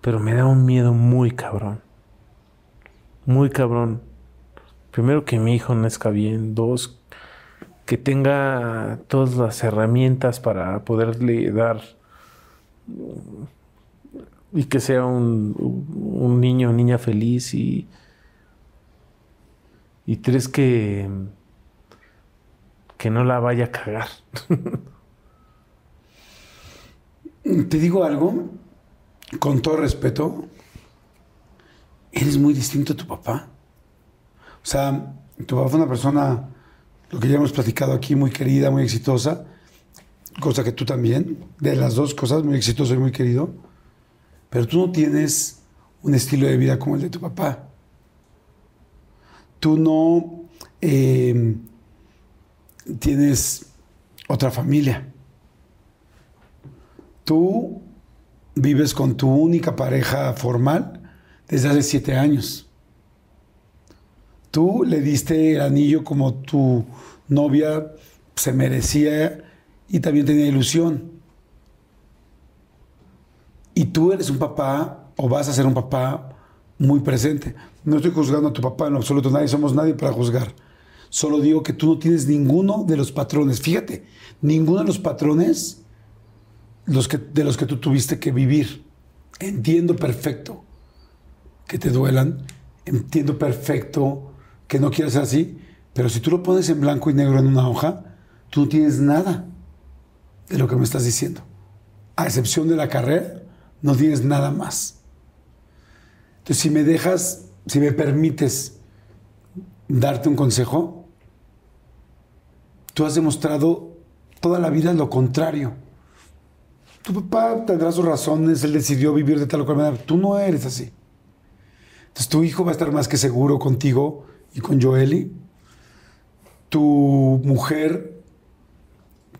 pero me da un miedo muy cabrón. muy cabrón. Primero que mi hijo nazca bien, dos, que tenga todas las herramientas para poderle dar y que sea un, niño o niña feliz y, y tres que, que no la vaya a cagar. Te digo algo, con todo respeto, eres muy distinto a tu papá. O sea, tu papá fue una persona, lo que ya hemos platicado aquí, muy querida, muy exitosa, cosa que tú también, de las dos cosas, muy exitoso y muy querido, pero tú no tienes un estilo de vida como el de tu papá. Tú no eh, tienes otra familia. Tú vives con tu única pareja formal desde hace siete años. Tú le diste el anillo como tu novia se merecía y también tenía ilusión. Y tú eres un papá o vas a ser un papá muy presente. No estoy juzgando a tu papá en absoluto, nadie somos nadie para juzgar. Solo digo que tú no tienes ninguno de los patrones. Fíjate, ninguno de los patrones los que, de los que tú tuviste que vivir. Entiendo perfecto que te duelan, entiendo perfecto que no quieras ser así, pero si tú lo pones en blanco y negro en una hoja, tú no tienes nada de lo que me estás diciendo. A excepción de la carrera, no tienes nada más. Entonces, si me dejas, si me permites darte un consejo, tú has demostrado toda la vida lo contrario. Tu papá tendrá sus razones, él decidió vivir de tal o cual manera, tú no eres así. Entonces tu hijo va a estar más que seguro contigo y con Joeli. Tu mujer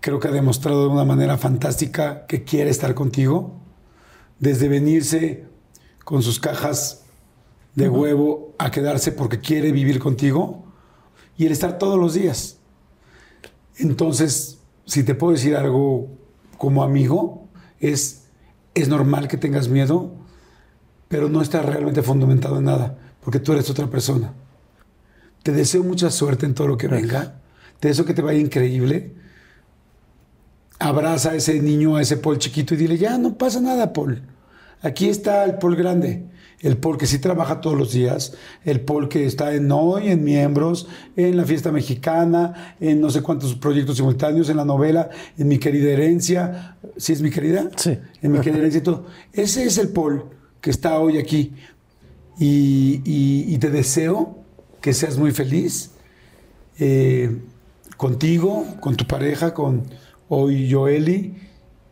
creo que ha demostrado de una manera fantástica que quiere estar contigo. Desde venirse con sus cajas de huevo a quedarse porque quiere vivir contigo y el estar todos los días. Entonces, si te puedo decir algo como amigo, es, es normal que tengas miedo, pero no está realmente fundamentado en nada, porque tú eres otra persona. Te deseo mucha suerte en todo lo que venga. Te deseo que te vaya increíble. Abraza a ese niño, a ese Paul chiquito y dile, ya, no pasa nada, Paul. Aquí está el Paul grande el Paul que sí trabaja todos los días, el Paul que está en hoy, en miembros, en la fiesta mexicana, en no sé cuántos proyectos simultáneos, en la novela, en mi querida herencia. ¿Sí es mi querida? Sí. En mi querida herencia y todo. Ese es el Paul que está hoy aquí. Y, te deseo que seas muy feliz eh, contigo, con tu pareja, con hoy Joeli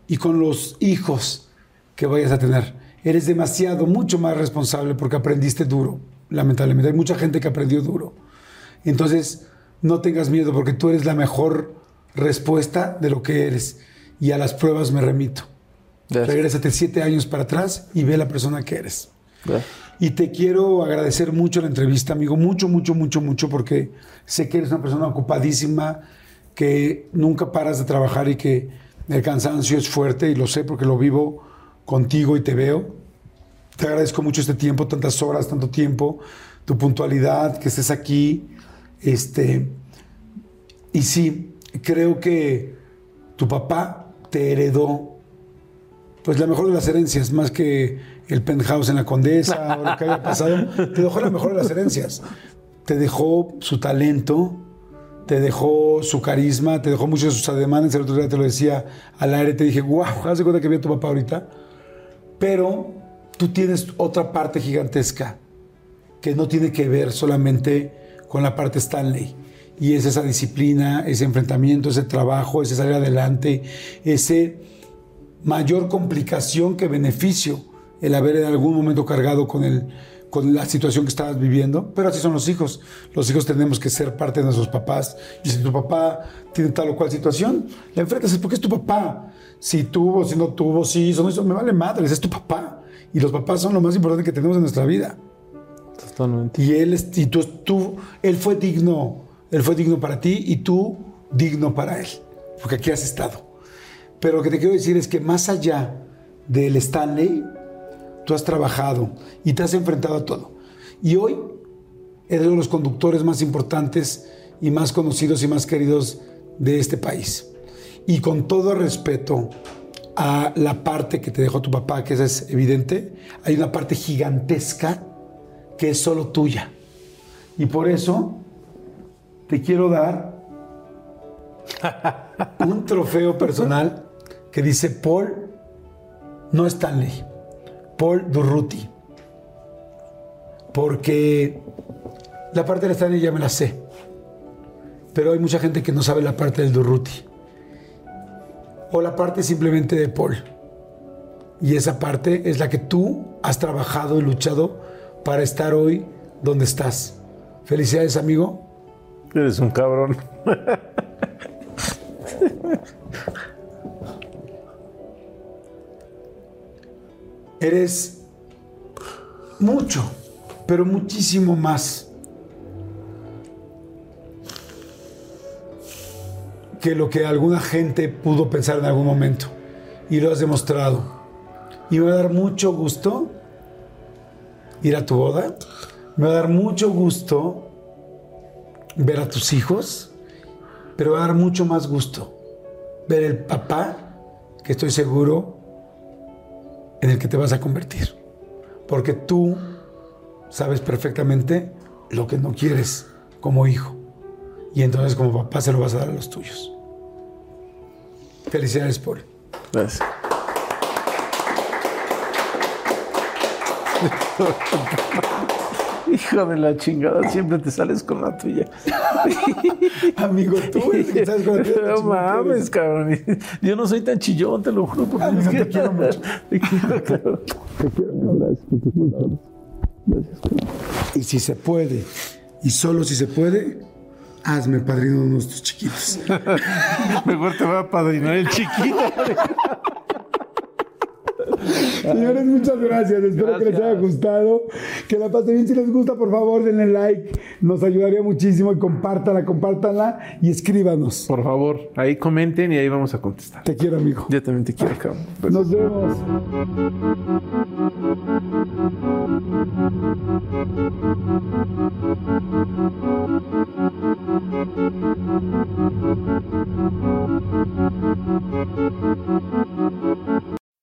y con los hijos que vayas a tener eres demasiado, mucho más responsable porque aprendiste duro, lamentablemente. Hay mucha gente que aprendió duro. Entonces, no tengas miedo porque tú eres la mejor respuesta de lo que eres. Y a las pruebas me remito. Regrésate siete años para atrás y ve la persona que eres. Y te quiero agradecer mucho la entrevista, amigo. Mucho, mucho, mucho, mucho, porque sé que eres una persona ocupadísima, que nunca paras de trabajar y que el cansancio es fuerte y lo sé porque lo vivo contigo y te veo. Te agradezco mucho este tiempo, tantas horas, tanto tiempo, tu puntualidad, que estés aquí. Este, y sí, creo que tu papá te heredó pues la mejor de las herencias, más que el penthouse en la Condesa o lo que haya pasado, te dejó la mejor de las herencias. Te dejó su talento, te dejó su carisma, te dejó muchos de sus ademanes. El otro día te lo decía al aire, te dije, wow, haz de cuenta que vi a tu papá ahorita pero tú tienes otra parte gigantesca que no tiene que ver solamente con la parte Stanley. Y es esa disciplina, ese enfrentamiento, ese trabajo, ese salir adelante, ese mayor complicación que beneficio el haber en algún momento cargado con, el, con la situación que estabas viviendo. Pero así son los hijos. Los hijos tenemos que ser parte de nuestros papás. Y si tu papá tiene tal o cual situación, la enfrentas porque es tu papá si tuvo, si no tuvo, si hizo, no hizo, me vale madre, es tu papá. Y los papás son lo más importante que tenemos en nuestra vida. Totalmente. Y él, y tú, tú, él fue digno, él fue digno para ti y tú digno para él, porque aquí has estado. Pero lo que te quiero decir es que más allá del Stanley, tú has trabajado y te has enfrentado a todo. Y hoy eres uno de los conductores más importantes y más conocidos y más queridos de este país. Y con todo respeto a la parte que te dejó tu papá, que esa es evidente, hay una parte gigantesca que es solo tuya. Y por eso te quiero dar un trofeo personal que dice Paul, no Stanley, Paul Durruti. Porque la parte de Stanley ya me la sé. Pero hay mucha gente que no sabe la parte del Durruti. O la parte simplemente de Paul. Y esa parte es la que tú has trabajado y luchado para estar hoy donde estás. Felicidades, amigo. Eres un cabrón. Eres mucho, pero muchísimo más que lo que alguna gente pudo pensar en algún momento. Y lo has demostrado. Y me va a dar mucho gusto ir a tu boda. Me va a dar mucho gusto ver a tus hijos. Pero va a dar mucho más gusto ver el papá que estoy seguro en el que te vas a convertir. Porque tú sabes perfectamente lo que no quieres como hijo. Y entonces como papá se lo vas a dar a los tuyos. Felicidades, Paul. Gracias. Hijo de la chingada, siempre te sales con la tuya. Amigo, tú eres el que sabes con la tuya, No que mames, cabrón. Yo no soy tan chillón, te lo juro. Porque Amigo, te quiero mucho. Te quiero, cabrón. Te quiero, gracias por tus palabras. Gracias, cabrón. Y si se puede, y solo si se puede, hazme padrino de nuestros chiquitos. Mejor te va a padrinar el chiquito. Señores, muchas gracias. Espero que les haya gustado. Que la pasen bien. Si les gusta, por favor, denle like. Nos ayudaría muchísimo. Y compártanla, compártanla y escríbanos. Por favor, ahí comenten y ahí vamos a contestar. Te quiero, amigo. Yo también te quiero, cabrón. Nos vemos.